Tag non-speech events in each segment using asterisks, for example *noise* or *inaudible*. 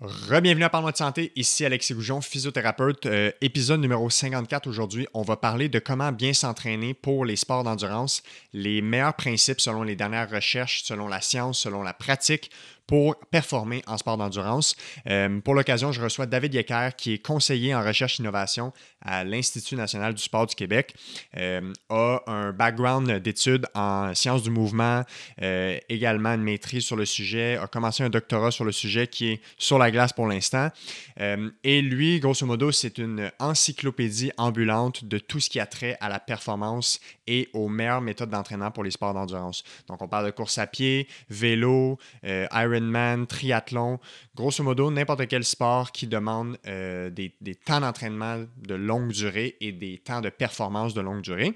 Rebienvenue à Parle-moi de santé, ici Alexis Goujon, physiothérapeute. Euh, épisode numéro 54 aujourd'hui. On va parler de comment bien s'entraîner pour les sports d'endurance, les meilleurs principes selon les dernières recherches, selon la science, selon la pratique pour performer en sport d'endurance. Euh, pour l'occasion, je reçois David Yecker, qui est conseiller en recherche innovation à l'Institut national du sport du Québec, euh, a un background d'études en sciences du mouvement, euh, également une maîtrise sur le sujet, a commencé un doctorat sur le sujet qui est sur la glace pour l'instant. et lui, grosso modo, c'est une encyclopédie ambulante de tout ce qui a trait à la performance et aux meilleures méthodes d'entraînement pour les sports d'endurance. Donc, on parle de course à pied, vélo, Iron triathlon, grosso modo, n'importe quel sport qui demande euh, des, temps d'entraînement de longue durée et des temps de performance de longue durée.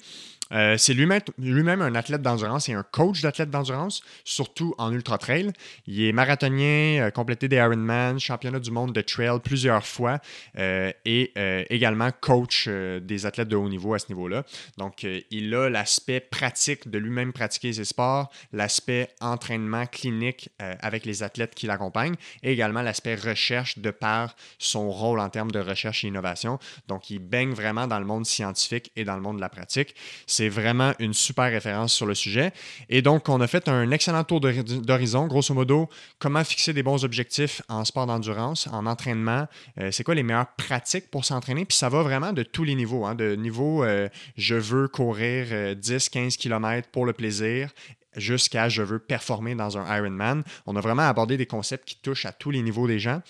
Euh, c'est lui-même, un athlète d'endurance et un coach d'athlète d'endurance, surtout en ultra trail. Il est marathonien, complété des Ironman, championnat du monde de trail plusieurs fois euh, et également coach des athlètes de haut niveau à ce niveau-là. Donc, il a l'aspect pratique de lui-même pratiquer ses sports, l'aspect entraînement clinique avec les athlètes qui l'accompagnent et également l'aspect recherche de par son rôle en termes de recherche et innovation. Donc, il baigne vraiment dans le monde scientifique et dans le monde de la pratique. C'est vraiment une super référence sur le sujet. Et donc, on a fait un excellent tour d'horizon. Grosso modo, comment fixer des bons objectifs en sport d'endurance, en entraînement? Euh, c'est quoi les meilleures pratiques pour s'entraîner? Puis ça va vraiment de tous les niveaux. Hein, de niveau euh, je veux courir 10, 15 km pour le plaisir jusqu'à je veux performer dans un Ironman. On a vraiment abordé des concepts qui touchent à tous les niveaux des gens.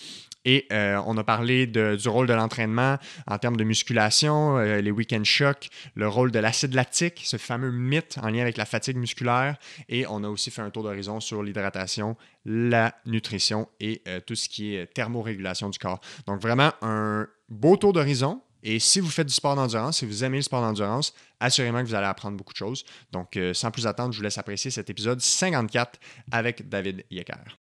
Et euh, on a parlé du rôle de l'entraînement en termes de musculation, euh, les week-end shocks, le rôle de l'acide lactique, ce fameux mythe en lien avec la fatigue musculaire. Et on a aussi fait un tour d'horizon sur l'hydratation, la nutrition et euh, tout ce qui est thermorégulation du corps. Donc vraiment un beau tour d'horizon et si vous faites du sport d'endurance, si vous aimez le sport d'endurance, assurément que vous allez apprendre beaucoup de choses. Donc, sans plus attendre, je vous laisse apprécier cet épisode 54 avec David Yecker.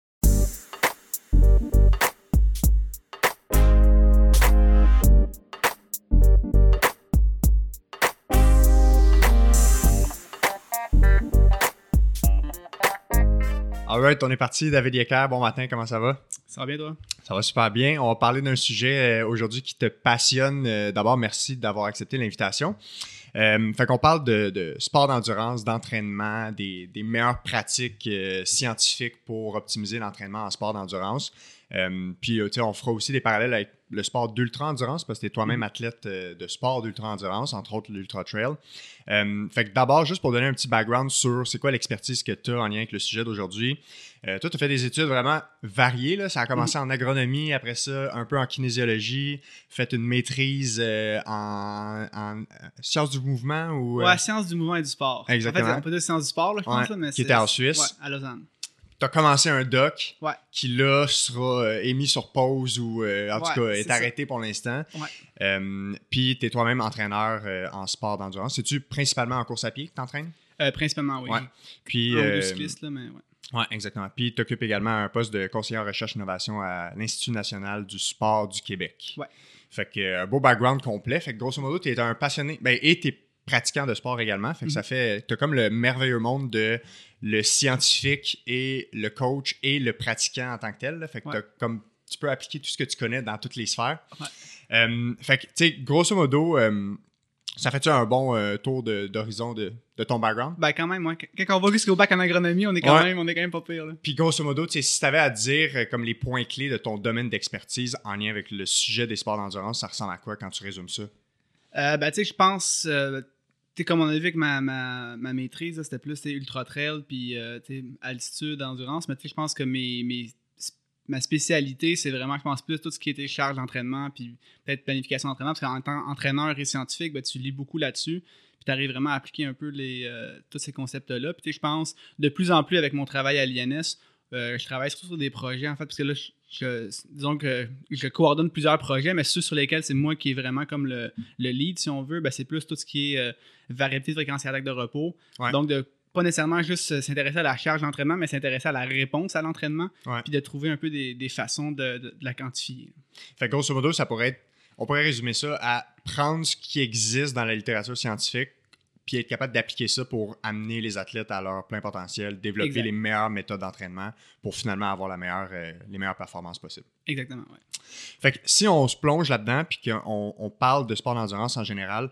Alright, on est parti. David Yecker, bon matin, comment ça va? Ça va bien, toi? Ça va super bien. On va parler d'un sujet euh, aujourd'hui qui te passionne. Euh, d'abord, merci d'avoir accepté l'invitation. Euh, fait qu'on parle de, sport d'endurance, d'entraînement, des, meilleures pratiques scientifiques pour optimiser l'entraînement en sport d'endurance. puis, on fera aussi des parallèles avec le sport d'ultra-endurance parce que tu es toi-même mm-hmm. athlète euh, de sport d'ultra-endurance, entre autres l'ultra-trail. Euh, fait que d'abord, juste pour donner un petit background sur c'est quoi l'expertise que tu as en lien avec le sujet d'aujourd'hui. Euh, toi, tu as fait des études vraiment variées. Là. Ça a commencé mm-hmm. en agronomie, après ça, un peu en kinésiologie, fait une maîtrise en, sciences du mouvement ou. Ouais, sciences du mouvement et du sport. Exactement. En fait, on peut dire sciences du sport, je pense. mais qui était en Suisse. Ouais, à Lausanne tu as commencé un doc qui là sera euh, émis sur pause ou euh, en tout cas est, arrêté pour l'instant. Euh, puis tu es toi-même entraîneur en sport d'endurance. C'est-tu principalement en course à pied que tu t'entraînes? principalement, oui. Puis, cycliste, là, mais ouais. Oui, exactement. Puis tu occupes également un poste de conseiller en recherche et innovation à l'Institut national du sport du Québec. Ouais. Fait que un beau background complet. Fait que grosso modo, tu es un passionné. Ben, et tu es pratiquant de sport également. Fait que ça mhm. fait. Tu as comme le merveilleux monde de le scientifique et le coach et le pratiquant en tant que tel. Fait que comme tu peux appliquer tout ce que tu connais dans toutes les sphères. Euh, fait que, tu sais, grosso modo, euh, ça fait-tu un bon euh, tour d'horizon de, ton background? Ben, quand même, Quand on va jusqu'au bac en agronomie, on est quand, même, on est quand même pas pire. Puis, grosso modo, si tu avais à dire comme les points clés de ton domaine d'expertise en lien avec le sujet des sports d'endurance, ça ressemble à quoi quand tu résumes ça? ben, tu sais, je pense comme on a vu avec ma, ma, ma maîtrise, c'était plus ultra trail puis euh, altitude, endurance. Mais je pense que mes, mes, ma spécialité, c'est vraiment, je pense, plus tout ce qui était charge d'entraînement puis peut-être planification d'entraînement. Parce qu'en tant qu'entraîneur et scientifique, ben, tu lis beaucoup là-dessus. Puis tu arrives vraiment à appliquer un peu les, euh, tous ces concepts-là. Puis je pense, de plus en plus avec mon travail à l'INS, Euh, je travaille surtout sur des projets, en fait, parce que là, je, disons que je coordonne plusieurs projets, mais ceux sur lesquels c'est moi qui est vraiment comme le, lead, si on veut, ben, c'est plus tout ce qui est euh, variété de fréquence cardiaque de repos. Donc, de pas nécessairement juste s'intéresser à la charge d'entraînement, mais s'intéresser à la réponse à l'entraînement, puis de trouver un peu des, façons de, la quantifier. Fait grosso modo, ça pourrait être, on pourrait résumer ça à prendre ce qui existe dans la littérature scientifique, puis être capable d'appliquer ça pour amener les athlètes à leur plein potentiel, développer les meilleures méthodes d'entraînement pour finalement avoir la meilleure, euh, les meilleures performances possibles. Exactement, oui. Fait que si on se plonge là-dedans puis qu'on on parle de sport d'endurance en général,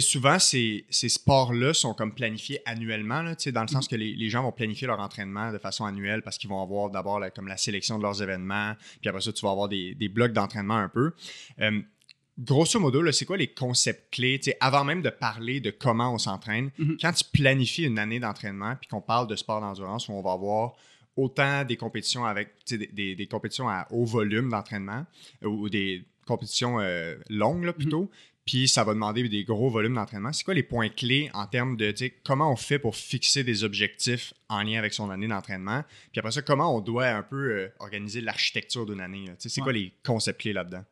souvent ces, ces sports-là sont comme planifiés annuellement, là, dans le sens mm-hmm. que les, les, gens vont planifier leur entraînement de façon annuelle parce qu'ils vont avoir d'abord comme la sélection de leurs événements, puis après ça, tu vas avoir des, des blocs d'entraînement un peu. Euh, grosso modo, c'est quoi les concepts clés, avant même de parler de comment on s'entraîne, mhm. quand tu planifies une année d'entraînement, puis qu'on parle de sport d'endurance, où on va avoir autant des compétitions avec des, compétitions à haut volume d'entraînement ou des compétitions euh, longues mhm. plutôt, puis ça va demander des gros volumes d'entraînement. C'est quoi les points clés en termes de comment on fait pour fixer des objectifs en lien avec son année d'entraînement? Puis après ça, comment on doit un peu euh, organiser l'architecture d'une année? C'est quoi les concepts clés là-dedans?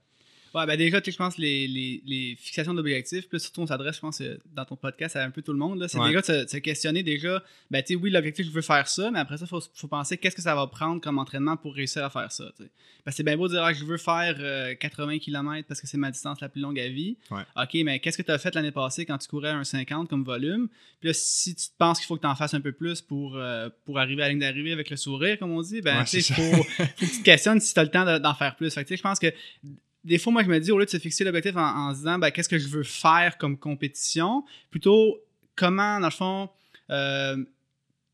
Ouais, ben déjà, je pense les, les, les fixations d'objectifs, plus surtout on s'adresse, je pense, euh, dans ton podcast à un peu tout le monde. C'est déjà de se, questionner déjà, ben tu sais, oui, l'objectif, je veux faire ça, mais après ça, il faut, faut, penser qu'est-ce que ça va prendre comme entraînement pour réussir à faire ça. Parce que c'est bien beau de dire, ah, je veux faire 80 euh, km parce que c'est ma distance la plus longue à vie. OK, mais qu'est-ce que tu as fait l'année passée quand tu courais un 50 comme volume? Puis là, si tu penses qu'il faut que tu en fasses un peu plus pour, euh, pour arriver à la ligne d'arrivée avec le sourire, comme on dit, ben, tu sais, il faut, faut, que tu te questionnes si tu as le temps d'en faire plus. Fait que, je pense que des fois, moi, je me dis, au lieu de se fixer l'objectif en, se disant, ben, qu'est-ce que je veux faire comme compétition, plutôt comment, dans le fond, euh,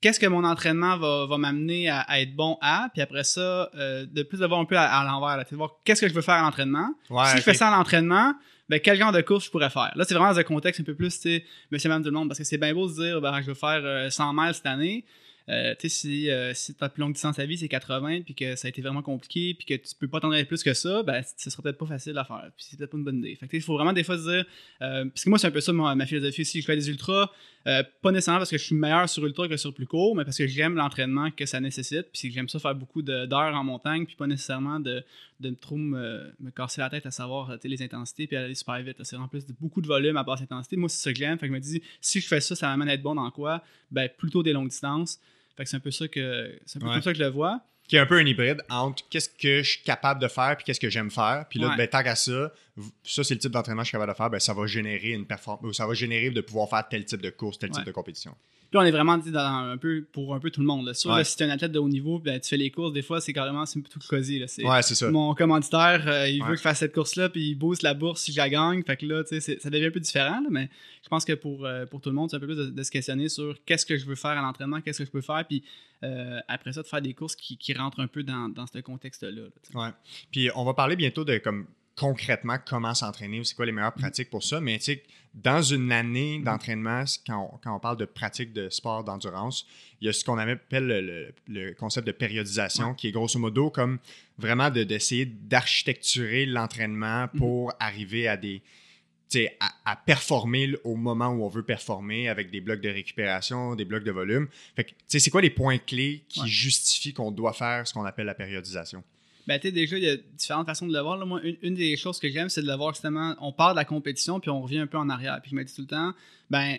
qu'est-ce que mon entraînement va, m'amener à, être bon à, puis après ça, euh, de plus de voir un peu à, l'envers, de voir qu'est-ce que je veux faire à l'entraînement. si je fais ça à l'entraînement, ben, quel genre de course je pourrais faire? Là, c'est vraiment dans un contexte un peu plus, tu sais, monsieur, même tout le monde, parce que c'est bien beau de se dire, ben, je veux faire 100 euh, miles cette année. Euh, tu sais, si, euh, si ta plus longue distance à vie, c'est 80, puis que ça a été vraiment compliqué, puis que tu peux pas t'en aller plus que ça, ben, ce sera peut-être pas facile à faire. Puis c'est peut-être pas une bonne idée. Fait que, il faut vraiment des fois se dire, euh, parce que moi, c'est un peu ça ma, philosophie aussi. Je fais des ultras, pas nécessairement parce que je suis meilleur sur ultra que sur plus court, mais parce que j'aime l'entraînement que ça nécessite, puis j'aime ça faire beaucoup d'heures en montagne, puis pas nécessairement de, de trop me, me, casser la tête à savoir les intensités, puis aller super vite. C'est en plus de beaucoup de volume à basse intensité. Moi, c'est ça que j'aime. Fait que je me dis, si je fais ça, ça m'amène à être bon dans quoi? Ben, plutôt des longues distances. Fait que c'est un peu ça que c'est un peu comme ça que je le vois. Qui est un peu un hybride entre qu'est-ce que je suis capable de faire puis qu'est-ce que j'aime faire. Puis là, ben, tant qu'à ça, ça c'est le type d'entraînement que je suis capable de faire, ben, ça va générer une performance, ça va générer de pouvoir faire tel type de course, tel type de compétition. Puis on est vraiment dans un peu pour un peu tout le monde. Là. Si tu es un athlète de haut niveau, ben, tu fais les courses, des fois, c'est carrément c'est tout cosy. Là. Ouais, c'est ça. Mon commanditaire, euh, il veut que je fasse cette course-là, puis il booste la bourse si je la gagne. Fait que là, ça devient un peu différent. mais je pense que pour, euh, pour tout le monde, c'est un peu plus de, se questionner sur qu'est-ce que je veux faire à l'entraînement, qu'est-ce que je peux faire, puis euh, après ça, de faire des courses qui, qui rentrent un peu dans, dans ce contexte-là. ouais. Puis on va parler bientôt de comme concrètement comment s'entraîner, c'est quoi les meilleures pratiques pour ça. Mais tu sais, dans une année d'entraînement, quand, on, parle de pratique de sport d'endurance, il y a ce qu'on appelle le, concept de périodisation, qui est grosso modo comme vraiment d'essayer d'architecturer l'entraînement mm-hmm. pour arriver à des. À, à, performer au moment où on veut performer avec des blocs de récupération, des blocs de volume. Fait c'est quoi les points clés qui justifient qu'on doit faire ce qu'on appelle la périodisation? Ben, tu déjà, il y a différentes façons de le voir. Moi, une, des choses que j'aime, c'est de le voir justement, on part de la compétition, puis on revient un peu en arrière. Puis je me dis tout le temps, ben,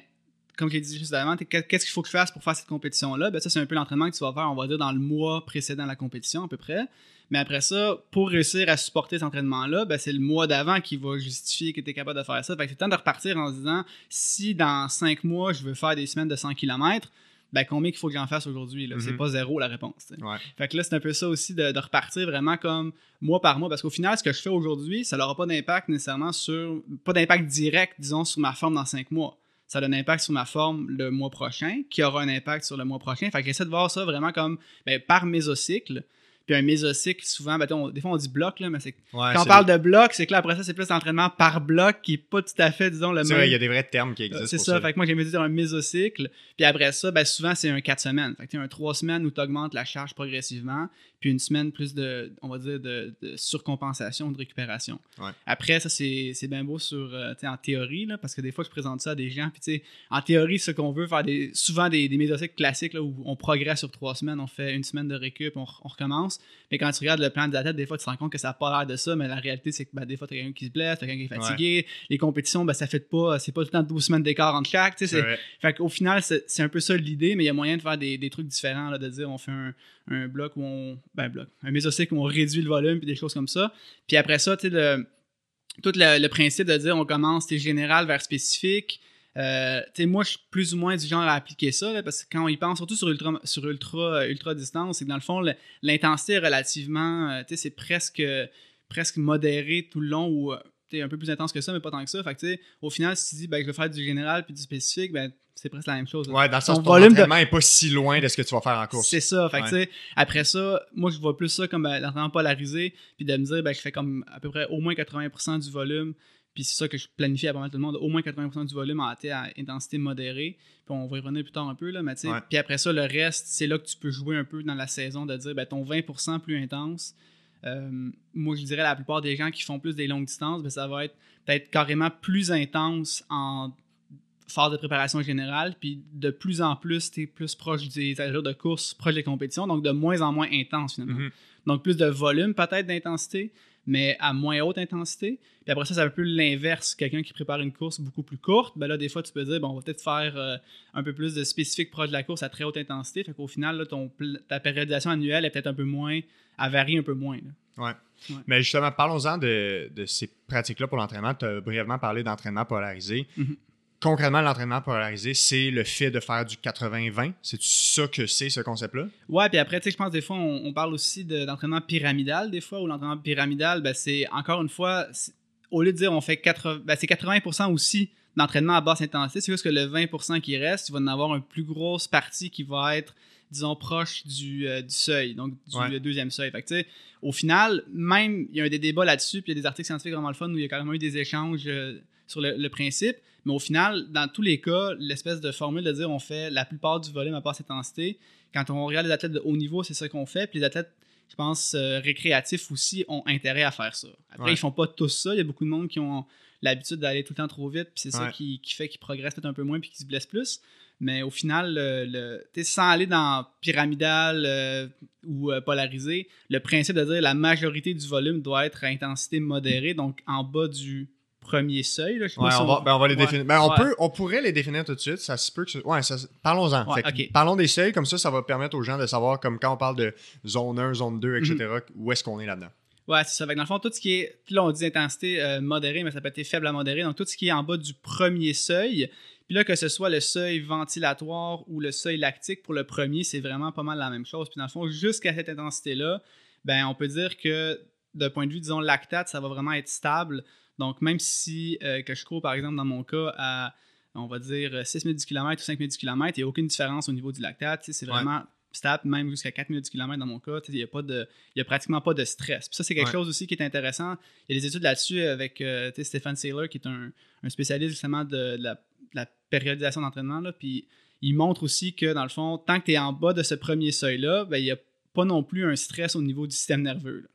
comme j'ai dit juste avant, qu'est-ce qu'il faut que je fasse pour faire cette compétition-là? Ben, ça, c'est un peu l'entraînement que tu vas faire, on va dire, dans le mois précédent la compétition, à peu près. Mais après ça, pour réussir à supporter cet entraînement-là, ben, c'est le mois d'avant qui va justifier que tu es capable de faire ça. Fait que c'est temps de repartir en se disant, si dans cinq mois, je veux faire des semaines de 100 km, ben combien qu'il faut que j'en fasse aujourd'hui? C'est mhm. pas zéro la réponse. Fait que là, c'est un peu ça aussi de, repartir vraiment comme mois par mois. Parce qu'au final, ce que je fais aujourd'hui, ça n'aura pas d'impact nécessairement sur. pas d'impact direct, disons, sur ma forme dans cinq mois. Ça a un impact sur ma forme le mois prochain, qui aura un impact sur le mois prochain. Fait que j'essaie de voir ça vraiment comme ben, par mésocycle. Puis un mésocycle, souvent, ben, des fois on dit bloc, là, mais c'est quand on parle de bloc, c'est que là, après ça, c'est plus l'entraînement par bloc qui est pas tout à fait, disons, le même. il y a des vrais termes qui existent. C'est ça, Fait que moi, j'aime dire un mésocycle. Puis après ça, ben, souvent, c'est un 4 semaines. Fait que tu un 3 semaines où tu augmentes la charge progressivement. Puis une semaine plus de, on va dire, de, de surcompensation, de récupération. Ouais. Après, ça, c'est bien beau sur, euh, tu sais, en théorie, là, parce que des fois, je présente ça à des gens, puis tu sais, en théorie, ce qu'on veut, faire des, souvent des, des classiques, là, où on progresse sur trois semaines, on fait une semaine de récup, on, on recommence. Mais quand tu regardes le plan de la tête, des fois, tu te rends compte que ça n'a pas l'air de ça, mais la réalité, c'est que ben, des fois, tu as quelqu'un qui se blesse, tu as quelqu'un qui est fatigué, les compétitions, ben, ça fait pas, c'est pas tout le temps 12 semaines d'écart entre chaque, fait qu'au final, c'est c'est un peu ça l'idée, mais il y a moyen de faire des, des trucs différents, là, de dire on fait un, un bloc où on. Ben, bloc. Un mésocycle où on réduit le volume, puis des choses comme ça. Puis après ça, tu sais, tout le, principe de dire on commence général vers spécifique. Euh, moi, je suis plus ou moins du genre à appliquer ça, parce que quand on y pense, surtout sur ultra, ultra, distance, c'est que dans le fond, l'intensité est relativement, euh, c'est presque, presque modéré tout le long ou euh, un peu plus intense que ça, mais pas tant que ça. Fait que, au final, si tu dis, ben, je vais faire du général puis du spécifique, ben, c'est presque la même chose. Ouais, dans le sens Ton volume de- pas si loin de ce que tu vas faire en course. C'est ça. Fait Ouais. après ça, moi, je vois plus ça comme euh, l'entraînement polarisé, puis de me dire, ben, je fais comme à peu près au moins 80% du volume, puis c'est ça que je planifie à pas mal tout le monde, au moins 80% du volume en à intensité modérée, puis on va y revenir plus tard un peu, là, mais tu Ouais. puis après ça, le reste, c'est là que tu peux jouer un peu dans la saison, de dire, ben, ton 20% plus intense, euh, moi, je dirais la plupart des gens qui font plus des longues distances, ben, ça va être peut-être carrément plus intense en phase de préparation générale, puis de plus en plus, tu es plus proche des allures de course, proche des compétitions, donc de moins en moins intense finalement. Mhm. Donc plus de volume peut-être d'intensité, mais à moins haute intensité. Puis après ça, c'est un peu l'inverse. Quelqu'un qui prépare une course beaucoup plus courte, ben là, des fois, tu peux dire, bon, on va peut-être faire euh, un peu plus de spécifique proche de la course à très haute intensité. Fait qu'au final, là, ton, ta périodisation annuelle est peut-être un peu moins, elle varie un peu moins. là. Ouais. Ouais. Mais justement, parlons-en de, de ces pratiques-là pour l'entraînement. Tu as brièvement parlé d'entraînement polarisé. Mhm. Concrètement, l'entraînement polarisé, c'est le fait de faire du 80-20. C'est ça que c'est, ce concept-là? Ouais, puis après, tu sais, je pense des fois, on, on parle aussi de- d'entraînement pyramidal, des fois, où l'entraînement pyramidal, ben, c'est encore une fois, au lieu de dire on fait 80, ben, c'est 80% aussi d'entraînement à basse intensité, c'est juste que le 20% qui reste, tu vas en avoir une plus grosse partie qui va être, disons, proche du, euh, du seuil, donc du Ouais. deuxième seuil. Fait que, tu sais, au final, même, il y a des débats là-dessus, puis il y a des articles scientifiques vraiment le fun où il y a carrément eu des échanges euh, sur le, le principe. Mais au final, dans tous les cas, l'espèce de formule de dire on fait la plupart du volume à basse intensité, quand on regarde les athlètes de haut niveau, c'est ça qu'on fait. Puis les athlètes, je pense, euh, récréatifs aussi ont intérêt à faire ça. Après, Ouais. ils font pas tous ça. Il y a beaucoup de monde qui ont l'habitude d'aller tout le temps trop vite. Puis c'est ça qui, qui fait qu'ils progressent peut-être un peu moins puis qu'ils se blessent plus. Mais au final, le, le- sans aller dans pyramidal euh, ou euh, polarisé, le principe de dire la majorité du volume doit être à intensité modérée, donc en bas du premier seuil. Là, je Ouais, on va, ben, on va les Ouais. définir. Ben, on, Ouais. peut, on pourrait les définir tout de suite. Ça se peut que. Ouais, parlons-en. Parlons des seuils, comme ça, ça va permettre aux gens de savoir, comme quand on parle de zone 1, zone 2, etc., Mhm. où est-ce qu'on est là-dedans. Ouais, c'est ça. Dans le fond, tout ce qui est. Là, on dit intensité euh, modérée, mais ça peut être faible à modérée. Donc, tout ce qui est en bas du premier seuil. Puis là, que ce soit le seuil ventilatoire ou le seuil lactique pour le premier, c'est vraiment pas mal la même chose. Puis dans le fond, jusqu'à cette intensité-là, ben, on peut dire que d'un point de vue, disons, lactate, ça va vraiment être stable. Donc, même si euh, que je cours, par exemple, dans mon cas, à, on va dire, 6 minutes du kilomètre ou 5 minutes du kilomètre, il n'y a aucune différence au niveau du lactate. C'est Ouais. vraiment stable, même jusqu'à 4 minutes du kilomètre dans mon cas. Il n'y a, pas de- il y a pratiquement pas de stress. Puis ça, c'est quelque Ouais. chose aussi qui est intéressant. Il y a des études là-dessus avec euh, Stéphane Saylor, qui est un, un spécialiste justement de, de la, de la périodisation d'entraînement. Puis il montre aussi que, dans le fond, tant que tu es en bas de ce premier seuil-là, ben, il n'y a pas non plus un stress au niveau du système nerveux. là.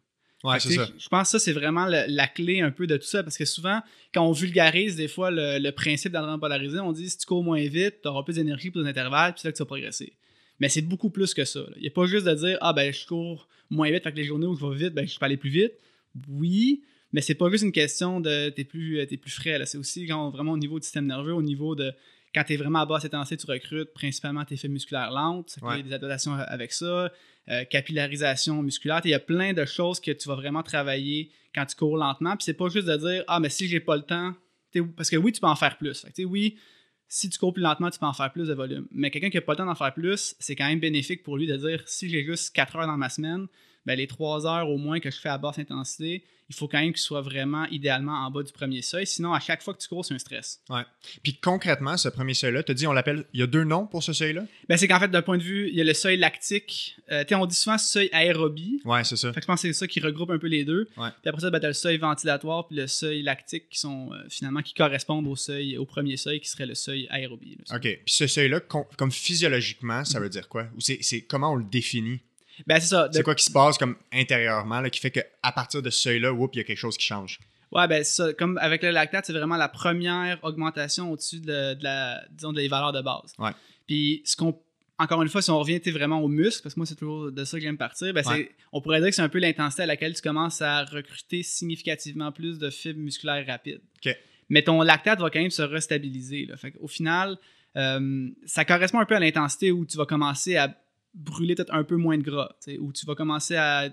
Ouais, c'est ça. Je pense que ça, c'est vraiment le- la clé un peu de tout ça, parce que souvent, quand on vulgarise des fois le, le principe d'entraînement polarisé, on dit si tu cours moins vite, tu auras plus d'énergie pour les intervalles, puis c'est là que tu vas progresser. Mais c'est beaucoup plus que ça. là. Il n'y a pas juste de dire ah ben je cours moins vite, fait que les journées où je vais vite, ben je peux aller plus vite. Oui, mais c'est pas juste une question de t'es plus, euh, t'es plus frais. là. C'est aussi quand- vraiment au niveau du système nerveux, au niveau de quand tu es vraiment à basse intensité, tu recrutes principalement tes fibres musculaires lentes, ça Ouais. des adaptations avec ça, euh, capillarisation musculaire. Il y a plein de choses que tu vas vraiment travailler quand tu cours lentement. Puis c'est pas juste de dire Ah, mais si j'ai pas le temps, parce que oui, tu peux en faire plus. Fait que, t'sais, oui, si tu cours plus lentement, tu peux en faire plus de volume. Mais quelqu'un qui n'a pas le temps d'en faire plus, c'est quand même bénéfique pour lui de dire si j'ai juste 4 heures dans ma semaine, ben les 3 heures au moins que je fais à basse intensité, il faut quand même qu'il soit vraiment idéalement en bas du premier seuil. Sinon, à chaque fois que tu cours, c'est un stress. Puis concrètement, ce premier seuil-là, tu as dit, on l'appelle. Il y a deux noms pour ce seuil-là? Ben, c'est qu'en fait, d'un point de vue, il y a le seuil lactique. Euh, on dit souvent seuil aérobie. Ouais, c'est ça. Fait que je pense que c'est ça qui regroupe un peu les deux. Ouais. Puis après ça, ben, t'as le seuil ventilatoire puis le seuil lactique qui sont euh, finalement qui correspondent au seuil, au premier seuil qui serait le seuil aérobie. là. OK. Puis ce seuil-là, com- comme physiologiquement, ça veut dire quoi? Ou c'est- comment on le définit? Ben, c'est ça. De- C'est quoi qui se passe comme intérieurement là, qui fait qu'à partir de ce seuil-là, il y a quelque chose qui change? Ouais, ben, c'est ça. Comme avec le lactate, c'est vraiment la première augmentation au-dessus de, de la, disons, des valeurs de base. Ouais. Puis, ce qu'on. Encore une fois, si on revient vraiment aux muscles, parce que moi, c'est toujours de ça que j'aime partir, ben, Ouais. on pourrait dire que c'est un peu l'intensité à laquelle tu commences à recruter significativement plus de fibres musculaires rapides. Mais ton lactate va quand même se restabiliser. Là. Fait au final, euh, ça correspond un peu à l'intensité où tu vas commencer à brûler peut-être un peu moins de gras, où tu vas commencer à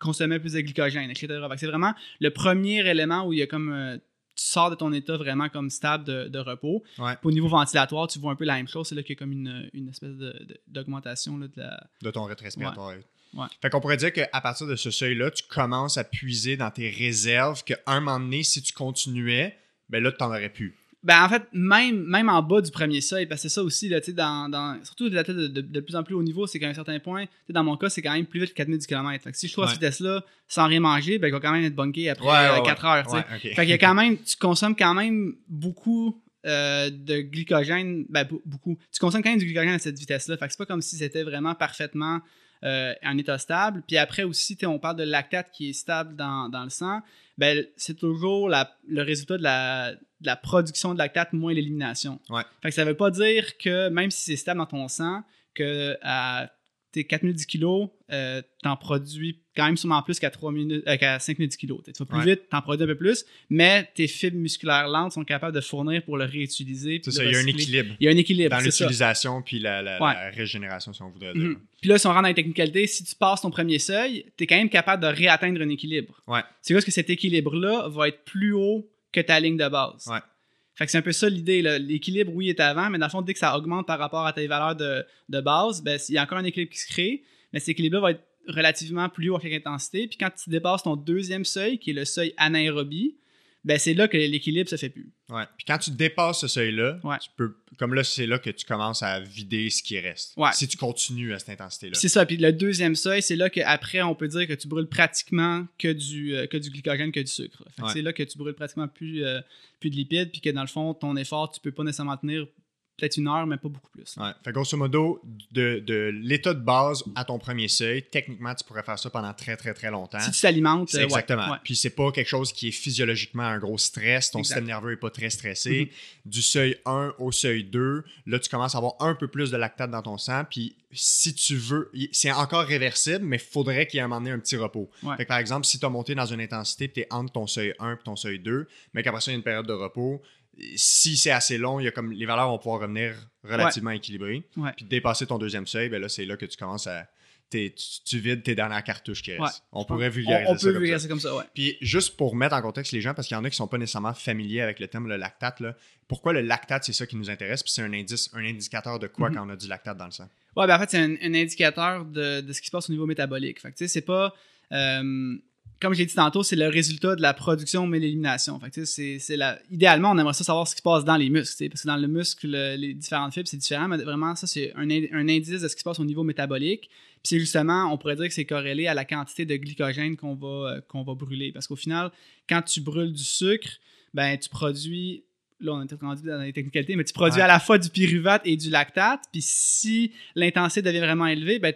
consommer plus de glycogène, etc. C'est vraiment le premier élément où il y a comme euh, tu sors de ton état vraiment comme stable de, de repos. Ouais. Puis au niveau ventilatoire, tu vois un peu la même chose. C'est là qu'il y a comme une, une espèce de- de- d'augmentation de la. de ton rythme respiratoire. Ouais. Fait qu'on pourrait dire qu'à partir de ce seuil-là, tu commences à puiser dans tes réserves qu'à un moment donné, si tu continuais, ben là, tu n'en aurais plus. Ben, en fait, même, même en bas du premier seuil, parce que c'est ça aussi, là, dans, dans, surtout de, de, de, de plus en plus haut niveau, c'est qu'à un certain point, tu sais, dans mon cas, c'est quand même plus vite que 4000 km. Fait que si je trouve Ouais. cette vitesse-là sans rien manger, ben, il va quand même être bunké après Ouais, ouais, euh, ouais. 4 heures. Ouais. Fait a *laughs* quand même, tu consommes quand même beaucoup euh, de glycogène, ben be- beaucoup. Tu consommes quand même du glycogène à cette vitesse-là. Fait que c'est pas comme si c'était vraiment parfaitement euh, en état stable. Puis après aussi, on parle de lactate qui est stable dans, dans le sang. Ben, c'est toujours la- le résultat de la, la production de lactate moins l'élimination. Ouais. Fait que ça veut pas dire que même si c'est stable dans ton sang, que à tes 4010 kilos, euh, t'en produis quand même sûrement plus qu'à 3000, euh, qu'à 5010 kilos. Tu vas plus Ouais. vite, t'en produis un peu plus, mais tes fibres musculaires lentes sont capables de fournir pour le réutiliser. C'est de ça, il y a un équilibre Il y a un équilibre, dans l'utilisation puis la, la- Ouais. la régénération, si on voudrait dire. Mhm. Puis là, si on rentre dans les technicalités, si tu passes ton premier seuil, tu es quand même capable de réatteindre un équilibre. Ouais. C'est juste que cet équilibre-là va être plus haut que ta ligne de base. Ouais. Fait que c'est un peu ça l'idée. L'équilibre, oui, est avant, mais dans le fond, dès que ça augmente par rapport à tes valeurs de, de base, ben, il y a encore un équilibre qui se crée, mais cet équilibre-là va être relativement plus haut à chaque intensité. Puis quand tu dépasses ton deuxième seuil, qui est le seuil anaérobie, ben, c'est là que l'équilibre se fait plus. Ouais. Puis quand tu dépasses ce seuil-là, Ouais. tu peux, comme là, c'est là que tu commences à vider ce qui reste. Ouais. Si tu continues à cette intensité-là. C'est ça. Puis le deuxième seuil, c'est là qu'après, on peut dire que tu brûles pratiquement que du, euh, que du glycogène, que du sucre. C'est là que tu brûles pratiquement plus, euh, plus de lipides, puis que dans le fond, ton effort, tu peux pas nécessairement tenir peut-être une heure, mais pas beaucoup plus. Ouais. Fait grosso modo, de, de l'état de base à ton premier seuil, techniquement, tu pourrais faire ça pendant très, très, très longtemps. Si tu t'alimentes, C'est euh, ouais, exactement. ouais. Puis c'est pas quelque chose qui est physiologiquement un gros stress. Ton Exact. système nerveux est pas très stressé. Mm-hmm. Du seuil 1 au seuil 2, là, tu commences à avoir un peu plus de lactate dans ton sang. Puis si tu veux, c'est encore réversible, mais il faudrait qu'il y ait un moment donné un petit repos. Ouais. Fait que, par exemple, si tu as monté dans une intensité, tu es entre ton seuil 1 et ton seuil 2, mais qu'après ça, il y a une période de repos, si c'est assez long, il y a comme les valeurs vont pouvoir revenir relativement équilibrées. Ouais. Puis dépasser ton deuxième seuil, ben là, c'est là que tu commences à. Tu, tu vides tes dernières cartouches qui restent. Ouais. On pourrait On, vulgariser on ça peut comme vulgariser ça. comme ça, ouais. Puis juste pour mettre en contexte les gens, parce qu'il y en a qui sont pas nécessairement familiers avec le terme le lactate, là, pourquoi le lactate, c'est ça qui nous intéresse, puis c'est un indice, un indicateur de quoi Mhm. quand on a du lactate dans le sang? Ouais, ben en fait, c'est un, un indicateur de, de ce qui se passe au niveau métabolique. Fait que, tu sais, c'est pas. euh, comme je l'ai dit tantôt, c'est le résultat de la production mais l'élimination. Fait que, c'est, c'est la... Idéalement, on aimerait ça savoir ce qui se passe dans les muscles. Parce que dans le muscle, le- les différentes fibres, c'est différent. Mais vraiment, ça, c'est un, in- un indice de ce qui se passe au niveau métabolique. Puis c'est justement, on pourrait dire que c'est corrélé à la quantité de glycogène qu'on va, euh, qu'on va brûler. Parce qu'au final, quand tu brûles du sucre, ben, tu produis là on est rendu dans les technicalités, mais tu produis Ouais. à la fois du pyruvate et du lactate. Puis si l'intensité devient vraiment élevée, ben,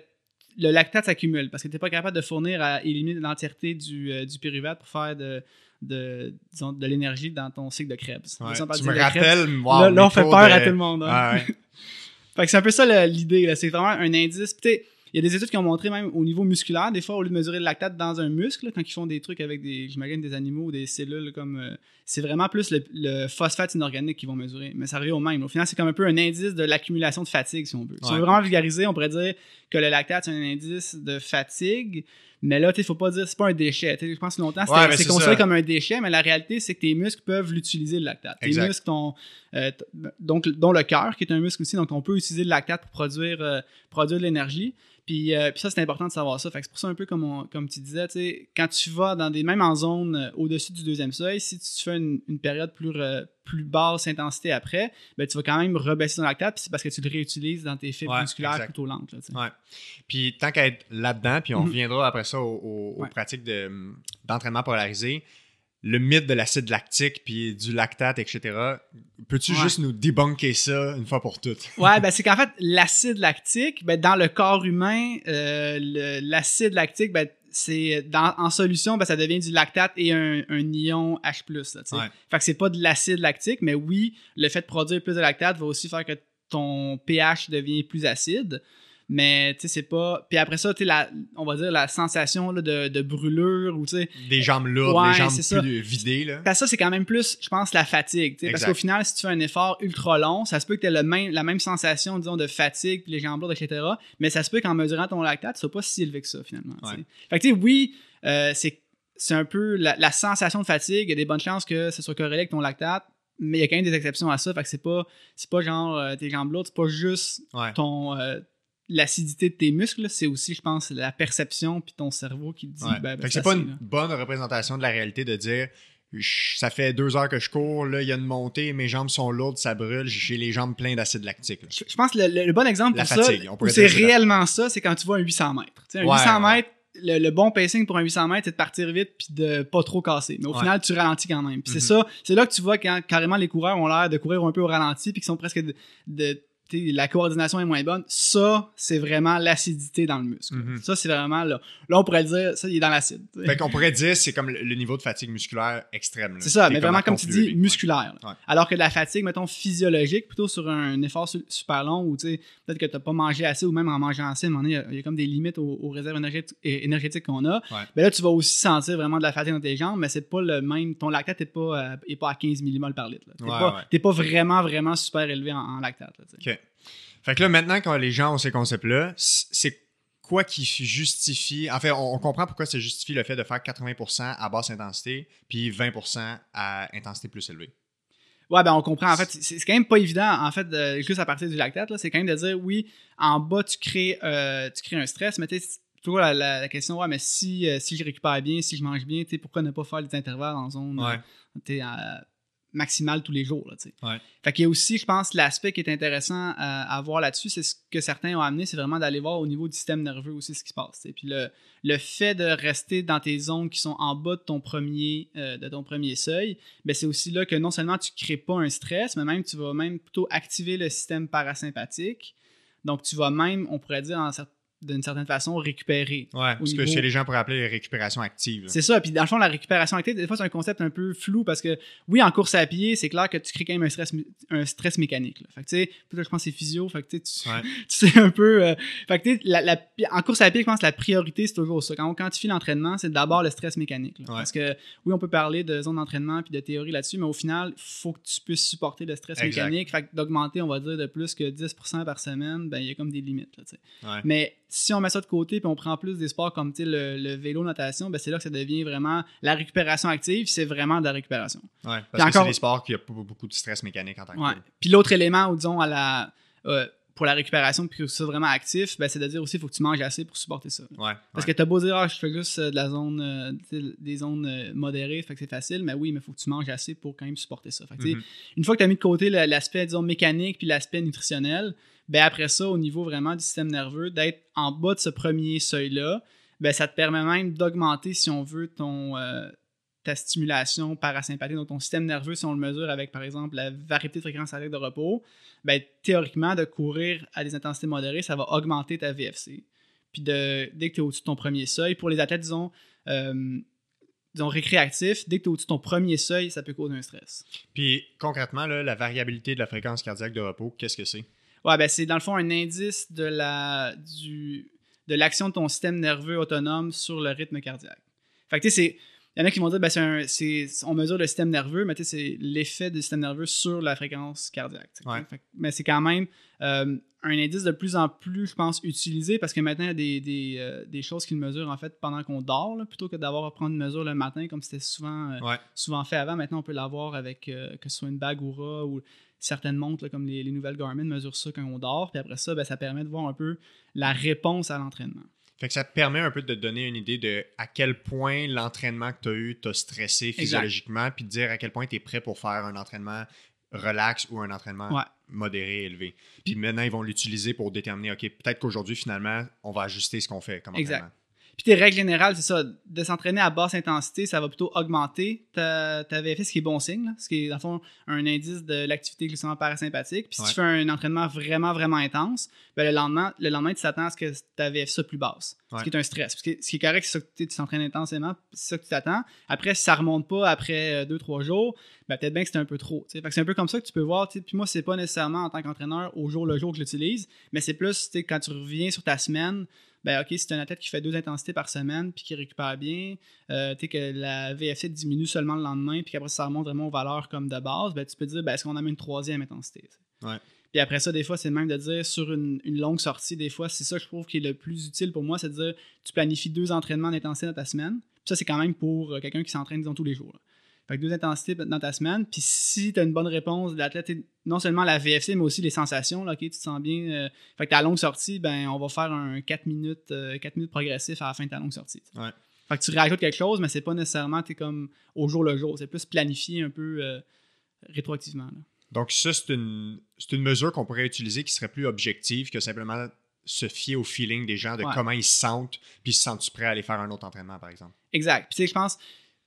le lactate s'accumule parce que tu n'es pas capable de fournir à éliminer l'entièreté du, euh, du pyruvate pour faire de, de, disons, de l'énergie dans ton cycle de Krebs. Ouais. Tu me rappelles, wow, là, là, on fait peur à tout le monde. hein. Ah ouais. *laughs* Fait que c'est un peu ça l'idée. C'est vraiment un indice. Puis, Il y a des études qui ont montré même au niveau musculaire, des fois, au lieu de mesurer le lactate dans un muscle, quand ils font des trucs avec des, j'imagine, des animaux ou des cellules, comme euh, c'est vraiment plus le, le phosphate inorganique qu'ils vont mesurer. Mais ça revient au même. Au final, c'est comme un peu un indice de l'accumulation de fatigue, si on veut. Si on veut vraiment vulgariser, on pourrait dire que le lactate, c'est un indice de fatigue. Mais là, il faut pas dire c'est pas un déchet. T'sais, je pense que longtemps, Ouais, c'est considéré ça. comme un déchet, mais la réalité, c'est que tes muscles peuvent l'utiliser, le lactate. Tes muscles, ton, euh, donc, dont le cœur, qui est un muscle aussi, donc on peut utiliser le lactate pour produire, euh, produire de l'énergie. Puis, euh, puis ça, c'est important de savoir ça. Fait que c'est pour ça un peu comme, on- comme tu disais, tu sais, quand tu vas dans des mêmes en zone euh, au-dessus du deuxième seuil, si tu fais une, une période plus, plus basse intensité après, ben, tu vas quand même rebaisser ton lactate, puis c'est parce que tu le réutilises dans tes fibres Ouais, musculaires exact. plutôt lentes. Là. Ouais. Puis tant qu'à être là-dedans, puis on Mhm. reviendra après ça aux, aux- aux Ouais. pratiques de, d'entraînement polarisé, le mythe de l'acide lactique puis du lactate, etc. Peux-tu juste nous débunker ça une fois pour toutes? *laughs* ouais, ben c'est qu'en fait, l'acide lactique, ben, dans le corps humain, euh, l'acide lactique, ben, c'est en solution, ben, ça devient du lactate et un, ion H+. Là, Fait que c'est pas de l'acide lactique, mais oui, le fait de produire plus de lactate va aussi faire que ton pH devient plus acide. Mais tu sais, c'est pas. Puis après ça, tu sais, on va dire la sensation là, de, de, brûlure ou tu sais. Des jambes lourdes, des jambes plus vidées. Là. Parce que ça, c'est quand même plus, je pense, la fatigue. Parce qu'au final, si tu fais un effort ultra long, ça se peut que tu aies le même, la même sensation, disons, de fatigue, puis les jambes lourdes, etc. Mais ça se peut qu'en mesurant ton lactate, tu soit pas si élevé que ça, finalement. Fait que tu sais, oui, euh, c'est c'est un peu la, la, sensation de fatigue. Il y a des bonnes chances que ce soit corrélé avec ton lactate, mais il y a quand même des exceptions à ça. Fait que c'est pas, c'est pas genre euh, tes jambes lourdes, c'est pas juste ton, euh, l'acidité de tes muscles, c'est aussi, je pense, la perception puis ton cerveau qui te dit. Ben, ben, c'est pas une bonne représentation de la réalité de dire ça fait deux heures que je cours, là, il y a une montée, mes jambes sont lourdes, ça brûle, j'ai les jambes pleines d'acide lactique. Je, pense que le, bon exemple pour ça, c'est réellement ça, c'est quand tu vois un 800 mètres. un 800 mètres, le, bon pacing pour un 800 mètres, c'est de partir vite puis de pas trop casser. Mais au final, tu ralentis quand même. c'est mm-hmm. ça, c'est là que tu vois quand carrément les coureurs ont l'air de courir un peu au ralenti puis qu'ils sont presque de la coordination est moins bonne. Ça, c'est vraiment l'acidité dans le muscle. Mhm. Ça, c'est vraiment là. Là, on pourrait dire, ça, il est dans l'acide. Fait qu'on pourrait dire, c'est comme le niveau de fatigue musculaire extrême. C'est ça, mais vraiment, comme tu dis, musculaire. Alors que la fatigue, mettons, physiologique, plutôt sur un effort super long où, tu sais, peut-être que tu n'as pas mangé assez ou même en mangeant assez, il y, a comme des limites aux, réserves énergétiques qu'on a. Ben là, tu vas aussi sentir vraiment de la fatigue dans tes jambes, mais c'est pas le même. Ton lactate n'est pas, euh, pas à 15 mmol par litre. Tu n'es pas, vraiment, vraiment super élevé en, lactate. OK. Fait que là, maintenant, quand les gens ont ces concepts-là, c'est quoi qui justifie. En fait, on, comprend pourquoi ça justifie le fait de faire 80% à basse intensité, puis 20% à intensité plus élevée. Ouais, ben on comprend. En fait, c'est quand même pas évident, en fait, juste à partir du lactate, c'est quand même de dire, oui, en bas, tu crées, euh, tu crées un stress, mais tu toujours la, la, question, ouais, mais si, euh, si je récupère bien, si je mange bien, pourquoi ne pas faire des intervalles en zone ouais. Euh, maximal tous les jours. Là, ouais. Fait qu'il y a aussi, je pense, l'aspect qui est intéressant à, voir là-dessus, c'est ce que certains ont amené, c'est vraiment d'aller voir au niveau du système nerveux aussi ce qui se passe. Puis le, le fait de rester dans tes zones qui sont en bas de ton premier, euh, de ton premier seuil, ben c'est aussi là que non seulement tu ne crées pas un stress, mais même tu vas même plutôt activer le système parasympathique. Donc tu vas même, on pourrait dire en, d'une certaine façon récupérer. Ouais, ce que chez les gens pourraient appeler récupération active. C'est ça. Puis dans le fond, la récupération active, des fois, c'est un concept un peu flou parce que oui, en course à pied, c'est clair que tu crées quand même un stress, un stress mécanique. Fait que tu sais, je pense que c'est physio. Fait que tu, *laughs* tu sais un peu. Euh, fait que la, la, en course à pied, je pense que la priorité, c'est toujours ça. Quand on quantifie l'entraînement, c'est d'abord le stress mécanique. Parce que oui, on peut parler de zone d'entraînement puis de théorie là-dessus, mais au final, il faut que tu puisses supporter le stress mécanique. Fait que d'augmenter, on va dire, de plus que 10% par semaine, ben il y a comme des limites. Là, Mais si on met ça de côté puis on prend plus des sports comme le, le vélo natation, ben c'est là que ça devient vraiment la récupération active, c'est vraiment de la récupération. Ouais, parce que c'est des sports qui ont beaucoup de stress mécanique en tant que ouais. Puis l'autre élément, disons, à la, euh, pour la récupération puis que ça vraiment actif, ben, c'est de dire aussi qu'il faut que tu manges assez pour supporter ça. Ouais, Parce que tu as beau dire, ah, je fais juste euh, de la zone, euh, des zones modérées, fait que c'est facile, mais oui, mais il faut que tu manges assez pour quand même supporter ça. Fait mm-hmm. Une fois que tu as mis de côté l'aspect, disons, mécanique puis l'aspect nutritionnel, ben après ça, au niveau vraiment du système nerveux, d'être en bas de ce premier seuil-là, ben ça te permet même d'augmenter, si on veut, ton, euh, ta stimulation parasympathique, donc ton système nerveux, si on le mesure avec, par exemple, la variété de fréquence cardiaque de repos, ben, théoriquement, de courir à des intensités modérées, ça va augmenter ta VFC. Puis de, dès que tu es au-dessus de ton premier seuil, pour les athlètes, disons, euh, disons, récréatifs, dès que tu es au-dessus de ton premier seuil, ça peut causer un stress. Puis concrètement, la variabilité de la fréquence cardiaque de repos, qu'est-ce que c'est? Ouais, ben c'est dans le fond un indice de la du de l'action de ton système nerveux autonome sur le rythme cardiaque. Fait que tu sais, c'est. Il y en a qui vont dire, ben, c'est on mesure le système nerveux, mais c'est l'effet du système nerveux sur la fréquence cardiaque. mais c'est quand même euh, un indice de plus en plus, je pense, utilisé parce que maintenant, il y a des, des, euh, des choses qui le mesurent en fait pendant qu'on dort, plutôt que d'avoir à prendre une mesure le matin comme c'était souvent, euh, souvent fait avant. Maintenant, on peut l'avoir avec que ce soit une bague Oura ou certaines montres, comme les, nouvelles Garmin, mesurent ça quand on dort. Puis après ça, ben, ça permet de voir un peu la réponse à l'entraînement. Fait que ça te permet un peu de te donner une idée de à quel point l'entraînement que tu as eu t'a stressé physiologiquement, puis de dire à quel point tu es prêt pour faire un entraînement relax ou un entraînement modéré, élevé. Puis maintenant, ils vont l'utiliser pour déterminer, OK, peut-être qu'aujourd'hui, finalement, on va ajuster ce qu'on fait comme exact. Puis tes règles générales, c'est ça, de s'entraîner à basse intensité, ça va plutôt augmenter ta, ta VFS, ce qui est bon signe, là, ce qui est dans le fond un indice de l'activité glycémique parasympathique. Puis si tu fais un entraînement vraiment, vraiment intense, ben le, lendemain, le lendemain, tu t'attends à ce que ta VFS soit plus basse, Ouais. ce qui est un stress. Parce que ce qui est correct, c'est ça que tu t'entraînes intensément, c'est ça que tu t'attends. Après, si ça remonte pas après 2-3 jours, ben peut-être bien que c'était un peu trop. Fait que c'est un peu comme ça que tu peux voir. Puis moi, c'est pas nécessairement en tant qu'entraîneur au jour le jour que je l'utilise, mais c'est plus quand tu reviens sur ta semaine. Ben ok, si tu un athlète qui fait deux intensités par semaine puis qui récupère bien, euh, tu sais que la VFC diminue seulement le lendemain puis qu'après ça remonte vraiment aux valeurs comme de base, ben tu peux dire ben, est-ce qu'on a mis une troisième intensité. Ouais. Puis après ça, des fois, c'est même de dire sur une, une longue sortie, des fois, c'est ça que je trouve qui est le plus utile pour moi, c'est de dire tu planifies deux entraînements d'intensité dans ta semaine. Puis ça, c'est quand même pour euh, quelqu'un qui s'entraîne, disons, tous les jours. là. Fait que deux intensités dans ta semaine. Puis si tu as une bonne réponse de l'athlète, non seulement la VFC, mais aussi les sensations, là, ok, tu te sens bien. euh, fait que ta longue sortie, ben, on va faire un 4 minutes, euh, 4 minutes progressif à la fin de ta longue sortie. Ouais. Fait que tu rajoutes quelque chose, mais c'est pas nécessairement comme au jour le jour. C'est plus planifié un peu euh, rétroactivement. là. Donc, ça, c'est une, une mesure qu'on pourrait utiliser qui serait plus objective que simplement se fier au feeling des gens de Ouais. comment ils se sentent, puis se sentent-tu prêts à aller faire un autre entraînement, par exemple? Exact. Puis tu sais, je pense,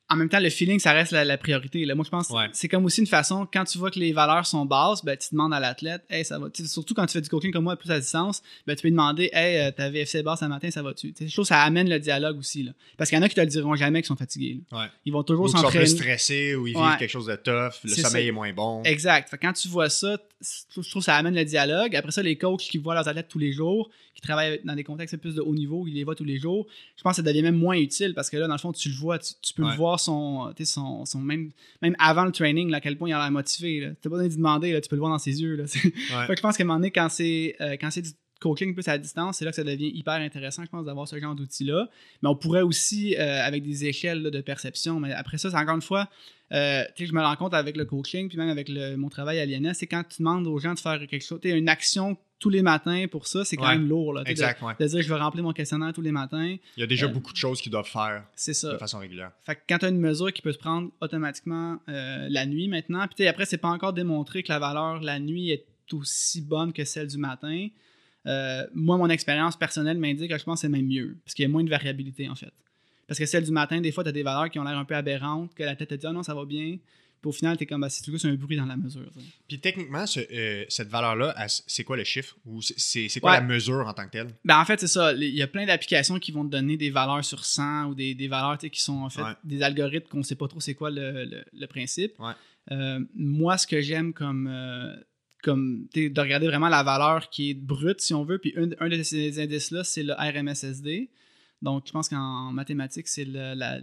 en même temps, le feeling, ça reste la, la priorité. Là. Moi, je pense Ouais. c'est comme aussi une façon, quand tu vois que les valeurs sont basses, ben, tu demandes à l'athlète, hey, ça va. Surtout quand tu fais du coaching comme moi, plus à distance, ben, tu peux lui demander, hey, euh, ta VFC basse ce matin, ça va-tu? Je trouve que ça amène le dialogue aussi. Là. Parce qu'il y en a qui te le diront jamais qu'ils sont fatigués. Ouais. Ils vont Ou toujours qu'ils sont plus s'entraîner. stressés, ou ils vivent quelque chose de tough, le sommeil ça. est moins bon. Exact. Fait quand tu vois ça, t- je trouve je trouve que ça amène le dialogue. Après ça, les coachs qui voient leurs athlètes tous les jours, qui travaillent dans des contextes plus de haut niveau, ils les voient tous les jours, je pense que ça devient même moins utile parce que là, dans le fond, tu le vois, tu, tu peux Ouais. le voir son, son, son même, même avant le training, là, à quel point il a l'air motivé. Tu n'as pas besoin de lui demander, là, tu peux le voir dans ses yeux. Là. *laughs* C'est- Ouais. Fait que je pense qu'à un moment donné, quand c'est euh, quand c'est du coaching plus à distance, c'est là que ça devient hyper intéressant, je pense, d'avoir ce genre d'outils-là. Mais on pourrait aussi, euh, avec des échelles là, de perception, mais après ça, c'est encore une fois, euh, je me rends compte avec le coaching, puis même avec le- mon travail à l'INS, c'est quand tu demandes aux gens de faire quelque chose, tu une action tous les matins pour ça, c'est quand Ouais. même lourd. Là, ouais. de, dire je vais remplir mon questionnaire tous les matins, Il y a déjà Euh, beaucoup de choses qu'ils doivent faire c'est ça. de façon régulière. Fait que quand tu as une mesure qui peut se prendre automatiquement euh, la nuit maintenant, puis tu sais, après, c'est pas encore démontré que la valeur la nuit est aussi bonne que celle du matin. Euh, moi, mon expérience personnelle m'indique que je pense que c'est même mieux, parce qu'il y a moins de variabilité en fait. Parce que celle du matin, des fois, tu as des valeurs qui ont l'air un peu aberrantes, que la tête te dit Ah non, ça va bien. Puis au final, tu es comme bah, c'est tout c'est un bruit dans la mesure. Puis techniquement, ce- euh, cette valeur-là, c'est quoi le chiffre? Ou c'est- quoi Ouais. la mesure en tant que telle? Ben, en fait, c'est ça. Il y a plein d'applications qui vont te donner des valeurs sur 100 ou des, des valeurs qui sont en fait Ouais. des algorithmes qu'on ne sait pas trop c'est quoi le, le- le principe. Ouais. Euh, moi, ce que j'aime comme, euh, comme de regarder vraiment la valeur qui est brute, si on veut, puis un, un de ces indices-là, c'est le RMSSD. Donc, je pense qu'en mathématiques, c'est la,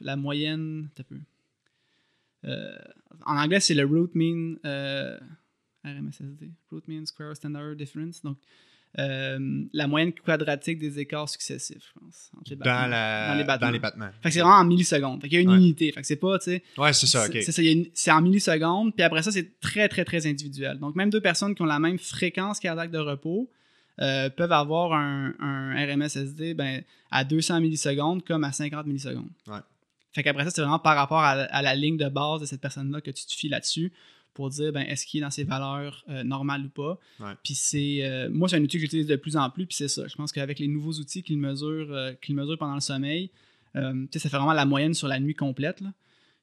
la moyenne. un peu. Euh, en anglais, c'est le root mean. euh, RMSSD. Root mean square standard difference. Donc, euh, la moyenne quadratique des écarts successifs, je pense. entre les Dans, battements. la, Dans les battements. dans les battements. Fait que c'est vraiment en millisecondes. Fait qu'il y a une Ouais. unité. Fait que c'est pas, tu sais. Ouais, c'est ça, ok. C'est une- en millisecondes, puis après ça, c'est très, très, très individuel. Donc, même deux personnes qui ont la même fréquence cardiaque de repos euh, peuvent avoir un, un RMSSD ben, à 200 millisecondes comme à 50 millisecondes. Ouais. Fait qu'après ça, c'est vraiment par rapport à, la- à la ligne de base de cette personne-là que tu te fies là-dessus pour dire ben, est-ce qu'il est dans ses valeurs euh, normales ou pas. Ouais. Puis c'est. euh, moi, c'est un outil que j'utilise de plus en plus, puis c'est ça. Je pense qu'avec les nouveaux outils qu'il mesure, euh, qu'il mesure pendant le sommeil, tu sais, ça fait vraiment la moyenne sur la nuit complète. là.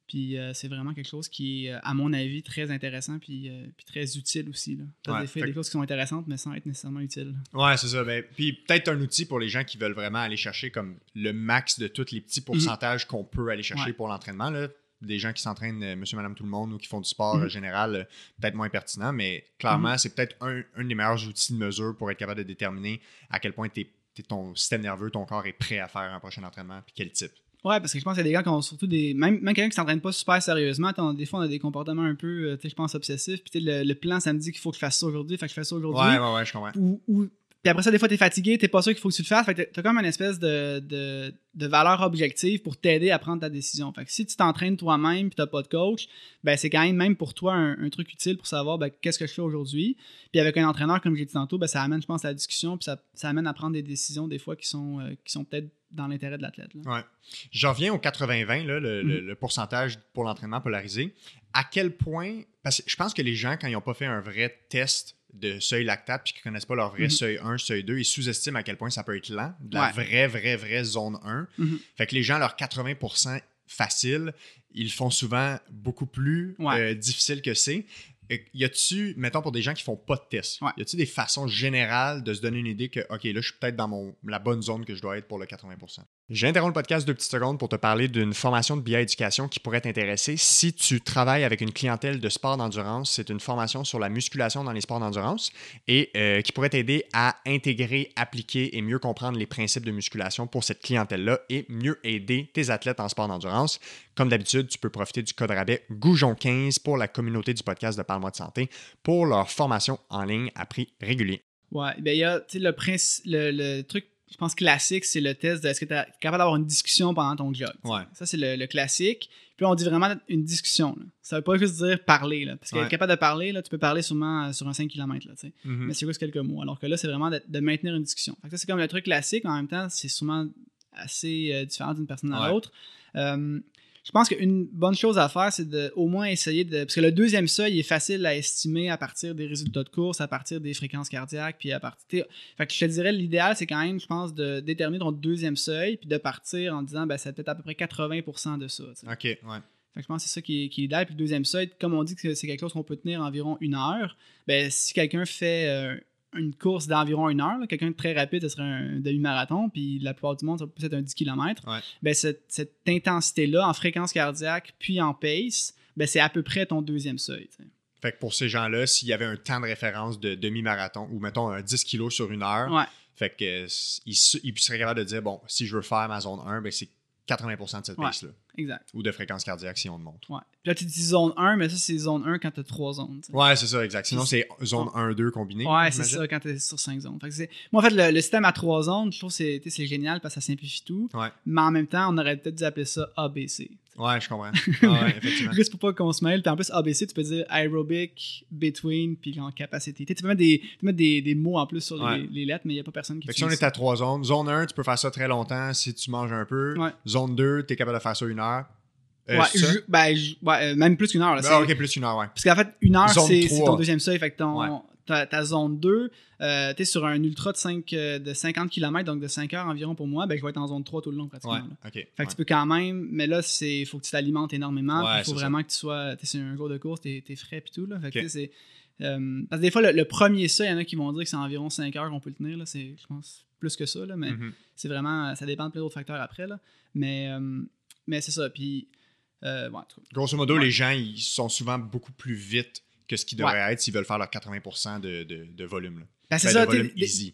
Puis euh, c'est vraiment quelque chose qui est, euh, à mon avis, très intéressant puis, euh, puis très utile aussi. Là. T'as Ouais, fait des choses qui sont intéressantes, mais sans être nécessairement utiles. Ouais, c'est ça. Ben, puis peut-être un outil pour les gens qui veulent vraiment aller chercher comme le max de tous les petits pourcentages qu'on peut aller chercher Mhm. Ouais. pour l'entraînement. là. Des gens qui s'entraînent, euh, monsieur, madame, tout le monde, ou qui font du sport Mhm. général, peut-être moins pertinent, mais clairement, c'est peut-être un, un des meilleurs outils de mesure pour être capable de déterminer à quel point t'es- t'es- ton système nerveux, ton corps est prêt à faire un prochain entraînement, puis quel type. Ouais, parce que je pense qu'il y a des gars qui ont surtout des. Même, même quelqu'un qui s'entraîne pas super sérieusement, des fois on a des comportements un peu, euh, tu sais, je pense, obsessifs. Puis le, le plan, ça me dit qu'il faut que je fasse ça aujourd'hui, fait que je fais ça aujourd'hui. Ouais, ouais, ouais, je comprends. ou, ou- puis après ça, des fois, t'es fatigué, t'es pas sûr qu'il faut que tu le fasses. Fait que t'as comme une espèce de, de, de valeur objective pour t'aider à prendre ta décision. Fait que si tu t'entraînes toi-même puis t'as pas de coach, ben c'est quand même, même pour toi, un, un truc utile pour savoir ben, qu'est-ce que je fais aujourd'hui. Puis avec un entraîneur, comme j'ai dit tantôt, ben, ça amène, je pense, à la discussion, puis ça, ça amène à prendre des décisions, des fois, qui sont, euh, qui sont peut-être dans l'intérêt de l'athlète. Ouais. Je reviens au 80-20, là, le, Mhm. le pourcentage pour l'entraînement polarisé. À quel point. Parce que je pense que les gens, quand ils n'ont pas fait un vrai test de seuil lactate puis qui connaissent pas leur vrai Mhm. seuil 1, seuil 2, ils sous-estiment à quel point ça peut être lent, de la Ouais. vraie, vraie, vraie zone 1. Mhm. Fait que les gens, leur 80% facile, ils font souvent beaucoup plus Ouais. euh, difficile que c'est. Y a-tu, mettons pour des gens qui font pas de test, Ouais. y a-tu des façons générales de se donner une idée que, OK, là, je suis peut-être dans mon, la bonne zone que je dois être pour le 80%? J'interromps le podcast deux petites secondes pour te parler d'une formation de bioéducation qui pourrait t'intéresser. Si tu travailles avec une clientèle de sport d'endurance, c'est une formation sur la musculation dans les sports d'endurance et euh, qui pourrait t'aider à intégrer, appliquer et mieux comprendre les principes de musculation pour cette clientèle-là et mieux aider tes athlètes en sport d'endurance. Comme d'habitude, tu peux profiter du code rabais Goujon15 pour la communauté du podcast de Parle-moi de santé pour leur formation en ligne à prix régulier. Ouais, ben il y a, le, le, le truc, je pense, classique, c'est le test de est-ce que tu es capable d'avoir une discussion pendant ton sais. Ouais. Ça, c'est le, le classique. Puis on dit vraiment une discussion. là. Ça veut pas juste dire parler. Là, parce qu'être Ouais. capable de parler, là, tu peux parler sûrement euh, sur un 5 km. Là. Mhm. Mais c'est juste quelques mots. Alors que là, c'est vraiment de, de maintenir une discussion. Fait que ça, c'est comme le truc classique. En même temps, c'est souvent assez euh, différent d'une personne à Ouais. l'autre. Euh, je pense qu'une bonne chose à faire, c'est de au moins essayer de. Parce que le deuxième seuil il est facile à estimer à partir des résultats de course, à partir des fréquences cardiaques, puis à partir. Fait que je te dirais, l'idéal, c'est quand même, je pense, de déterminer ton deuxième seuil, puis de partir en disant, ben, c'est peut-être à peu près 80% de ça. OK, ouais. Fait que je pense que c'est ça qui est, qui est idéal. Puis le deuxième seuil, comme on dit que c'est quelque chose qu'on peut tenir environ une heure, ben, si quelqu'un fait euh, une course d'environ une heure, quelqu'un de très rapide, ce serait un demi-marathon, puis la plupart du monde, ça peut être un 10 km, Ouais. ben, cette, cette intensité-là en fréquence cardiaque puis en pace, ben, c'est à peu près ton deuxième seuil. Fait que pour ces gens-là, s'il y avait un temps de référence de demi-marathon ou mettons un 10 kilos sur une heure, Ouais, fait que ils seraient capables de dire bon, si je veux faire ma zone 1, ben c'est 80% de cette Ouais. pace-là. exact. Ou de fréquence cardiaque si on le montre. Ouais. Puis là, tu dis zone 1, mais ça, c'est zone 1 quand tu as trois zones. tu sais. Ouais, c'est ça, exact. Sinon, c'est zone 1-2 combiné. Ouais, c'est ça, quand tu es sur 5 zones. Fait que c'est- Moi, en fait, le, le système à 3 zones, je trouve que c'est génial parce que ça simplifie tout. Ouais. Mais en même temps, on aurait peut-être dû appeler ça ABC. Ouais, je comprends. *laughs* Ah ouais, effectivement. Juste pour pas qu'on se mêle. Puis en plus, ABC, tu peux dire aerobic, between, puis en capacité. Tu peux mettre des, tu peux mettre des, des mots en plus sur Ouais. les, les lettres, mais il n'y a pas personne qui Fait que si on est à trois zones, zone 1, tu peux faire ça très longtemps si tu manges un peu. Ouais. Zone 2, tu es capable de faire ça une heure. Euh, Ouais, ben, ouais, euh, même plus qu'une heure. là, c'est- ok, plus une heure, ouais. Parce qu'en fait, une heure, c'est c'est 3. ton deuxième seuil. Fait que ton. Ta, ta zone 2, euh, tu es sur un ultra de, 5, euh, de 50 km, donc de 5 heures environ pour moi, ben, je vais être en zone 3 tout le long pratiquement. Ouais. Fait ouais. que tu peux quand même, mais là, il faut que tu t'alimentes énormément. Ouais, Il faut vraiment que tu sois. Tu sais, c'est un jour de course, t'es es frais puis tout. Là. Fait que, tu c'est. euh, parce que des fois, le, le premier ça, il y en a qui vont dire que c'est environ 5 heures qu'on peut le tenir. Là. C'est, je pense, plus que ça. Là, mais Mhm. c'est vraiment. Ça dépend de plein d'autres facteurs après. Là. Mais, euh, mais c'est ça. Puis. Euh, ouais. Grosso modo, Ouais. les gens, ils sont souvent beaucoup plus vite que ce qu'ils devraient être s'ils veulent faire leur 80% de, de, de volume. Ben, c'est Ben, ça,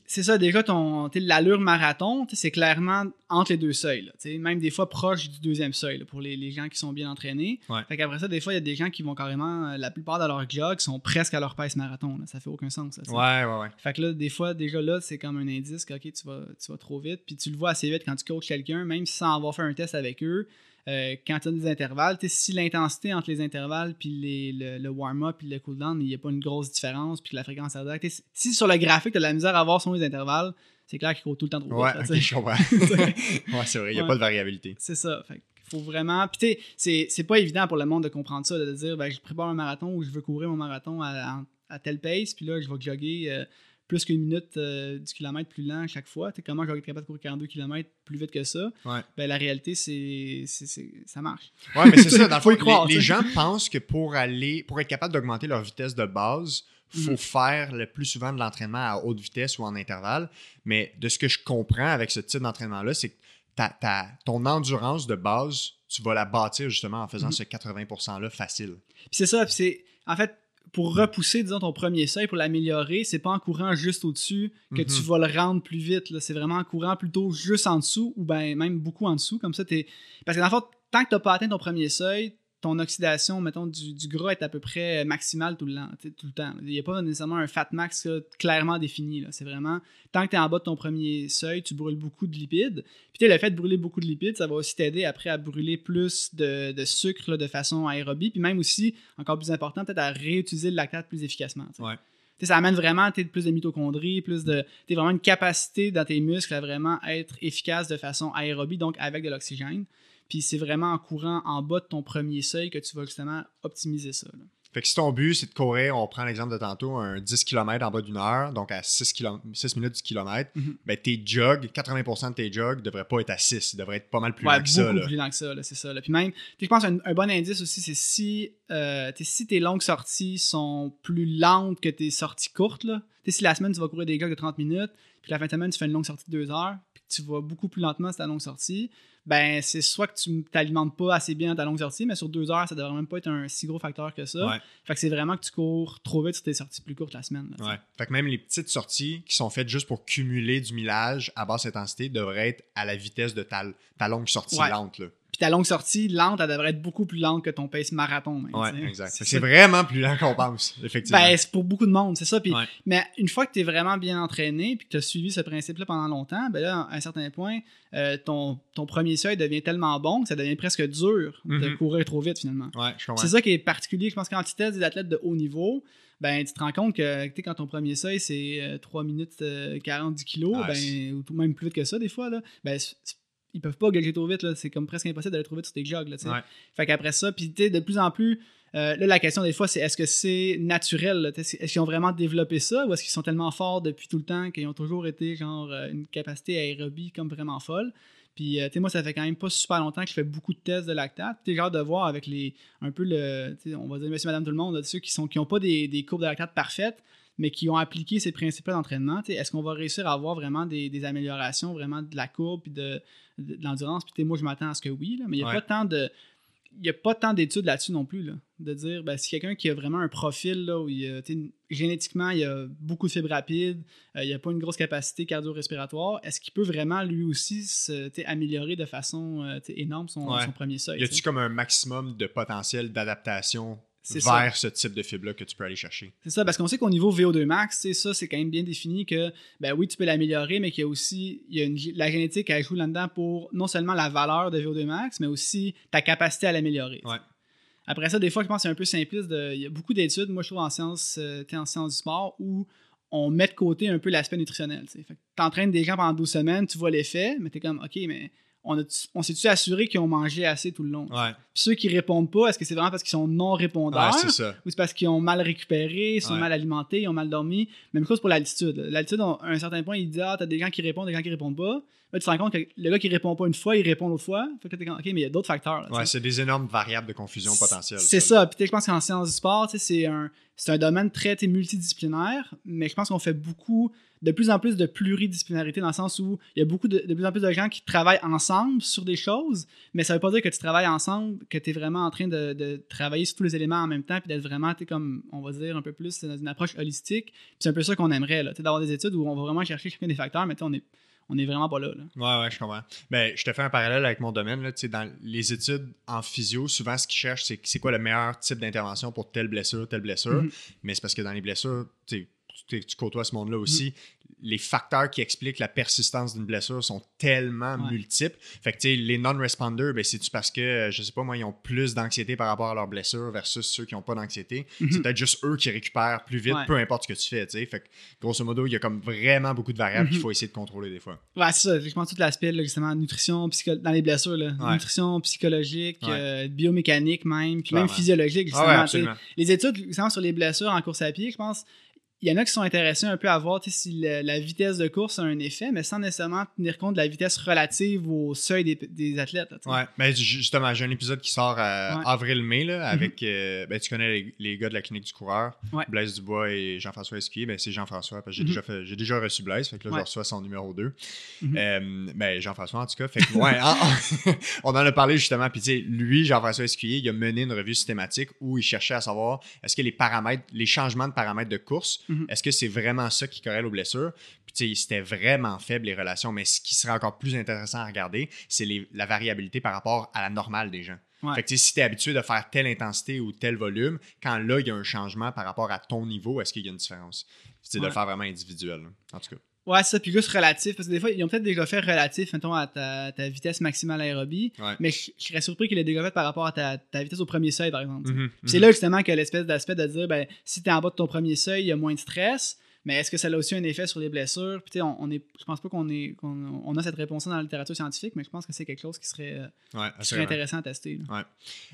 c'est ça, déjà, ton, l'allure marathon, c'est clairement entre les deux seuils. là, même des fois proche du deuxième seuil là, pour les, les gens qui sont bien entraînés. Ouais. Fait qu'après ça, des fois, il y a des gens qui vont carrément, euh, la plupart de leurs jogs sont presque à leur pace marathon. Là, ça fait aucun sens. Ouais, ouais, ouais. Fait que là, des fois, déjà là, c'est comme un indice que, OK, tu vas, tu vas trop vite. Puis tu le vois assez vite quand tu coaches quelqu'un, même sans avoir fait un test avec eux. Euh, quand tu as des intervalles, si l'intensité entre les intervalles puis les- le, le warm-up puis le cool-down, il n'y a pas une grosse différence, puis que la fréquence cardiaque, si sur le graphique, tu as de la misère à voir sur les intervalles, c'est clair qu'il faut tout le temps trop Ouais, vite, je comprends. *laughs* *laughs* ouais, c'est vrai, il n'y a Ouais. pas de variabilité. C'est ça. Fait faut vraiment. Puis, tu c'est pas évident pour le monde de comprendre ça, de dire, ben, je prépare un marathon ou je veux courir mon marathon à, à, à telle pace, puis là, je vais jogger euh, plus qu'une minute euh, du kilomètre plus lent à chaque fois. Sais, comment je vais être capable de courir 42 km plus vite que ça? Ouais. Ben, la réalité, c'est ça marche. Ouais, mais c'est ça. Dans le *laughs* Faut fond, y croire, les, gens pensent que pour aller, pour être capable d'augmenter leur vitesse de base, faut Mhm. faire le plus souvent de l'entraînement à haute vitesse ou en intervalle. Mais de ce que je comprends avec ce type d'entraînement-là, c'est que ta, ta- ton endurance de base, tu vas la bâtir justement en faisant Mhm. ce 80%-là facile. Puis c'est ça, puis c'est. En fait, pour repousser, disons, ton premier seuil, pour l'améliorer, c'est pas en courant juste au-dessus que Mhm. tu vas le rendre plus vite. C'est vraiment en courant plutôt juste en dessous ou ben même beaucoup en dessous. Comme ça, t'es. Parce que dans le fond, tant que tu n'as pas atteint ton premier seuil, ton oxydation, mettons, du, gras est à peu près maximale tout le, tout temps. Il n'y a pas nécessairement un fat max clairement défini. C'est vraiment, tant que tu es en bas de ton premier seuil, tu brûles beaucoup de lipides. Puis le fait de brûler beaucoup de lipides, ça va aussi t'aider après à brûler plus de, sucre de façon aérobie. Puis même aussi, encore plus important, peut-être à réutiliser le lactate plus efficacement. Ça amène vraiment plus de mitochondries, plus de. Tu vraiment une capacité dans tes muscles à vraiment être efficace de façon aérobie, donc avec de l'oxygène. Puis c'est vraiment en courant en bas de ton premier seuil que tu vas justement optimiser ça. Fait que si ton but, c'est de courir, on prend l'exemple de tantôt, un 10 km en bas d'une heure, donc à 6, km, 6 minutes du kilomètre, Mhm. ben tes jogs, 80% de tes jogs devraient pas être à 6, ils devraient être pas mal plus ouais, lents que ça. là. plus lent que ça, là, c'est ça. là. Puis même, tu sais, je pense un, un bon indice aussi, c'est si, euh, si tes longues sorties sont plus lentes que tes sorties courtes. Là. Tu sais, si la semaine, tu vas courir des jogs de 30 minutes, puis la fin de semaine, tu fais une longue sortie de 2 heures, puis tu vas beaucoup plus lentement sur ta longue sortie, ben c'est soit que tu t'alimentes pas assez bien dans ta longue sortie, mais sur 2 heures, ça devrait même pas être un si gros facteur que ça. Ouais. Fait que c'est vraiment que tu cours trop vite sur tes sorties plus courtes la semaine. là. Ouais. Fait que même les petites sorties qui sont faites juste pour cumuler du millage à basse intensité devraient être à la vitesse de ta, ta longue sortie Ouais. lente. Là. Puis ta longue sortie lente, elle devrait être beaucoup plus lente que ton pace marathon. même, Ouais, tu sais. exact. C'est vraiment plus lent qu'on pense, effectivement. Ben, c'est pour beaucoup de monde, c'est ça. Puis, Ouais. Mais une fois que tu es vraiment bien entraîné puis que tu as suivi ce principe-là pendant longtemps, ben là, à un certain point, euh, ton, ton premier seuil devient tellement bon que ça devient presque dur de Mhm. courir trop vite finalement. ouais, je comprends. C'est ça qui est particulier. Je pense que quand tu testes des athlètes de haut niveau, ben, tu te rends compte que quand ton premier seuil c'est euh, 3 minutes euh, 40 10 kilos, Ah, c'est- ben, ou tout- même plus vite que ça des fois, là, ben, ils peuvent pas gagner trop vite. là. C'est comme presque impossible d'aller trop vite sur tes jogs. Là. Ouais. Fait qu'après ça, puis tu sais, de plus en plus, euh, là, la question des fois, c'est est-ce que c'est naturel? là? Est-ce qu'ils ont vraiment développé ça ou est-ce qu'ils sont tellement forts depuis tout le temps qu'ils ont toujours été genre euh, une capacité aérobie comme vraiment folle? Puis, euh, tu sais, moi, ça fait quand même pas super longtemps que je fais beaucoup de tests de lactate. Tu genre de voir avec les, un peu le, on va dire monsieur, madame, tout le monde, là, ceux qui sont qui ont pas des, des courbes de lactate parfaites, mais qui ont appliqué ces principes d'entraînement. Est-ce qu'on va réussir à avoir vraiment des, des améliorations, vraiment de la courbe puis de, de, de l'endurance? Puis, moi, je m'attends à ce que oui, là, mais il n'y a Ouais. pas tant de il n'y a pas tant d'études là-dessus non plus. Là, de dire, ben, si quelqu'un qui a vraiment un profil là, où il a, génétiquement, il a beaucoup de fibres rapides, euh, il n'y a pas une grosse capacité cardio-respiratoire, est-ce qu'il peut vraiment lui aussi se, améliorer de façon euh, énorme son, Ouais. son premier seuil? Y a-tu comme un maximum de potentiel d'adaptation C'est vers ce type de fibre-là que tu peux aller chercher? C'est ça, parce qu'on sait qu'au niveau VO2 max, tu ça, c'est quand même bien défini que, ben oui, tu peux l'améliorer, mais qu'il y a aussi, il y a une, la génétique à jouer là-dedans pour non seulement la valeur de VO2 max, mais aussi ta capacité à l'améliorer. tu. Ouais. Après ça, des fois, je pense que c'est un peu simpliste. de- il y a beaucoup d'études, moi, je trouve, en sciences, euh, tu en sciences du sport, où on met de côté un peu l'aspect nutritionnel. tu t'entraînes des gens pendant 12 semaines, tu vois l'effet, mais t'es comme, OK, mais on, on s'est-tu assuré qu'ils ont mangé assez tout le long? Ouais, Puis ceux qui répondent pas, est-ce que c'est vraiment parce qu'ils sont non répondeurs? ouais ça. ou c'est parce qu'ils ont mal récupéré, ils sont Ouais. mal alimentés, ils ont mal dormi? Même chose pour l'altitude. L'altitude, à un certain point, il dit Ah, t'as des gens qui répondent, des gens qui répondent pas. Là, tu te rends compte que le gars qui répond pas une fois, il répond l'autre fois. Fait que t'es comme, OK, mais il y a d'autres facteurs. là, Ouais, c'est des énormes variables de confusion potentielle. C'est ça. Puis tu sais, je pense qu'en sciences du sport, c'est un, un domaine très multidisciplinaire, mais je pense qu'on fait beaucoup, de plus en plus de pluridisciplinarité dans le sens où il y a beaucoup de, de plus en plus de gens qui travaillent ensemble sur des choses, mais ça veut pas dire que tu travailles ensemble, que tu es vraiment en train de, de travailler sur tous les éléments en même temps, puis d'être vraiment, tu comme, on va dire, un peu plus dans une approche holistique. C'est un peu ça qu'on aimerait, là, d'avoir des études où on va vraiment chercher chacun des facteurs, mais tu sais, on est, on est vraiment pas là. là. Ouais, ouais, je comprends. Ben, je te fais un parallèle avec mon domaine. Là, dans les études en physio, souvent, ce qu'ils cherchent, c'est c'est quoi le meilleur type d'intervention pour telle blessure, telle blessure. Mhm. Mais c'est parce que dans les blessures, tu côtoies ce monde-là aussi. Mhm. Les facteurs qui expliquent la persistance d'une blessure sont tellement Ouais. multiples. Fait que, tu sais, les non-responders, ben, c'est-tu parce que, euh, je sais pas, moi, ils ont plus d'anxiété par rapport à leur blessure versus ceux qui n'ont pas d'anxiété? Mhm. C'est peut-être juste eux qui récupèrent plus vite, Ouais. peu importe ce que tu fais, tu sais. Fait que, grosso modo, il y a comme vraiment beaucoup de variables Mhm. qu'il faut essayer de contrôler des fois. Ouais, c'est ça. Je pense tout l'aspect, là, justement, nutrition, psycho- dans les blessures, là. Ouais. nutrition psychologique, euh, biomécanique même, puis Clairement. même physiologique, Ah justement. les études, justement, sur les blessures en course à pied, je pense, il y en a qui sont intéressés un peu à voir si le- la vitesse de course a un effet, mais sans nécessairement tenir compte de la vitesse relative au seuil des, des athlètes. là, sais. Ouais, ben ju- justement, j'ai un épisode qui sort à Ouais. avril-mai là, avec. euh, ben, tu connais les, les gars de la clinique du coureur, Ouais. Blaise Dubois et Jean-François Escuyer. Ben, c'est Jean-François, parce que j'ai Mhm. déjà, reçu Blaise, fait que là, Ouais. je reçois son numéro 2. Mhm. Euh, ben, Jean-François, en tout cas. Fait que, ouais, *laughs* on en a parlé justement. Puis, tu sais, lui, Jean-François Escuyer, il a mené une revue systématique où il cherchait à savoir est-ce que les paramètres, les changements de paramètres de course, Mhm. est-ce que c'est vraiment ça qui corrèle aux blessures? Puis, c'était vraiment faible les relations. Mais ce qui serait encore plus intéressant à regarder, c'est la variabilité par rapport à la normale des gens. Ouais. Fait que, si tu es habitué de faire telle intensité ou tel volume, quand là, il y a un changement par rapport à ton niveau, est-ce qu'il y a une différence? C'est de le faire vraiment individuel, en tout cas. Ouais, c'est ça. Puis juste relatif, parce que des fois, ils ont peut-être déjà fait relatif, mettons, à ta, ta vitesse maximale aérobie, Ouais. mais je, je serais surpris qu'il ait déjà fait par rapport à ta, ta vitesse au premier seuil, par exemple. Mhm, C'est mhm. là justement que l'espèce d'aspect de dire, ben, si tu es en bas de ton premier seuil, il y a moins de stress. Mais est-ce que ça a aussi un effet sur les blessures? Puis, on, on est, je pense pas qu'on qu'on on a cette réponse dans la littérature scientifique, mais je pense que c'est quelque chose qui serait, euh, Ouais, qui serait intéressant à tester. Ouais.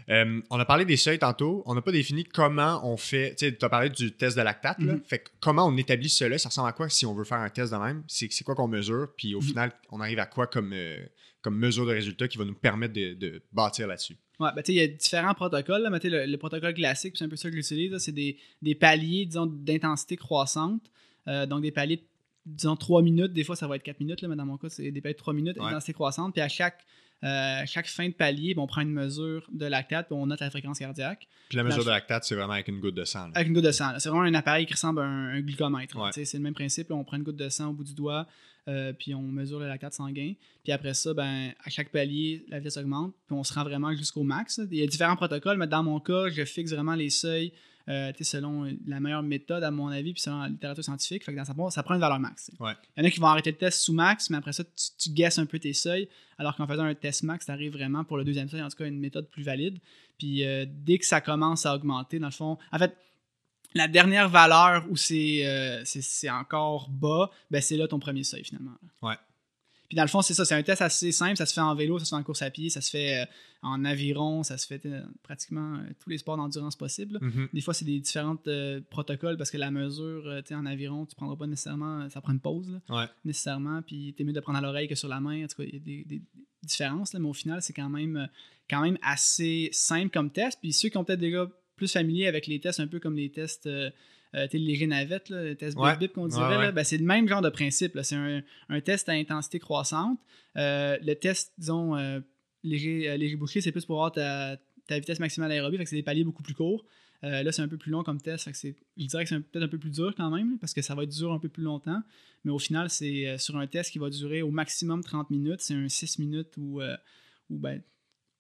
Euh, on a parlé des seuils tantôt. On n'a pas défini comment on fait. Tu as parlé du test de lactate. là. Mhm. Fait que comment on établit cela Ça ressemble à quoi si on veut faire un test de même? C'est quoi qu'on mesure? Puis au Mhm. final, on arrive à quoi comme, euh, comme mesure de résultat qui va nous permettre de, de bâtir là-dessus? Ouais, ben, tu sais, il y a différents protocoles. Là, mais le, le protocole classique, c'est un peu ça que j'utilise, c'est des, des paliers, disons, d'intensité croissante. Euh, donc, des paliers, disons, 3 minutes. Des fois, ça va être 4 minutes, là, mais dans mon cas, c'est des paliers de 3 minutes, Ouais. intensité croissante. Puis à chaque, euh, chaque fin de palier, ben, on prend une mesure de lactate, puis on note la fréquence cardiaque. Puis la mesure de lactate, c'est vraiment avec une goutte de sang. là. Avec une goutte de sang. C'est vraiment un appareil qui ressemble à un, un glucomètre. Ouais. C'est le même principe. là. On prend une goutte de sang au bout du doigt, euh, puis on mesure le lactate sanguin. Puis après ça, ben, à chaque palier, la vitesse augmente, puis on se rend vraiment jusqu'au max. Il y a différents protocoles, mais dans mon cas, je fixe vraiment les seuils euh, selon la meilleure méthode, à mon avis, puis selon la littérature scientifique. Fait que dans ça, ça prend une valeur max. Ouais. Il y en a qui vont arrêter le test sous max, mais après ça, tu, tu guesses un peu tes seuils, alors qu'en faisant un test max, tu arrives vraiment pour le deuxième seuil, en tout cas, une méthode plus valide. Puis euh, dès que ça commence à augmenter, dans le fond, en fait, la dernière valeur où c'est euh, encore bas, ben c'est là ton premier seuil finalement. Ouais. Puis dans le fond, c'est ça, c'est un test assez simple, ça se fait en vélo, ça se fait en course à pied, ça se fait euh, en aviron, ça se fait euh, pratiquement euh, tous les sports d'endurance possibles. Mhm. Des fois, c'est des différents euh, protocoles parce que la mesure, euh, tu sais, en aviron, tu prendras pas nécessairement, ça prend une pause, là, Ouais. nécessairement, puis t'es mieux de prendre à l'oreille que sur la main. En tout cas, il y a des, des différences, là, mais au final, c'est quand même, quand même assez simple comme test. Puis ceux qui ont peut-être déjà plus familiers avec les tests, un peu comme les tests. Euh, euh, les là, les tests Ouais. bip qu'on dirait, ouais. ben, c'est le même genre de principe. là. C'est un, un test à intensité croissante. Euh, le test, disons, euh, léger, euh, léger bouclier, c'est plus pour avoir ta, ta vitesse maximale aérobie, fait que c'est des paliers beaucoup plus courts. Euh, là, c'est un peu plus long comme test, fait que c'est, je dirais que c'est peut-être un peu plus dur quand même, parce que ça va être dur un peu plus longtemps. Mais au final, c'est euh, sur un test qui va durer au maximum 30 minutes. C'est un 6 minutes ou, euh, ou ben,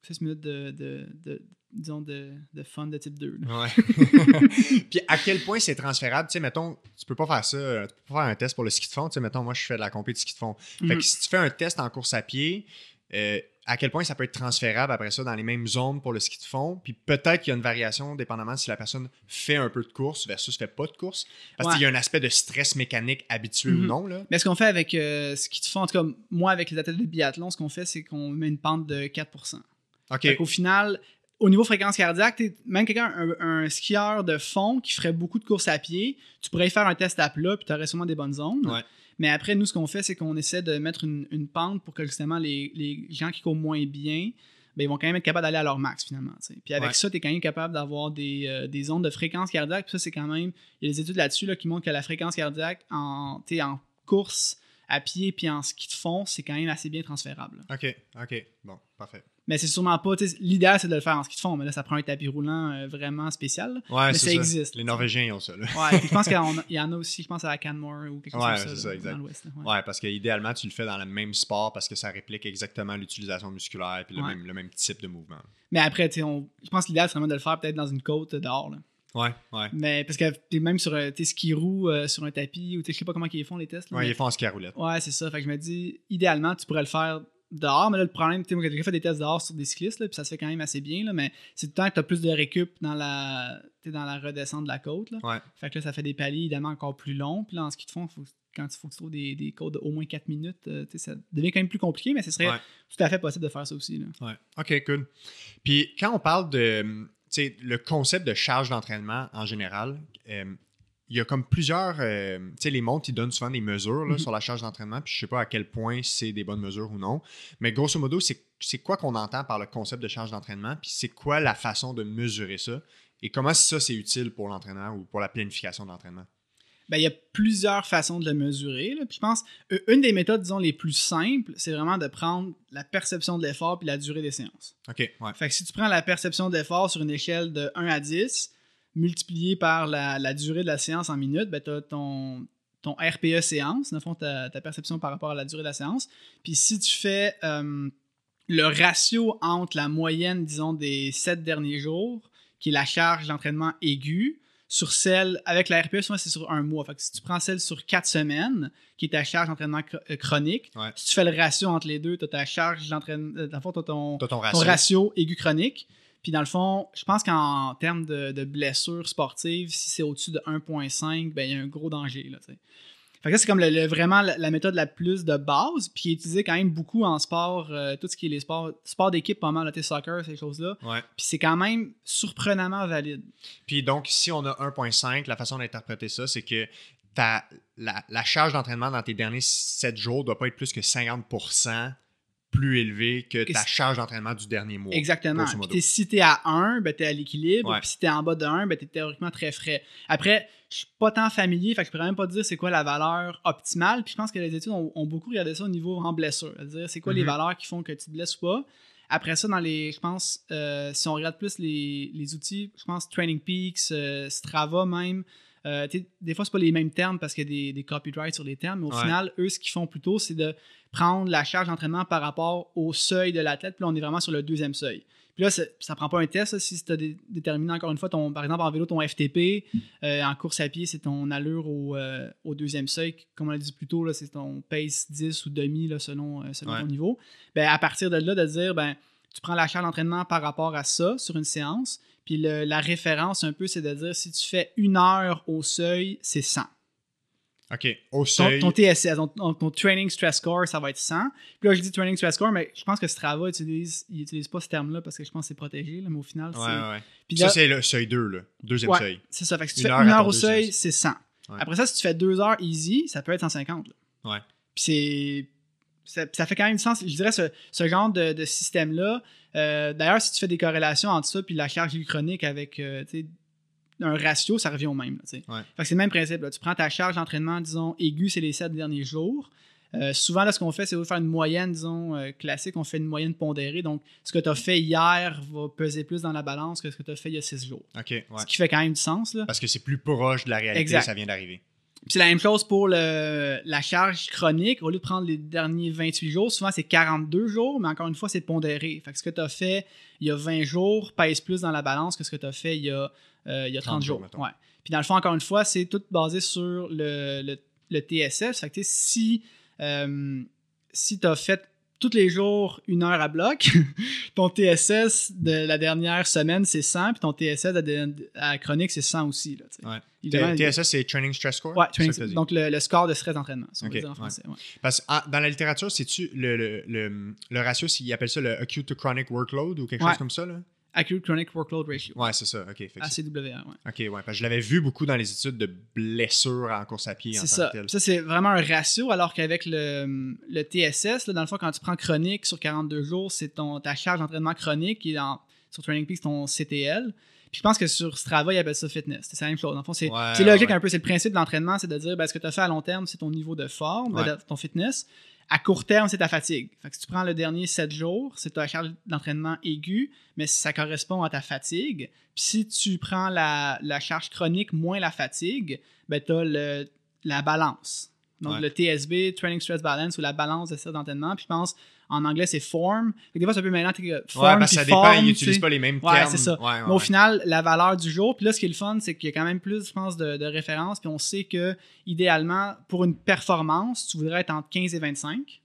6 minutes de, de, de- disons, de, de fun de type 2. là. Ouais. *laughs* *laughs* Puis à quel point c'est transférable, tu sais, mettons, tu peux pas faire ça, euh, tu peux pas faire un test pour le ski de fond, tu sais, mettons, moi je fais de la compétition ski de fond. Fait que si tu fais un test en course à pied, euh, à quel point ça peut être transférable après ça dans les mêmes zones pour le ski de fond, puis peut-être qu'il y a une variation dépendamment si la personne fait un peu de course versus fait pas de course, parce Ouais. qu'il y a un aspect de stress mécanique habituel ou Mhm. non, là. Mais ce qu'on fait avec euh, ce qui te font, en tout cas, moi, avec les athlètes de biathlon, ce qu'on fait, c'est qu'on met une pente de 4 OK. Fait qu'au final, au niveau fréquence cardiaque, même quelqu'un, un, un skieur de fond qui ferait beaucoup de courses à pied, tu pourrais faire un test à plat, puis tu aurais sûrement des bonnes zones. Ouais. Mais après, nous, ce qu'on fait, c'est qu'on essaie de mettre une, une pente pour que justement les, les gens qui courent moins bien, ben, ils vont quand même être capables d'aller à leur max finalement. Puis avec Ouais. ça, tu es quand même capable d'avoir des, euh, des ondes de fréquence cardiaque. Puis ça, c'est quand même. Il y a des études là-dessus là, qui montrent que la fréquence cardiaque en, en course à pied puis en ski de fond, c'est quand même assez bien transférable. là. OK, OK. Bon, parfait. Mais c'est sûrement pas. L'idéal, c'est de le faire en ski de fond, mais là, ça prend un tapis roulant euh, vraiment spécial. Ouais, Mais c'est ça existe. Les Norvégiens, ils ont ça, là. Ouais, puis je pense qu'il y en a- aussi, je pense, à la Canmore ou quelque chose Ouais, comme ça. ça, là, exact. Dans l'Ouest. ouais. Ouais, parce qu'idéalement, tu le fais dans le même sport parce que ça réplique exactement l'utilisation musculaire puis le, Ouais. même, le même type de mouvement. Mais après, on- je pense que l'idéal, c'est vraiment de le faire peut-être dans une côte euh, dehors. Là. Ouais, ouais. Mais parce que t'es même sur un- tes ski roue euh, sur un tapis, ou je sais pas comment ils font les tests. là, Ouais, mais- ils font en ski à roulette. Ouais, c'est ça. Fait que je me dis, idéalement, tu pourrais le faire dehors, mais là, le problème, tu sais, j'ai fait des tests dehors sur des cyclistes, là, puis ça se fait quand même assez bien, là, mais c'est tout le temps que tu as plus de récup dans la, dans la redescente de la côte. Là. Ouais. Fait que là, ça fait des paliers, évidemment, encore plus longs. Puis là, en ski de fond, faut, quand il faut que tu trouves des, des côtes d'au moins 4 minutes, euh, ça devient quand même plus compliqué, mais ce serait Ouais. tout à fait possible de faire ça aussi. Là. Ouais. OK, cool. Puis quand on parle de le concept de charge d'entraînement en général, euh, il y a comme plusieurs. euh, tu sais, les montres, ils donnent souvent des mesures là, Mhm. sur la charge d'entraînement, puis je sais pas à quel point c'est des bonnes mesures ou non. Mais grosso modo, c'est c'est quoi qu'on entend par le concept de charge d'entraînement, puis c'est quoi la façon de mesurer ça, et comment ça c'est utile pour l'entraîneur ou pour la planification de l'entraînement. Ben, il y a plusieurs façons de le mesurer. là. Puis je pense une des méthodes, disons, les plus simples, c'est vraiment de prendre la perception de l'effort puis la durée des séances. OK, ouais. Fait que si tu prends la perception d'effort sur une échelle de 1 à 10, multiplié par la, la durée de la séance en minutes, ben, tu as ton, ton RPE séance, dans le fond, ta, ta perception par rapport à la durée de la séance. Puis si tu fais euh, le ratio entre la moyenne, disons, des 7 derniers jours, qui est la charge d'entraînement aiguë, sur celle, avec la RPE, souvent c'est sur un mois. Fait que si tu prends celle sur 4 semaines, qui est ta charge d'entraînement euh, chronique, Ouais. si tu fais le ratio entre les deux, tu as ta charge d'entraînement, euh, dans le fond, ton, T'as ton ton ratio. ratio aigu chronique. Puis dans le fond, je pense qu'en termes de, de blessures sportives, si c'est au-dessus de 1.5, ben il y a un gros danger. Là. Fait que ça, c'est comme le, le- vraiment la, la méthode la plus de base, puis qui est utilisée quand même beaucoup en sport, euh, tout ce qui est les sports, sport d'équipe, pas mal, sais, soccer, ces choses-là. Ouais. Puis c'est quand même surprenamment valide. Puis donc, si on a 1.5, la façon d'interpréter ça, c'est que ta, la, la charge d'entraînement dans tes derniers 7 jours doit pas être plus que 50% plus élevée que ta charge d'entraînement du dernier mois. Exactement. Puis si t'es à 1, ben t'es à l'équilibre. Puis si t'es en bas de 1, ben t'es théoriquement très frais. Après, je suis pas tant familier, fait que je pourrais même pas dire c'est quoi la valeur optimale. Puis je pense que les études ont, ont beaucoup regardé ça au niveau en blessure. C'est-à-dire, c'est quoi les Mhm. valeurs qui font que tu te blesses ou pas. Après ça, dans les, je pense, euh, si on regarde plus les, les outils, je pense Training Peaks, euh, Strava même, euh, tu des fois, c'est pas les mêmes termes parce qu'il y a des, des copyrights sur les termes, mais au Ouais. final, eux, ce qu'ils font plutôt, c'est de prendre la charge d'entraînement par rapport au seuil de l'athlète. Puis là, on est vraiment sur le deuxième seuil. Puis là, ça, ça prend pas un test. là, si tu as déterminé encore une fois, ton, par exemple, en vélo, ton FTP, euh, en course à pied, c'est ton allure au, euh, au deuxième seuil. Comme on l'a dit plus tôt, c'est ton pace 10 ou demi là, selon, euh, selon Ouais. ton niveau. Ben, à partir de là, de dire, ben, tu prends la charge d'entraînement par rapport à ça sur une séance. Puis le- la référence, un peu, c'est de dire si tu fais une heure au seuil, c'est 100. OK. Au Ton, seuil. ton TSS, ton, ton- ton Training Stress Score, ça va être 100. Puis là, je dis Training Stress Score, mais je pense que Strava utilise, il utilise pas ce terme-là parce que je pense que c'est protégé, là, mais au final, Ouais, c'est. ouais, ouais. Puis Ça, là, c'est le seuil 2, là. Deuxième Ouais. seuil. c'est ça. Fait que si tu une fais heure une heure au seuil, c'est 100. Ouais. Après ça, si tu fais deux heures easy, ça peut être 150. là. Ouais. Puis c'est. Ça, ça fait quand même du sens. Je dirais ce, ce genre de, de système-là. euh, D'ailleurs, si tu fais des corrélations entre ça puis la charge chronique avec euh, un ratio, ça revient au même. Ouais. C'est le même principe. là. Tu prends ta charge d'entraînement, disons, aiguë, c'est les sept derniers jours. Euh, souvent, là, ce qu'on fait, c'est de faire une moyenne, disons, euh, classique. On fait une moyenne pondérée. Donc, ce que tu as fait hier va peser plus dans la balance que ce que tu as fait il y a six jours. OK, ouais. Ce qui fait quand même du sens. Là. Parce que c'est plus proche de la réalité, Exact. ça vient d'arriver. Puis c'est la même chose pour le, la charge chronique. Au lieu de prendre les derniers 28 jours, souvent c'est 42 jours, mais encore une fois, c'est pondéré. Fait que ce que tu as fait il y a 20 jours pèse plus dans la balance que ce que tu as fait il y a, euh, il y a 30, 30 jours, jours. mettons. Ouais. Puis dans le fond, encore une fois, c'est tout basé sur le, le, le TSS. Fait que si, euh, si tu as fait tous les jours une heure à bloc, *laughs* ton TSS de la dernière semaine, c'est 100, puis ton TSS de la- à chronique, c'est 100 aussi. Là. Ouais. TSS, c'est Training Stress Score? Donc le, le score de stress d'entraînement, si on Ok, veut dire en français. ouais. Parce que ah, dans la littérature, c'est-tu le, le, le, ratio, ils appellent ça le acute to chronic workload ou quelque chose comme ça? Là? Acute Chronic Workload Ratio. Ouais, c'est ça. OK. fait ACWR, ouais. OK, ouais. Parce que je l'avais vu beaucoup dans les études de blessures en course à pied. C'est ça. tel. Ça, c'est vraiment un ratio, alors qu'avec le, le TSS, là, dans le fond, quand tu prends chronique sur 42 jours, c'est ton, ta charge d'entraînement chronique qui est dans, sur Training Peaks, ton CTL. Puis je pense que sur Strava, ils appellent ça fitness. C'est la même chose. Dans le fond, c'est Ouais, logique ouais. un peu. C'est le principe de l'entraînement, c'est de dire ben, ce que tu as fait à long terme, c'est ton niveau de forme, Ouais. de- ton fitness. À court terme, c'est ta fatigue. Fait que si tu prends le dernier 7 jours, c'est ta charge d'entraînement aiguë, mais ça correspond à ta fatigue. Puis si tu prends la, la charge chronique moins la fatigue, ben tu as la balance. Donc Ouais. le TSB, Training Stress Balance, ou la balance de stress d'entraînement. Puis je pense, en anglais, c'est form. Fait que des fois, c'est un peu Ouais, Form que ça dépend, form, ils n'utilisent pas les mêmes Ouais, termes. c'est ça. Ouais, ouais, Mais au ouais. final, la valeur du jour, puis là, ce qui est le fun, c'est qu'il y a quand même plus, je pense, de, de références. Puis on sait que, idéalement, pour une performance, tu voudrais être entre 15 et 25.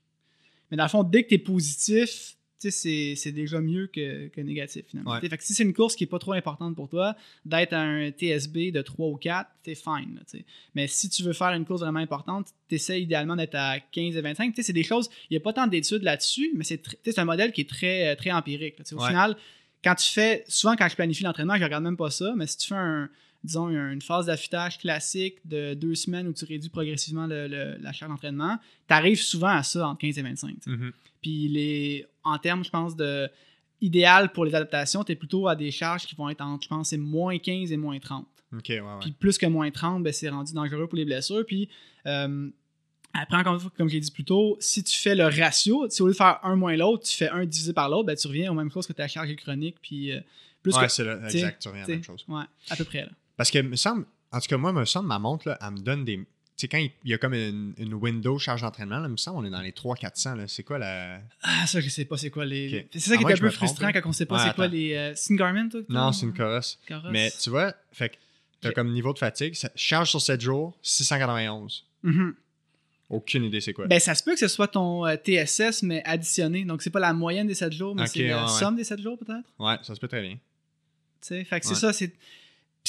Mais dans le fond, dès que tu es positif, c'est- c'est déjà mieux que, que négatif, finalement. Ouais. Fait que si c'est une course qui est pas trop importante pour toi, d'être à un TSB de 3 ou 4, t'es fine. là. Mais si tu veux faire une course vraiment importante, tu essaies idéalement d'être à 15 et 25. Tu sais, C'est des choses, il n'y a pas tant d'études là-dessus, mais c'est tr- un modèle qui est très, très empirique. là. Au Ouais. final, quand tu fais, souvent quand je planifie l'entraînement, je regarde même pas ça, mais si tu fais un, disons, une phase d'affûtage classique de deux semaines où tu réduis progressivement le- le- la charge d'entraînement, tu arrives souvent à ça entre 15 et 25. tu sais. Mhm. Puis les, en termes, je pense, de idéal pour les adaptations, tu es plutôt à des charges qui vont être entre, je pense, c'est moins 15 et moins 30. OK, ouais, ouais. Puis plus que moins 30, ben, c'est rendu dangereux pour les blessures. Puis euh, après, encore une fois, comme j'ai dit plus tôt, si tu fais le ratio, si au lieu de faire un moins l'autre, tu fais un divisé par l'autre, ben, tu reviens aux mêmes choses que ta charge chronique. Puis euh, plus ouais, que. c'est exact, tu reviens à la même chose. Ouais, à peu près. Là. Parce que, me semble, en tout cas, moi, me semble, ma montre, là, elle me donne des. Tu sais, quand il il y a comme une, une window charge d'entraînement, là, il me semble on est dans les 300-400. là. C'est quoi la. Ah, ça, je sais pas c'est quoi les. C'est ça qui est un peu trompe, frustrant quand on sait pas c'est quoi les. euh, c'est une Garmin, toi Non, c'est une Coros. Mais tu vois, fait que t'as comme niveau de fatigue, ça- charge sur 7 jours, 691. Mhm. Aucune idée c'est quoi. Ben, ça se peut que ce soit ton euh, TSS, mais additionné. Donc, c'est pas la moyenne des 7 jours, mais c'est la ouais, ouais. somme des 7 jours, peut-être? Ouais, ça se peut très bien. sais. Fait que c'est ça, c'est.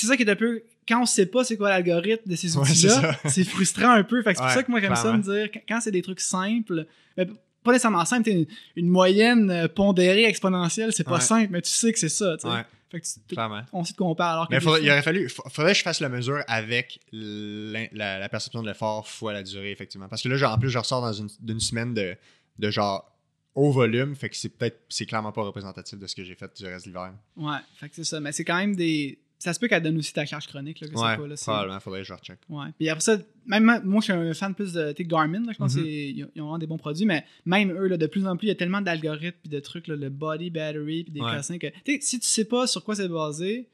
C'est ça qui est un peu. Quand on sait pas c'est quoi l'algorithme de ces outils-là, c'est frustrant un peu. Fait c'est pour ça que moi j'aime ça me dire, quand- c'est des trucs simples, ben, pas nécessairement simple, une, une moyenne euh, pondérée exponentielle, c'est pas Ouais. simple, mais tu sais que c'est ça. Fait que tu- on sait de quoi on parle. Alors que Mais faudrait- il aurait fallu, fa- faudrait que je fasse la mesure avec la, la perception de l'effort fois la durée, effectivement. Parce que là, genre, en plus, je ressors dans une, d'une semaine de, de genre au volume, fait que c'est peut-être, c'est clairement pas représentatif de ce que j'ai fait du reste de l'hiver. Ouais, fait que c'est ça. Mais c'est quand même des. Ça se peut qu'elle donne aussi ta charge chronique, là, que c'est Ouais, pas, là, probablement, faudrait que je recheck. Ouais. Puis après ça, même moi, je suis un fan plus de Garmin. Là, je pense Mhm. qu'ils ont vraiment des bons produits, mais même eux, là, de plus en plus, il y a tellement d'algorithmes puis de trucs, là, le body battery puis des Ouais. cassins que. Si tu sais pas sur quoi c'est basé,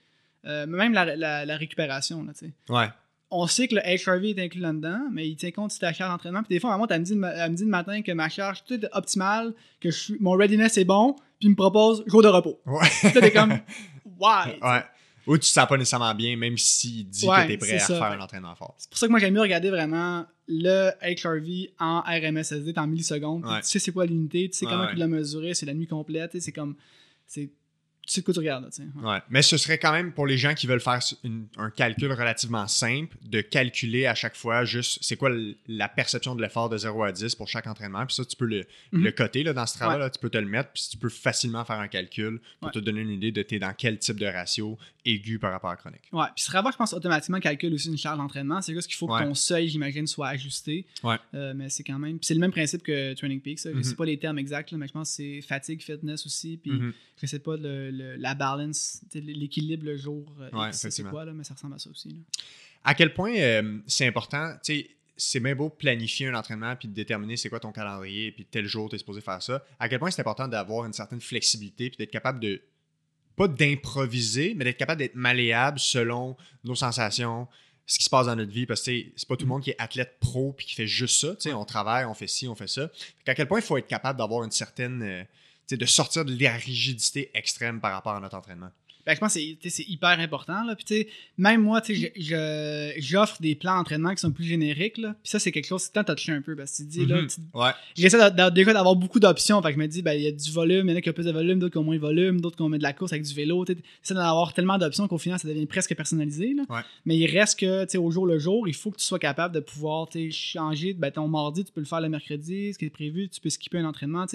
euh, même la, la- la récupération, là, tu sais. Ouais, On sait que le HRV est inclus là-dedans, mais il tient compte de ta charge d'entraînement. Puis des fois, maman, elle me dit, elle me dit le matin que ma charge est optimale, que je suis, mon readiness est bon, puis il me propose jour de repos. ouais. T'es comme, *laughs* why? ouais. Ou tu te sens pas nécessairement bien, même s'il dit Ouais, que t'es prêt c'est à ça. faire un entraînement fort. C'est pour ça que moi j'aime mieux regarder vraiment le HRV en RMSSD en millisecondes. Ouais. Tu sais c'est quoi l'unité, tu sais comment tu l'as mesuré, c'est la nuit complète, tu c'est comme. C'est. Tu sais de quoi tu regardes, tu sais. Ouais. Ouais. Mais ce serait quand même pour les gens qui veulent faire une- un calcul relativement simple, de calculer à chaque fois juste c'est quoi le- la perception de l'effort de 0 à 10 pour chaque entraînement. Puis ça, tu peux le, Mhm. le coter là, dans ce travail-là, tu peux te le mettre, puis tu peux facilement faire un calcul pour Ouais. te donner une idée de t'es dans quel type de ratio aigu par rapport à chronique. Ouais. Puis ce travail, je pense, automatiquement calcule aussi une charge d'entraînement. C'est juste qu'il faut Ouais. que ton seuil, j'imagine, soit ajusté. Ouais. Euh, mais c'est quand même. Puis c'est le même principe que Training Peaks. ça. Je Mhm. sais pas les termes exacts, là, mais je pense que c'est fatigue, fitness aussi. Puis Mhm. je sais pas le, le- la balance, l'équilibre le jour. euh, Ouais, c'est quoi, là, mais ça ressemble à ça aussi. là. À quel point euh, c'est important, tu sais, c'est bien beau planifier un entraînement puis de déterminer c'est quoi ton calendrier puis tel jour tu es supposé faire ça. À quel point c'est important d'avoir une certaine flexibilité puis d'être capable de pas d'improviser, mais d'être capable d'être malléable selon nos sensations, ce qui se passe dans notre vie parce que c'est pas tout le monde qui est athlète pro puis qui fait juste ça, on travaille, on fait ci, on fait ça. Fait à quel point il faut être capable d'avoir une certaine euh, de sortir de la rigidité extrême par rapport à notre entraînement? Ben, je pense que c'est- c'est hyper important. Là. Puis, même moi, j'offre des plans d'entraînement qui sont plus génériques. Là. Puis ça, c'est quelque chose qui t'a touché un peu. Parce que tu te dis, là, Mhm. Ouais. j'essaie d'avoir beaucoup d'options. Fait que je me dis, ben, il y a du volume, il y en a qui ont plus de volume, d'autres qui ont moins de volume, d'autres qui ont mis de la course avec du vélo. Tu essaies d'en avoir tellement d'options qu'au final, ça devient presque personnalisé. Là. Ouais. Mais il reste que, au jour le jour, il faut que tu sois capable de pouvoir changer. Ben, ton mardi, tu peux le faire le mercredi, ce qui est prévu, tu peux skipper un entraînement.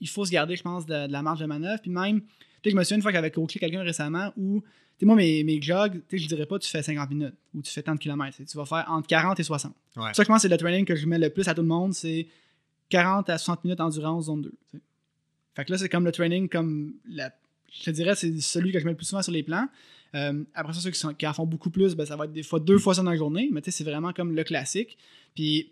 il faut se garder, je pense, de, de la marge de manœuvre. Puis même, tu sais, je me souviens une fois j'avais coaché quelqu'un récemment où, tu sais, moi, mes, mes jogs, tu sais, je dirais pas tu fais 50 minutes ou tu fais tant de kilomètres. Tu vas faire entre 40 et 60. Ouais. Ça, je pense c'est le training que je mets le plus à tout le monde, c'est 40 à 60 minutes endurance zone 2. tu sais. Fait que là, c'est comme le training, comme la, je te dirais, c'est celui que je mets le plus souvent sur les plans. Euh, après ça, ceux qui, sont- qui en font beaucoup plus, ben, ça va être des fois deux fois ça dans la journée, mais tu sais, c'est vraiment comme le classique. Puis,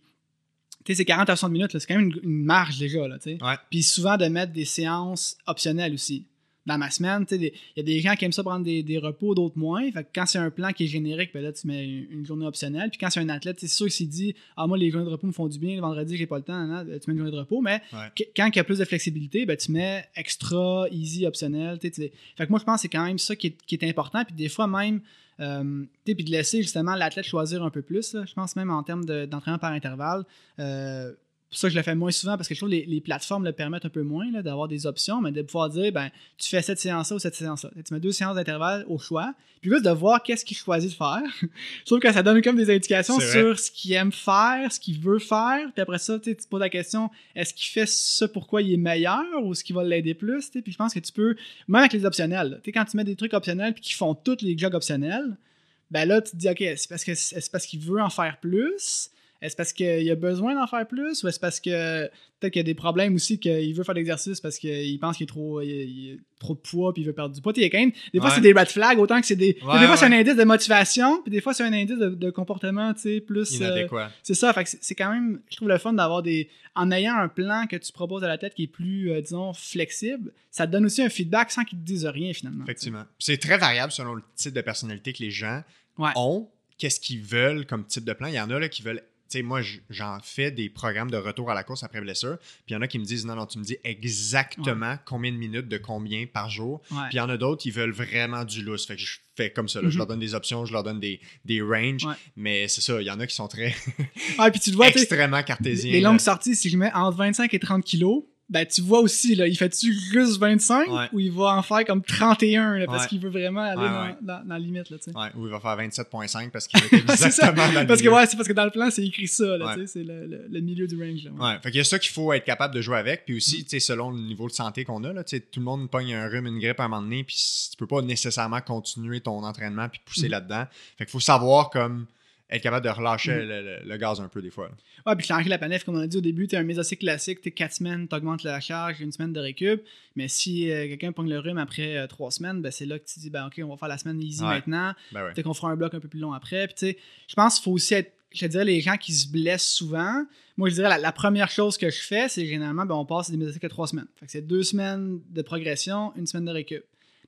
tu sais, c'est 40 à 60 minutes, c'est quand même une, une marge déjà, là, tu sais. Ouais. Puis souvent de mettre des séances optionnelles aussi. Dans ma semaine, il y a des gens qui aiment ça prendre des, des repos, d'autres moins. Fait que quand c'est un plan qui est générique, ben là, tu mets une, une journée optionnelle. Puis quand c'est un athlète, c'est sûr qu'il s'est dit Ah, moi, les journées de repos me font du bien, le vendredi, j'ai pas le temps, tu mets une journée de repos. Mais Ouais. quand il y a plus de flexibilité, ben, tu mets extra, easy, optionnel. Fait que moi, je pense que c'est quand même ça qui est, qui est important. Puis des fois, même, euh, puis de laisser justement l'athlète choisir un peu plus. là. je pense même en termes de- d'entraînement par intervalle. Euh, pour ça, je le fais moins souvent parce que je trouve que les, les plateformes le permettent un peu moins là, d'avoir des options, mais de pouvoir dire, ben, tu fais cette séance-là ou cette séance-là. Tu mets deux séances d'intervalle au choix, puis juste de voir qu'est-ce qu'il choisit de faire. *laughs* je trouve que ça donne comme des indications sur ce qu'il aime faire, ce qu'il veut faire, puis après ça, tu te poses la question, est-ce qu'il fait ce pourquoi il est meilleur ou ce qui va l'aider plus, puis je pense que tu peux, même avec les optionnels, quand tu mets des trucs optionnels puis qui font tous les jogs optionnels, ben là, tu te dis, OK, c'est parce que c'est parce qu'il veut en faire plus? Est-ce parce qu'il a besoin d'en faire plus? Ou est-ce parce que peut-être qu'il y a des problèmes aussi qu'il veut faire l'exercice parce qu'il pense qu'il est trop, il, il a trop de poids puis il veut perdre du poids? Il y a quand même, des fois, Ouais. c'est des red flags autant que c'est des. Ouais, des fois, c'est un indice de motivation, puis des fois, c'est un indice de, de comportement, tu sais, plus. euh, c'est ça, fait que c'est- c'est quand même, je trouve le fun d'avoir des. En ayant un plan que tu proposes à la tête qui est plus, euh, disons, flexible, ça te donne aussi un feedback sans qu'ils te disent rien finalement. Effectivement. C'est très variable selon le type de personnalité que les gens Ouais. ont. Qu'est-ce qu'ils veulent comme type de plan? Il y en a là, qui veulent. Sais, moi, j'en fais des programmes de retour à la course après blessure. Puis il y en a qui me disent non, non, tu me dis exactement combien de minutes de combien par jour. Puis il y en a d'autres qui veulent vraiment du lousse. Fait que je fais comme ça. là. Je Mhm. leur donne des options, je leur donne des, des ranges. Ouais. Mais c'est ça, il y en a qui sont très Ah, puis tu vois, extrêmement cartésiens. les là. longues sorties, si je mets entre 25 et 30 kilos, ben tu vois aussi, là, il fait-tu juste 25 Ouais. ou il va en faire comme 31 là, parce Ouais. qu'il veut vraiment aller Ouais, dans, ouais. dans- dans la limite, là, tu. Ouais, ou il va faire 27.5 parce qu'il *laughs* ça. exactement dans Parce que ouais, c'est parce que dans le plan, c'est écrit ça, là, tu c'est le, le- le milieu du range. Là, ouais. Fait qu'il y a ça qu'il faut être capable de jouer avec. Puis Mm. aussi, tu sais, selon le niveau de santé qu'on a, là, tu sais, tout le monde pogne un rhume, une grippe à un moment donné, puis tu peux pas nécessairement continuer ton entraînement puis pousser Mhm. là-dedans. Fait qu'il faut savoir comme être capable de relâcher Mhm. le, le- le gaz un peu des fois. là. Ouais, puis changer la planète, comme on a dit au début, t'es un mésocycle classique, t'es 4 semaines, t'augmentes la charge, une semaine de récup. Mais si euh, quelqu'un pogne le rhume après 3 semaines, ben c'est là que tu dis, ben ok, on va faire la semaine easy Ouais. maintenant. Ben ouais. Peut-être qu'on fera un bloc un peu plus long après. Puis tu sais, je pense qu'il faut aussi être. Je te dirais, les gens qui se blessent souvent, moi je dirais la, la première chose que je fais, c'est généralement, ben, on passe des mésocycles à 3 semaines. Fait que c'est 2 semaines de progression, une semaine de récup.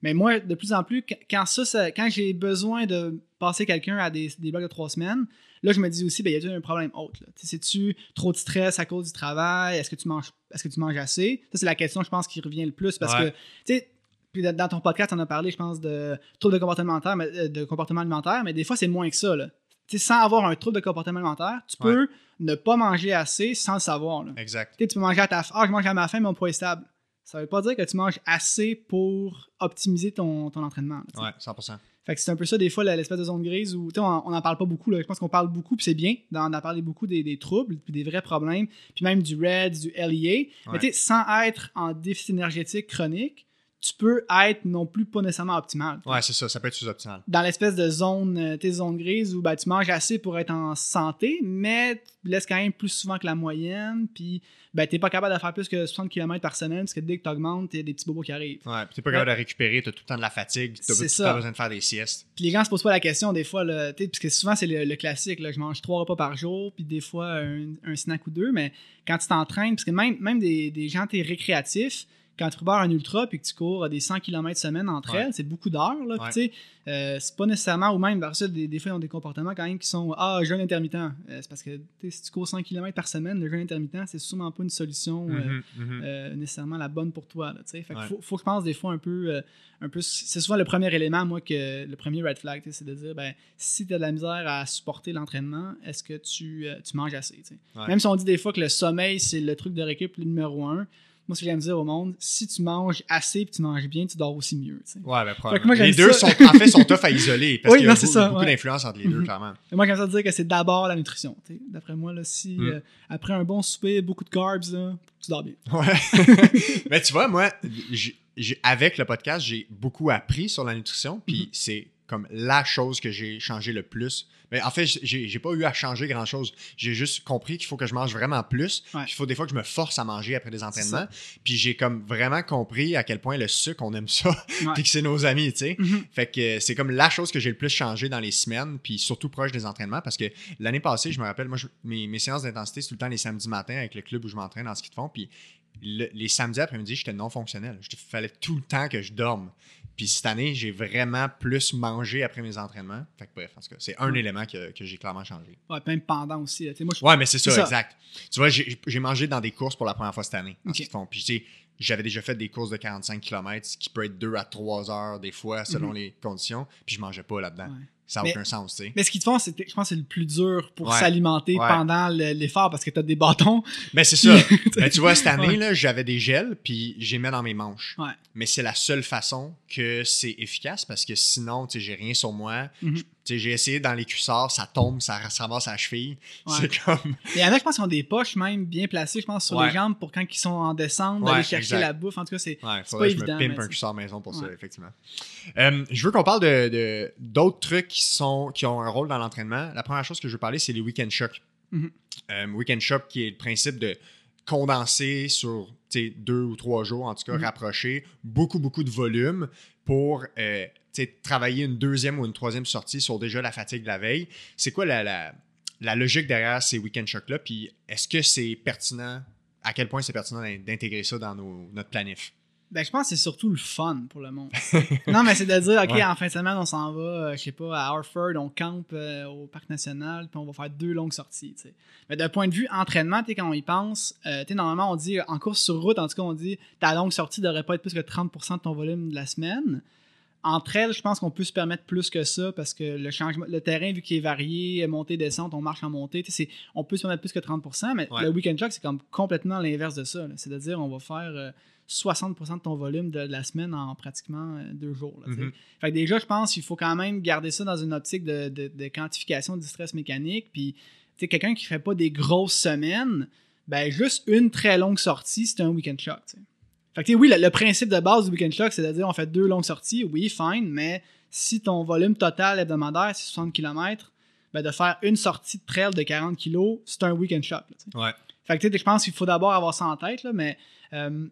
Mais moi, de plus en plus, qu- quand ça, ça- quand j'ai besoin de passer quelqu'un à des, des blocs de 3 semaines, là je me dis aussi, ben, y a-t-il un problème autre? C'est-tu trop de stress à cause du travail? Est-ce que tu manges est-ce que tu manges assez? Ça, c'est la question, je pense, qui revient le plus parce Ouais. que, tu sais, puis dans- ton podcast, on a parlé, je pense, de troubles de comportement alimentaire, mais, euh, de comportement alimentaire, mais des fois, c'est moins que ça. Là. Tu sais, sans avoir un trouble de comportement alimentaire, tu Ouais. peux ne pas manger assez sans le savoir. là. Exact. Tu peux manger à ta faim. Ah, je mange à ma faim, mais mon poids est stable. Ça veut pas dire que tu manges assez pour optimiser ton, ton entraînement. là. Ouais, 100%. Fait que c'est un peu ça, des fois, l'espèce de zone grise où tu sais, on n'en parle pas beaucoup. Là. Je pense qu'on parle beaucoup, puis c'est bien d'en d'en parler beaucoup des, des troubles, puis des vrais problèmes, puis même du RED, du LEA. Ouais. Mais tu sais, sans être en déficit énergétique chronique, tu peux être non plus pas nécessairement optimal. Ouais, c'est ça. Ça peut être sous-optimal. Dans l'espèce de zone, euh, tes zones grises où ben, tu manges assez pour être en santé, mais tu laisses quand même plus souvent que la moyenne, puis ben, tu n'es pas capable de faire plus que 60 km par semaine, parce que dès que tu augmentes, il y a des petits bobos qui arrivent. Ouais, puis t'es pas capable de récupérer, t'as tout le temps de la fatigue, t'as tout le ça. temps besoin de faire des siestes. Puis les gens se posent pas la question des fois, là, tu parce que souvent c'est le, le classique, là, je mange trois repas par jour, puis des fois un, un snack ou deux, mais quand tu t'entraînes, parce que même, même des, des gens t'es récréatifs, quand tu prépares un ultra puis que tu cours à des 100 km semaine entre Ouais. elles, c'est beaucoup d'heures, là, Ouais. tu sais, euh, c'est pas nécessairement, ou même, par ça, des, des fois, ils ont des comportements quand même qui sont, ah, jeûne intermittent. Euh, c'est parce que, si tu cours 100 km par semaine, le jeûne intermittent, c'est sûrement pas une solution euh, Mhm, mhm. euh, nécessairement la bonne pour toi. Là, fait faut, faut que je pense des fois un peu, euh, un peu c'est souvent le premier élément, moi, que le premier red flag, c'est de dire, ben, si tu as de la misère à supporter l'entraînement, est-ce que tu, euh, tu manges assez? Même si on dit des fois que le sommeil, c'est le truc de récup numéro un, moi, ce que j'aime dire au monde, si tu manges assez et tu manges bien, tu dors aussi mieux. Ouais, ben probablement. moi, les deux ça. sont, en fait, sont *laughs* tough à isoler parce Oui, qu'il y a beaucoup, ça, beaucoup ouais. d'influence entre les deux, Mhm. clairement. Et moi, j'aime ça dire que c'est d'abord la nutrition. D'après moi, là, si Mm. euh, après un bon souper, beaucoup de carbs, là, tu dors bien. Ouais. *laughs* Mais tu vois, moi, avec le podcast, j'ai beaucoup appris sur la nutrition, puis Mhm. c'est comme la chose que j'ai changé le plus. Mais en fait, j'ai pas eu à changer grand chose. J'ai juste compris qu'il faut que je mange vraiment plus. Ouais. Il faut des fois que je me force à manger après des entraînements. Puis j'ai comme vraiment compris à quel point le sucre, on aime ça, *laughs* Ouais. puis que c'est nos amis, tu sais. Mhm. Fait que c'est comme la chose que j'ai le plus changé dans les semaines, puis surtout proche des entraînements, parce que l'année passée, je me rappelle, moi, je- mes, mes séances d'intensité, c'est tout le temps les samedis matins avec le club où je m'entraîne en ski de fond, puis le- les samedis après-midi, j'étais non fonctionnel. Il fallait tout le temps que je dorme. Puis cette année, j'ai vraiment plus mangé après mes entraînements. Fait que bref, en tout cas, c'est un élément que, que j'ai clairement changé. Ouais, même pendant aussi. là. Tu sais, moi, je Ouais, mais c'est ça, exact. Tu vois, j'ai mangé dans des courses pour la première fois cette année en. Puis tu sais, j'avais déjà fait des courses de 45 km, ce qui peut être 2 à 3 heures des fois, selon Mhm. les conditions. Puis je mangeais pas là-dedans. Ouais. Ça n'a aucun sens, tu sais. Mais ce qu'ils te font, c'est, je pense que c'est le plus dur pour s'alimenter Ouais. pendant le- l'effort parce que tu as des bâtons. Mais c'est ça. *laughs* Mais tu vois, cette année, Ouais. là, j'avais des gels, puis j'ai mis dans mes manches. Ouais. Mais c'est la seule façon que c'est efficace parce que sinon, tu sais, j'ai rien sur moi. Mhm. J'ai essayé dans les cuissards, ça tombe, ça se ramasse à la cheville. Ouais. C'est comme. *laughs* Il y en a, je pense, qui ont des poches même bien placées, je pense, sur Ouais. les jambes pour quand ils sont en descente, Ouais, d'aller chercher exact. la bouffe. En tout cas, c'est. Ouais, C'est faudrait pas que je évident, me pimpe un cuissard maison pour ça, effectivement. Euh, je veux qu'on parle de, d'autres trucs qui, sont, qui ont un rôle dans l'entraînement. La première chose que je veux parler, c'est les week-end shocks. Mhm. Euh, week-end shock, qui est le principe de condenser sur deux ou trois jours, en tout cas, Mhm. rapprocher beaucoup, beaucoup de volume pour euh, travailler une deuxième ou une troisième sortie sur déjà la fatigue de la veille. C'est quoi la, la, la logique derrière ces week-end shocks-là? Puis est-ce que c'est pertinent? À quel point c'est pertinent d'in- d'intégrer ça dans nos- notre planif? Ben, je pense que c'est surtout le fun pour le monde. *laughs* non, mais c'est de dire, OK, Ouais. en fin de semaine, on s'en va, euh, je sais pas, à Harford, on campe euh, au Parc National, puis on va faire deux longues sorties. Mais d'un point de vue entraînement, tu quand on y pense, euh, tu sais, normalement, on dit, en course sur route, en tout cas, on dit, ta longue sortie devrait pas être plus que 30% de ton volume de la semaine. Entre elles, je pense qu'on peut se permettre plus que ça parce que le changement, le terrain, vu qu'il est varié, montée, descente, on marche en montée, on peut se permettre plus que 30%, mais le weekend shock, c'est comme complètement l'inverse de ça. C'est-à-dire, on va faire 60% euh, de ton volume de, la semaine en pratiquement euh, deux jours. Mm-hmm. Fait que déjà, je pense qu'il faut quand même garder ça dans une optique de, quantification du stress mécanique. Puis, quelqu'un qui ne fait pas des grosses semaines, ben juste une très longue sortie, c'est un weekend shock. Fait que, oui, le, principe de base du weekend shock, c'est à dire on fait deux longues sorties, oui, fine, mais si ton volume total hebdomadaire, c'est 60 km, ben de faire une sortie de trail de 40 kg, c'est un weekend shock. ouais. Fait que, je pense qu'il faut d'abord avoir ça en tête, là, mais euh,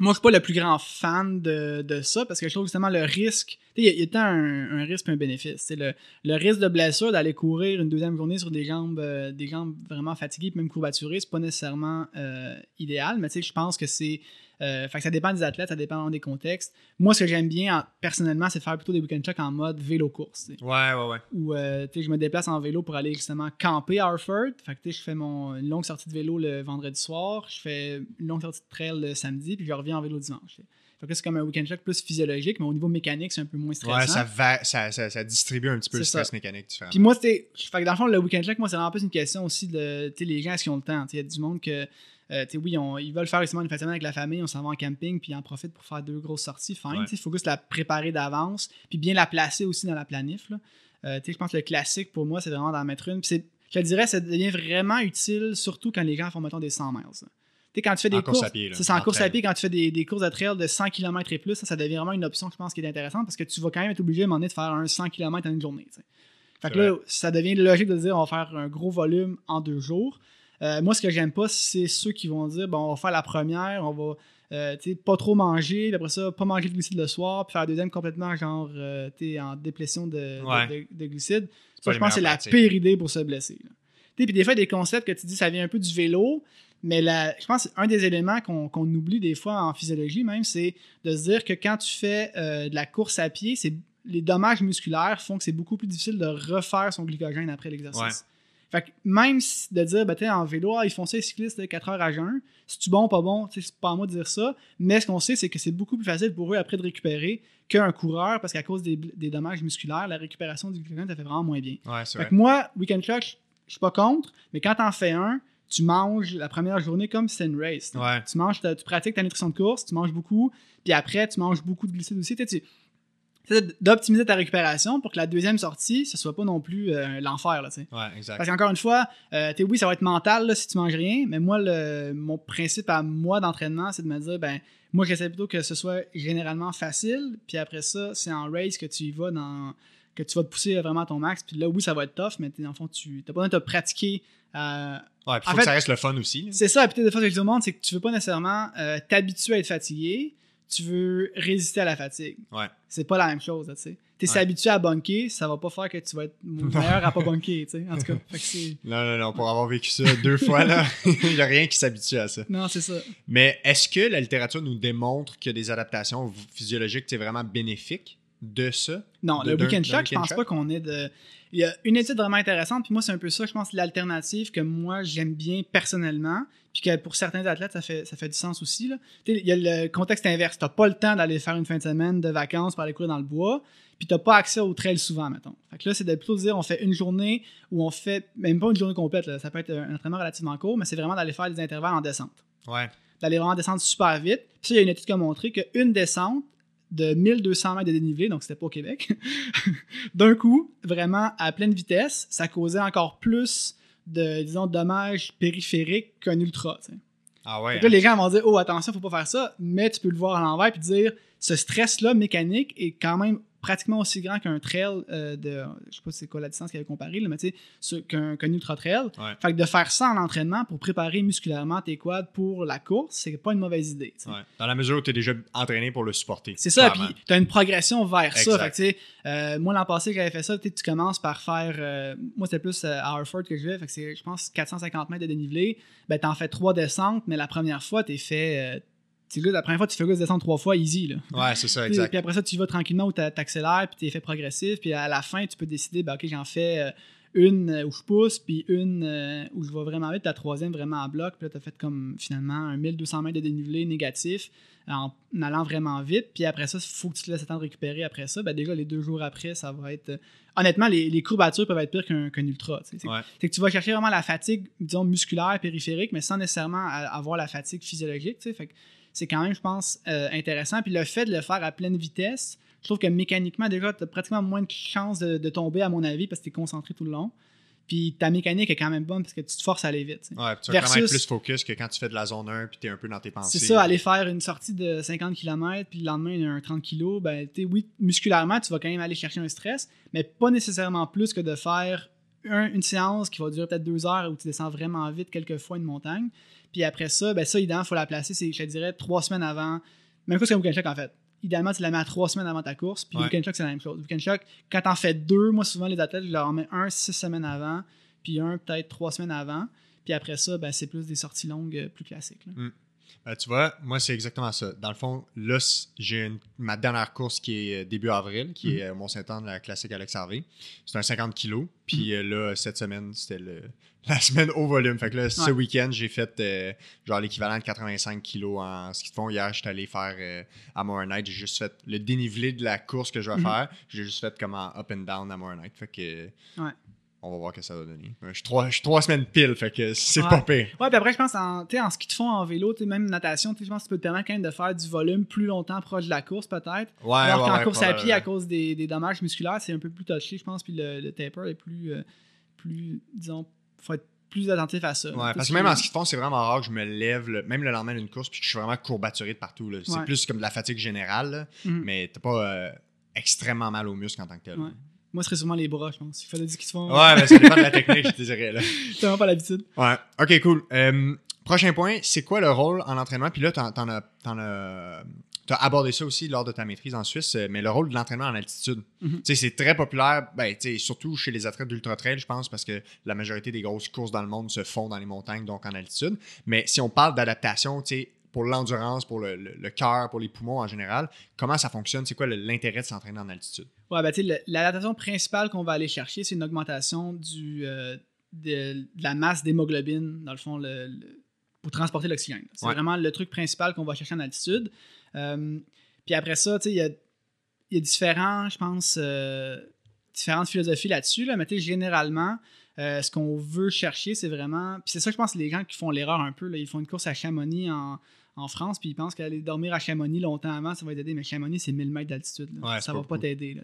moi, je suis pas le plus grand fan de, de ça parce que je trouve justement le risque. Il y, a, un, un, risque et un bénéfice. Le, le risque de blessure d'aller courir une deuxième journée sur des jambes, euh, des jambes vraiment fatiguées, même courbaturées, c'est pas nécessairement euh, idéal, mais je pense que c'est euh, fait que ça dépend des athlètes, ça dépend des contextes. Moi, ce que j'aime bien personnellement, c'est de faire plutôt des weekend checks en mode vélo-course. Ouais, ouais, ouais. Où euh, je me déplace en vélo pour aller justement camper à Harford. Fait que je fais mon, une longue sortie de vélo le vendredi soir, je fais une longue sortie de trail le samedi, puis je reviens en vélo dimanche. Fait que c'est comme un weekend check plus physiologique, mais au niveau mécanique, c'est un peu moins stressant. Ouais, ça, va, ça, ça, distribue un petit peu le stress mécanique Puis moi, c'était. Fait que dans le fond, le weekend check, moi, c'est vraiment plus une question aussi de. les gens, est-ce qu'ils ont le temps? Il y a du monde que euh, oui, ils veulent faire justement une fête avec la famille, on s'en va en camping, puis ils en profitent pour faire deux grosses sorties. Fine. Il faut juste la préparer d'avance, puis bien la placer aussi dans la planif. Euh, je pense que le classique pour moi, c'est vraiment d'en mettre une. Puis je te dirais, ça devient vraiment utile, surtout quand les gens font, mettons, des 100 miles. quand tu fais des courses, c'est en, course à pied, quand tu fais des, courses de trail de 100 km et plus, ça, devient vraiment une option, je pense, qui est intéressante parce que tu vas quand même être obligé à un moment donné de faire un 100 km en une journée. Fait que là, ça devient logique de dire on va faire un gros volume en deux jours. Euh, moi, ce que j'aime pas, c'est ceux qui vont dire bon, on va faire la première, on va euh, pas trop manger, après ça, pas manger de glucides le soir, puis faire la deuxième complètement genre euh, en déplétion de, de, glucides. Ça, je pense que c'est la pire idée pour se blesser. Puis des fois, des concepts que tu dis, ça vient un peu du vélo, mais je pense un des éléments qu'on oublie des fois en physiologie même, c'est de se dire que quand tu fais de la course à pied, c'est les dommages musculaires font que c'est beaucoup plus difficile de refaire son glycogène après l'exercice. Fait que même de dire, ben, en vélo, ah, ils font ça, les cyclistes, 4 heures à jeun, si tu bon, pas bon, c'est pas à moi de dire ça. Mais ce qu'on sait, c'est que c'est beaucoup plus facile pour eux après de récupérer qu'un coureur parce qu'à cause des, dommages musculaires, la récupération du glycogène, ça fait vraiment moins bien. Ouais, fait que moi, weekend clutch, je suis pas contre, mais quand t'en fais un, tu manges la première journée comme si c'était une race. Tu manges, tu pratiques ta nutrition de course, tu manges beaucoup, puis après, tu manges beaucoup de glucides aussi. Tu, d'optimiser ta récupération pour que la deuxième sortie, ce soit pas non plus euh, l'enfer. Ouais, exact. Parce qu'encore une fois, euh, oui, ça va être mental si tu manges rien, mais moi, le, mon principe à moi d'entraînement, c'est de me dire, ben, moi, j'essaie plutôt que ce soit généralement facile, puis après ça, c'est en race que tu y vas dans que tu vas te pousser vraiment à ton max, puis là, oui, ça va être tough, mais dans le fond, tu n'as pas besoin de te pratiquer. Euh, ouais, puis faut que ça reste le fun aussi. C'est ça, puis des fois, ce que je au monde, c'est que tu veux pas nécessairement t'habituer à être fatigué, tu veux résister à la fatigue. Ouais. C'est pas la même chose, tu sais. T'es es habitué à bunker, ça va pas faire que tu vas être *laughs* meilleur à pas bunker, tu sais. En tout cas, Non, non, non, pour avoir vécu ça deux fois, là, *laughs* il n'y a rien qui s'habitue à ça. Non, c'est ça. Mais est-ce que la littérature nous démontre a des adaptations physiologiques vraiment bénéfiques de ça? Non, le weekend shock, je pense pas qu'on ait de. Il y a une étude vraiment intéressante, puis moi, c'est un peu ça, je pense, l'alternative que moi, j'aime bien personnellement, puis que pour certains athlètes, ça fait, ça fait du sens aussi. Là. Il y a le contexte inverse. Tu n'as pas le temps d'aller faire une fin de semaine de vacances pour aller courir dans le bois, puis tu n'as pas accès au trail souvent, mettons. Fait que là, c'est de plutôt dire on fait une journée où on fait, même pas une journée complète, ça peut être un entraînement relativement court, mais c'est vraiment d'aller faire des intervalles en descente. Ouais. D'aller vraiment descendre super vite. Puis il y a une étude qui a montré qu'une descente, de 1200 mètres de dénivelé, donc c'était pas au Québec, *laughs* d'un coup, vraiment à pleine vitesse, ça causait encore plus de, disons, dommages périphériques qu'un ultra. Ah ouais. là, les gens vont dire, oh, attention, faut pas faire ça, mais tu peux le voir à l'envers puis dire, ce stress-là mécanique est quand même pratiquement aussi grand qu'un trail euh, de. Je sais pas c'est quoi la distance qu'il avait comparé, mais tu sais, qu'un ultra trail. Fait que de faire ça en entraînement pour préparer musculairement tes quads pour la course, c'est pas une mauvaise idée. Dans la mesure où tu es déjà entraîné pour le supporter. C'est ça, puis tu as une progression vers ça. Fait que, euh, moi, l'an passé, j'avais fait ça, tu commences par faire. Euh, moi, c'était plus à Harford que je vais, fait que c'est, je pense, 450 mètres de dénivelé. Ben, tu en fais trois descentes, mais la première fois, tu es fait la première fois, tu fais juste descendre trois fois, easy. Là. Ouais, c'est ça, exact. Puis après ça, tu vas tranquillement ou tu accélères, puis tu es fait progressif. Puis à la fin, tu peux décider, ben, OK, j'en fais euh, une euh, où je pousse, puis une euh, où je vais vraiment vite, la troisième vraiment en bloc. Puis là, tu as fait comme finalement un 1200 mètres de dénivelé négatif en allant vraiment vite. Puis après ça, il faut que tu te laisses le temps de récupérer après ça. Ben déjà, les deux jours après, ça va être. honnêtement, les, les, courbatures peuvent être pires qu'un ultra. C'est que tu vas chercher vraiment la fatigue, disons, musculaire, périphérique, mais sans nécessairement avoir la fatigue physiologique. Fait c'est quand même, je pense, intéressant. Puis le fait de le faire à pleine vitesse, je trouve que mécaniquement, déjà, tu as pratiquement moins de chances de, tomber, à mon avis, parce que tu es concentré tout le long. Puis ta mécanique est quand même bonne parce que tu te forces à aller vite. Ouais, puis tu vas quand même plus focus que quand tu fais de la zone 1 puis tu es un peu dans tes pensées. C'est ça, aller faire une sortie de 50 km puis le lendemain, il y a un 30 kg. Ben, oui, musculairement, tu vas quand même aller chercher un stress, mais pas nécessairement plus que de faire une séance qui va durer peut-être deux heures où tu descends vraiment vite quelques fois une montagne. Puis après ça, ben ça, évidemment, il faut la placer, c'est, je te dirais, trois semaines avant. Même chose qu'un weekend en fait idéalement, tu la mets à trois semaines avant ta course. Puis Weekend Shock, c'est la même chose. Weekend Shock, quand t'en fais deux, moi, souvent, les athlètes, je leur en mets un six semaines avant, puis un peut-être trois semaines avant. Puis après ça, ben, c'est plus des sorties longues euh, plus classiques. Mm. Ben, tu vois, moi, c'est exactement ça. Dans le fond, là, j'ai ma dernière course qui est euh, début avril, qui est mm. euh, Mont-Saint-Anne, la classique Alex Harvey. C'est un 50 kg. Puis mm. là, cette semaine, c'était le, *laughs* la semaine au volume. Fait que là, ce week-end, j'ai fait euh, genre l'équivalent de 85 kilos en ski de fond. Hier, j'étais allé faire euh, à More Night. J'ai juste fait le dénivelé de la course que je vais mhm. faire. J'ai juste fait comme en up and down à More Night. Fait que. Ouais. On va voir ce que ça va donner. Je suis trois, trois, semaines pile, fait que c'est pas pire. Ouais, puis après, je pense en, en ski de fond, en vélo, même natation, je pense que ça peut te permettre quand même de faire du volume plus longtemps proche de la course, peut-être. Ouais, Alors qu'en course à pied, à cause des, des dommages musculaires, c'est un peu plus touché, je pense, puis le, taper est plus, euh, plus disons, faut être plus attentif à ça. Ouais, parce que même en ski de fond, c'est vraiment rare que je me lève, même le lendemain d'une course, puis que je suis vraiment courbaturé de partout. C'est plus comme de la fatigue générale, mhm. mais t'as pas euh, extrêmement mal aux muscles en tant que tel. Moi, ce serait souvent les bras, je pense. Il fallait dire qu'ils se font. Ouais, mais ça dépend de la technique, je te dirais. Là. *laughs* T'as vraiment pas l'habitude. Ouais. Ok, cool. Euh, prochain point, c'est quoi le rôle en entraînement? Puis là, t'en as, as tu as abordé ça aussi lors de ta maîtrise en Suisse, euh, mais le rôle de l'entraînement en altitude. Mhm. C'est très populaire, ben, surtout chez les athlètes d'ultra trail, je pense, parce que la majorité des grosses courses dans le monde se font dans les montagnes, donc en altitude. Mais si on parle d'adaptation, pour l'endurance, pour le, le, cœur, pour les poumons en général, comment ça fonctionne? C'est quoi l'intérêt de s'entraîner en altitude? Ouais, ben, l'adaptation principale qu'on va aller chercher, c'est une augmentation du, euh, de, la masse d'hémoglobine, dans le fond, le, pour transporter l'oxygène. C'est vraiment le truc principal qu'on va chercher en altitude. Euh, puis après ça, il y a, y a différents, je pense, euh, différentes philosophies là-dessus. Là, mais généralement, euh, ce qu'on veut chercher, c'est vraiment. Puis c'est ça, je pense, les gens qui font l'erreur un peu. Là, ils font une course à Chamonix en, en France, puis ils pensent qu'aller dormir à Chamonix longtemps avant, ça va t'aider. Mais Chamonix, c'est 1000 mètres d'altitude. ça va pas t'aider.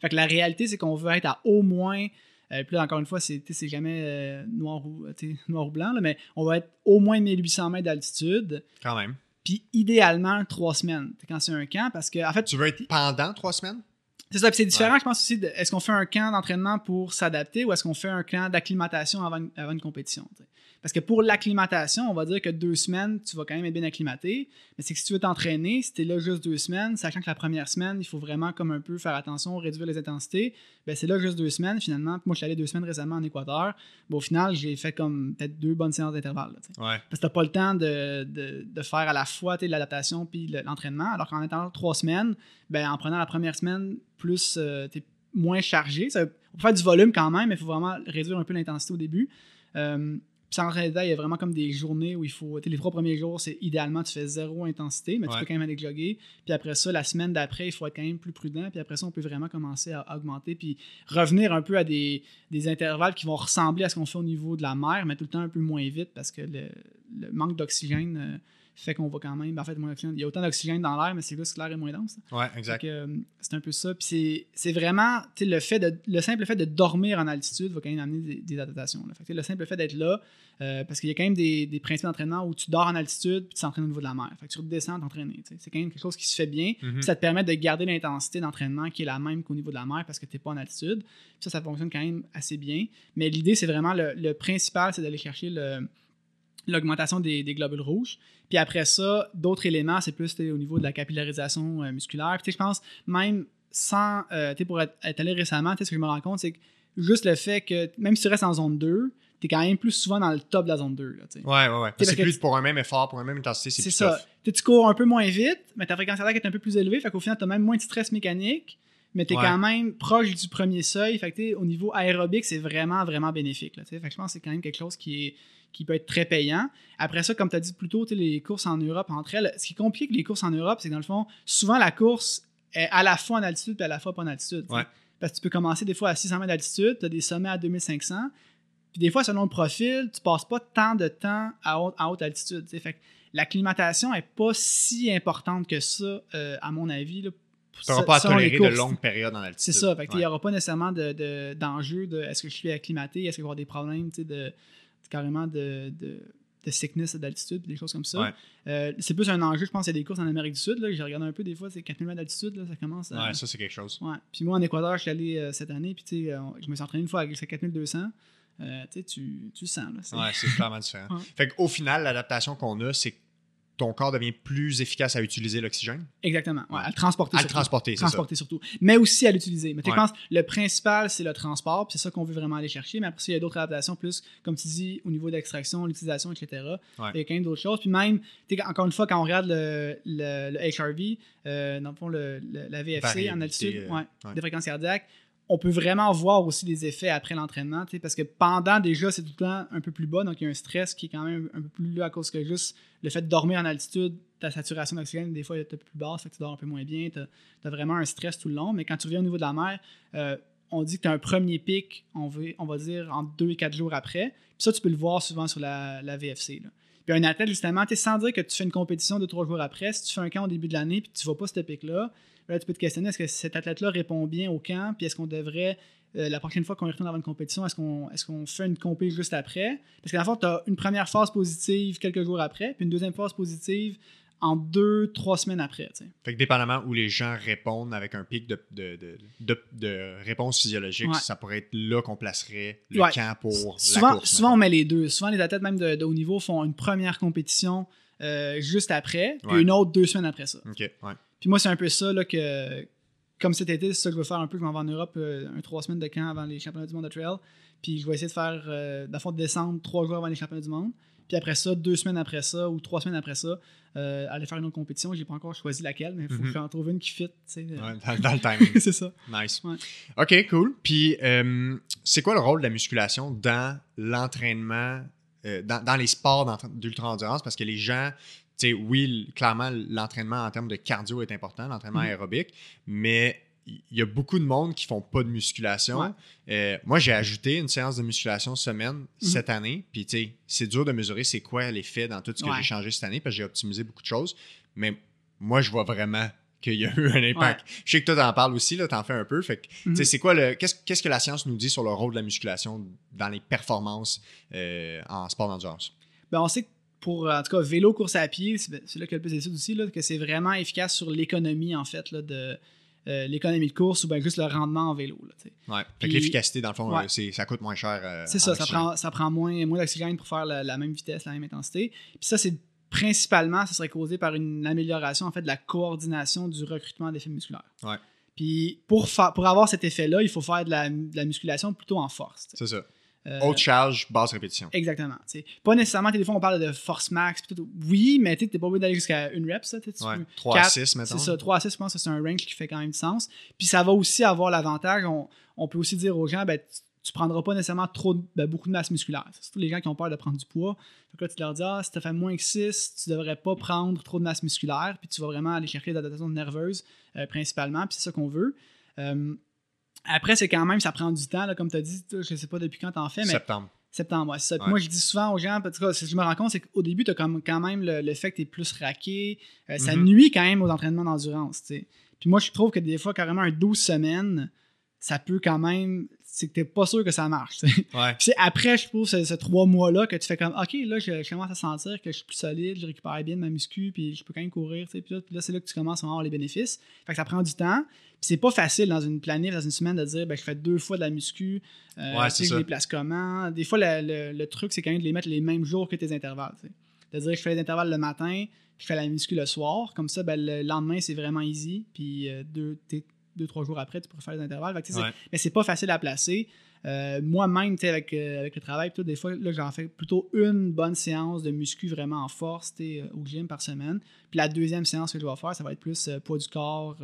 Fait que la réalité, c'est qu'on veut être à au moins. puis là, encore une fois, c'est jamais noir, ou, noir ou blanc, mais on va être au moins 1800 mètres d'altitude. Quand même. Puis idéalement, trois semaines quand c'est un camp, parce que en fait. Tu veux être pendant trois semaines? C'est ça, puis c'est différent, je pense aussi, est-ce qu'on fait un camp d'entraînement pour s'adapter ou est-ce qu'on fait un camp d'acclimatation avant, avant, une compétition? Parce que pour l'acclimatation, on va dire que deux semaines, tu vas quand même être bien acclimaté. Mais c'est que si tu veux t'entraîner, si tu es là juste deux semaines, sachant que la première semaine, il faut vraiment comme un peu faire attention, réduire les intensités, ben c'est là juste deux semaines finalement. moi, je suis allé deux semaines récemment en Équateur. au final, j'ai fait comme peut-être deux bonnes séances d'intervalle. Parce que tu n'as pas le temps de, de, faire à la fois l'adaptation puis l'entraînement. Alors qu'en étant trois semaines, ben, en prenant la première semaine plus, euh, tu es moins chargé. Ça, on peut faire du volume quand même, mais il faut vraiment réduire un peu l'intensité au début. Euh, puis sans rentrer il y a vraiment comme des journées où il faut. Les trois premiers jours, c'est idéalement, tu fais zéro intensité, mais tu peux quand même aller jogger. Puis après ça, la semaine d'après, il faut être quand même plus prudent. Puis après ça, on peut vraiment commencer à augmenter. Puis revenir un peu à des, intervalles qui vont ressembler à ce qu'on fait au niveau de la mer, mais tout le temps un peu moins vite parce que le, manque d'oxygène. Fait qu'on va quand même. En fait, moins Il y a autant d'oxygène dans l'air, mais c'est juste que l'air est moins dense. Ouais, exact. Euh, c'est un peu ça. Puis c'est vraiment. Le, fait de, le simple fait de dormir en altitude va quand même amener des, adaptations. Fait le simple fait d'être là, euh, parce qu'il y a quand même des, des principes d'entraînement où tu dors en altitude puis tu t'entraînes au niveau de la mer. Fait que tu redescends t'entraîner. C'est quand même quelque chose qui se fait bien. Mm-hmm. Ça te permet de garder l'intensité d'entraînement qui est la même qu'au niveau de la mer parce que tu n'es pas en altitude. ça, ça fonctionne quand même assez bien. Mais l'idée, c'est vraiment le, le principal, c'est d'aller chercher le l'augmentation des, globules rouges. Puis après ça, d'autres éléments, c'est plus au niveau de la capillarisation euh, musculaire. Puis je pense, même sans, euh, pour être, allé récemment, ce que je me rends compte, c'est que juste le fait que, même si tu restes en zone 2, tu es quand même plus souvent dans le top de la zone 2. Là, ouais, ouais, ouais. C'est plus pour un même effort, pour un même intensité, c'est ça. Tu cours un peu moins vite, mais ta fréquence cardiaque est un peu plus élevée, fait qu'au final, tu as même moins de stress mécanique. Mais tu es Ouais. quand même proche du premier seuil. Fait que, au niveau aérobique, c'est vraiment, vraiment bénéfique. Là, fait que je pense que c'est quand même quelque chose qui, est, qui peut être très payant. Après ça, comme tu as dit plus tôt, les courses en Europe entre elles, ce qui est compliqué avec les courses en Europe, c'est que dans le fond, souvent la course est à la fois en altitude et à la fois pas en altitude. Ouais. Parce que tu peux commencer des fois à 600 mètres d'altitude, tu as des sommets à 2500. Puis des fois, selon le profil, tu passes pas tant de temps à haute, à haute altitude. Fait l'acclimatation est pas si importante que ça, euh, à mon avis. Là, Tu n'auras pas à tolérer de longues périodes en altitude. C'est ça. Fait que, Il n'y aura pas nécessairement de- de- d'enjeu de, est-ce que je suis acclimaté, est-ce qu'il va y avoir des problèmes de, carrément de, de, de sickness d'altitude, des choses comme ça. Ouais. Euh, c'est plus un enjeu, je pense, il y a des courses en Amérique du Sud. là, J'ai regardé un peu des fois, c'est 4000 mètres d'altitude, là, ça commence à. Ouais, ça, c'est quelque chose. Ouais. Puis moi, en Équateur, je suis allé euh, cette année, puis tu sais, euh, je me suis entraîné une fois avec ces 4200. Euh, tu tu, sens. Là, c'est- Ouais, c'est clairement différent. *laughs* Ouais. Fait qu'au final, l'adaptation qu'on a, c'est que ton corps devient plus efficace à utiliser l'oxygène, Exactement. Ouais, à le transporter. à le transporter, c'est ça. transporter surtout. Mais aussi à l'utiliser. Mais tu Ouais. je pense le principal, c'est le transport, puis c'est ça qu'on veut vraiment aller chercher. Mais après, il y a d'autres adaptations, plus, comme tu dis, au niveau d'extraction, l'utilisation, etc. Ouais. Il y a quand même d'autres choses. Puis même, encore une fois, quand on regarde le, le, le HRV, euh, dans le fond, le, la VFC en Variabilité, altitude, euh, des fréquences cardiaques, on peut vraiment voir aussi les effets après l'entraînement, parce que pendant déjà, c'est tout le temps un peu plus bas, donc il y a un stress qui est quand même un peu plus là à cause que juste le fait de dormir en altitude, ta saturation d'oxygène, des fois, est un peu plus basse, fait que tu dors un peu moins bien, tu as, vraiment un stress tout le long, mais quand tu reviens au niveau de la mer, euh, on dit que tu as un premier pic, on, veut, on va dire, en 2 et 4 jours après, puis ça, tu peux le voir souvent sur la, VFC. Puis un athlète, justement, sans dire que tu fais une compétition de 3 jours après, si tu fais un camp au début de l'année, puis tu vas pas ce pic-là, Là, tu peux te questionner est-ce que cet athlète-là répond bien au camp, puis est-ce qu'on devrait, euh, la prochaine fois qu'on retourne avant une compétition, est-ce qu'on est qu'on fait une compé juste après? Parce que dans le tu as une première phase positive quelques jours après, puis une deuxième phase positive en deux, trois semaines après. tu sais. Fait que dépendamment où les gens répondent avec un pic de, de, de, de- de réponse physiologique, Ouais. ça pourrait être là qu'on placerait le Ouais. camp pour la Souvent, course. souvent on met les deux. Souvent, les athlètes même de, de haut niveau font une première compétition euh, juste après, puis Ouais. une autre deux semaines après ça. OK, ouais. Puis moi, c'est un peu ça là, que, comme cet été, c'est ça que je veux faire un peu. Je m'en vais en Europe euh, un trois semaines de camp avant les championnats du monde de trail. Puis je vais essayer de faire, euh, dans le fond, de descendre trois jours avant les championnats du monde. Puis après ça, deux semaines après ça ou trois semaines après ça, euh, aller faire une autre compétition. J'ai pas encore choisi laquelle, mais il faut Mhm. que j'en trouve une qui fit. tu sais. Ouais, dans, dans le *laughs* timing. c'est ça. Nice. Ouais. OK, cool. Puis, euh, c'est quoi le rôle de la musculation dans l'entraînement, euh, dans, dans les sports d'ultra-endurance? Parce que les gens, sais, oui, clairement, l'entraînement en termes de cardio est important, l'entraînement Mhm. aérobique, mais il y a beaucoup de monde qui font pas de musculation. Ouais. Euh, moi, j'ai ajouté une séance de musculation semaine Mhm. cette année. Puis, tu sais, c'est dur de mesurer c'est quoi l'effet dans tout ce que Ouais. j'ai changé cette année parce que j'ai optimisé beaucoup de choses. Mais moi, je vois vraiment qu'il y a eu un impact. Je sais que toi, t'en parles aussi, là, t'en fais un peu. Fait que, Mhm. c'est quoi le. Qu'est-ce, que la science nous dit sur le rôle de la musculation dans les performances euh, en sport d'endurance? Ben, on sait que pour, en tout cas, vélo, course à pied, c'est c'est là qu'il y a le plus d'études aussi, là, que c'est vraiment efficace sur l'économie, en fait, là, de euh, l'économie de course ou bien juste le rendement en vélo. là. Ouais. Fait Puis- que l'efficacité, dans le fond, Ouais. euh, c'est, ça coûte moins cher. euh, C'est ça, ça prend, ça prend moins, moins d'oxygène pour faire la, la même vitesse, la même intensité. Puis ça, c'est principalement, ça serait causé par une amélioration en fait de la coordination du recrutement d'effets musculaires. Ouais. Puis pour, pour avoir cet effet-là, il faut faire de la, de la musculation plutôt en force. C'est ça. Euh, Haute charge, basse répétition. Exactement. tu sais. Pas nécessairement, des fois on parle de force max. tout. Oui, mais tu n'es pas obligé d'aller jusqu'à une rep. Ça, tu Ouais. peux- 3 à quatre, 6, mettons. C'est ça, 3 à 6, je pense que c'est un range qui fait quand même du sens. Puis ça va aussi avoir l'avantage, on, on peut aussi dire aux gens, ben, tu, tu prendras pas nécessairement trop ben, beaucoup de masse musculaire. C'est surtout les gens qui ont peur de prendre du poids. Donc là, tu leur dis, ah, si tu fait moins que 6, tu devrais pas prendre trop de masse musculaire, puis tu vas vraiment aller chercher des adaptations nerveuses euh, principalement, puis c'est ça qu'on veut. Euh, après, c'est quand même, ça prend du temps, là, comme tu as dit, je sais pas depuis quand tu en fais, mais Septembre. Septembre, ouais, ça. Moi, je dis souvent aux gens, parce que ce que je me rends compte, c'est qu'au début, tu as quand même le, le fait que tu es plus raqué. Euh, ça Mhm. nuit quand même aux entraînements d'endurance. Puis moi, je trouve que des fois, carrément, un 12 semaines, ça peut quand même. C'est que tu pas sûr que ça marche. Ouais. Puis après, je trouve, ce, ce trois mois-là, que tu fais comme, OK, là, je, je commence à sentir que je suis plus solide, je récupère bien de ma muscu, puis je peux quand même courir. tu sais. Puis là, c'est là que tu commences à avoir les bénéfices. Fait que ça prend du temps. Puis c'est pas facile dans une planif, dans une semaine, de dire, ben, je fais deux fois de la muscu. euh, Ouais, tu sais, je les place comment? Des fois, le, le- le truc, c'est quand même de les mettre les mêmes jours que tes intervalles. tu sais. C'est-à-dire que je fais les intervalles le matin, puis je fais la muscu le soir. Comme ça, ben, le lendemain, c'est vraiment easy. Puis euh, deux, t'es- deux, trois jours après, tu pourrais faire des intervalles. Fait que, Ouais. Mais c'est pas facile à placer. Euh, Moi-même, avec, euh, avec le travail, tout, des fois, j'en fais plutôt une bonne séance de muscu vraiment en force euh, au gym par semaine. Puis la deuxième séance que je vais faire, ça va être plus euh, poids du corps,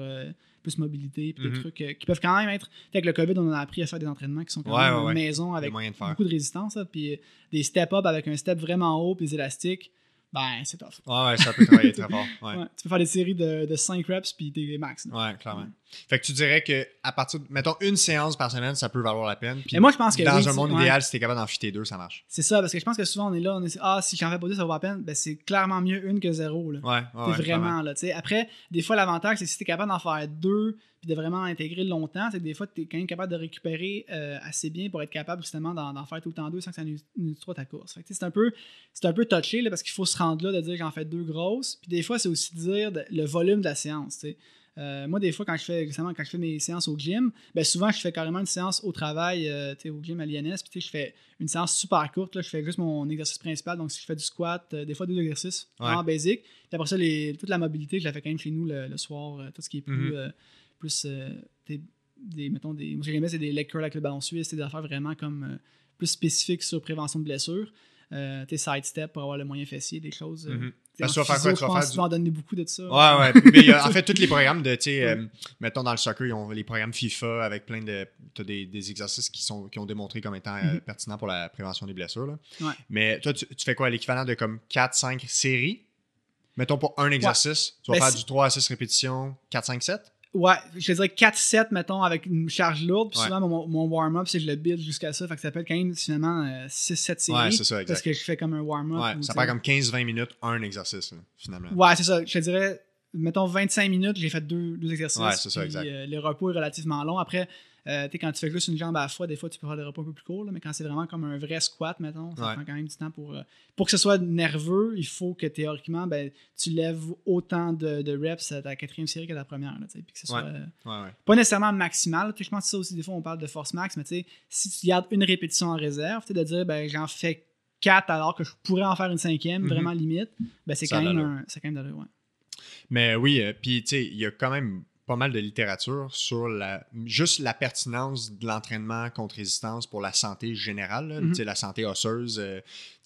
plus mobilité, puis Mhm. des trucs euh, qui peuvent quand même être. Avec le COVID, on a appris à faire des entraînements qui sont quand Ouais, même ouais, maison avec de beaucoup de résistance. là, puis des step-up avec un step vraiment haut, puis des élastiques, ben c'est tough. Ouais, ouais, ça peut travailler très fort. Ouais. *laughs* Ouais, tu peux faire des séries de, de 5 reps, puis t'es max. là. Ouais, clairement. Fait que tu dirais que à partir de, mettons, une séance par semaine, ça peut valoir la peine. Puis Mais moi, je pense que dans oui, un monde ouais. idéal, si t'es capable d'en fitter deux, ça marche. C'est ça, parce que je pense que souvent on est là, on est ah si j'en fais pas deux, ça vaut la peine. Ben c'est clairement mieux une que zéro. Là. Ouais, ouais, vraiment là. tu sais. Après, des fois, l'avantage, c'est si t'es capable d'en faire deux puis de vraiment intégrer longtemps, c'est que des fois, t'es quand même capable de récupérer euh, assez bien pour être capable justement d'en, faire tout le temps deux sans que ça nuise nuise trop ta course. C'est un peu c'est un peu touché là, parce qu'il faut se rendre là de dire j'en fais deux grosses. Puis des fois, c'est aussi dire de- le volume de la séance. Euh, moi, des fois, quand je fais justement quand je fais mes séances au gym, ben souvent je fais carrément une séance au travail, euh, au gym à l'INS, puis tu sais, je fais une séance super courte. Là, je fais juste mon exercice principal. Donc, si je fais du squat, euh, des fois deux exercices Ouais. en basic. Puis après ça, les- toute la mobilité, je la fais quand même chez nous le, le soir. tout ce qui est plus, Mhm. plus des, des, mettons, des, moi, j'aimais, c'est des leg curls avec le ballon suisse, c'est des affaires vraiment comme plus spécifiques sur prévention de blessures. Tes side step pour avoir le moyen fessier, des choses. Mhm. En tu faire quoi? Tu je vas pense du- tu vas en donner beaucoup de ça. Ouais, ouais. *laughs* A- en fait, tous les programmes de, tu sais, euh, mettons dans le soccer, ils ont les programmes FIFA avec plein de. T'as des, des exercices qui, sont, qui ont démontré comme étant euh, Mhm. pertinents pour la prévention des blessures. Là. Ouais. Mais toi, tu, tu fais quoi? L'équivalent de comme 4-5 séries? Mettons pour un exercice, tu vas Ben, faire du 3 à 6 répétitions, 4-5-7? Ouais, je te dirais 4-7, mettons, avec une charge lourde. Puis Ouais. souvent, mon, mon warm-up, c'est que je le build jusqu'à ça. Fait que ça peut être quand même finalement euh, 6-7 séries. Ouais, c'est ça, Parce exact. que je fais comme un warm-up. Ouais, ou, ça prend comme 15-20 minutes, un exercice, là, finalement. Ouais, c'est ça. Je te dirais, mettons 25 minutes, j'ai fait deux, deux exercices. Ouais, c'est ça, exact. euh, le repos est relativement long. Après, euh, quand tu fais juste une jambe à la fois, des fois, tu peux faire des repos un peu plus courts. mais quand c'est vraiment comme un vrai squat, mettons, ça Ouais. prend quand même du temps pour. euh, pour que ce soit nerveux, il faut que théoriquement, ben, tu lèves autant de, de reps à ta quatrième série qu'à ta première. Là, puis que ce soit. Ouais. euh, Ouais, pas nécessairement maximal. Je pense que ça aussi, des fois, on parle de force max, mais tu sais, si tu gardes une répétition en réserve, de dire, ben, j'en fais 4 alors que je pourrais en faire une cinquième, Mhm. vraiment limite, ben, c'est quand, même un- c'est quand même d'allure, ouais. Mais oui, euh, puis tu sais, il y a quand même pas mal de littérature sur la, juste la pertinence de l'entraînement contre résistance pour la santé générale, là, Mhm. sais, la santé osseuse. euh,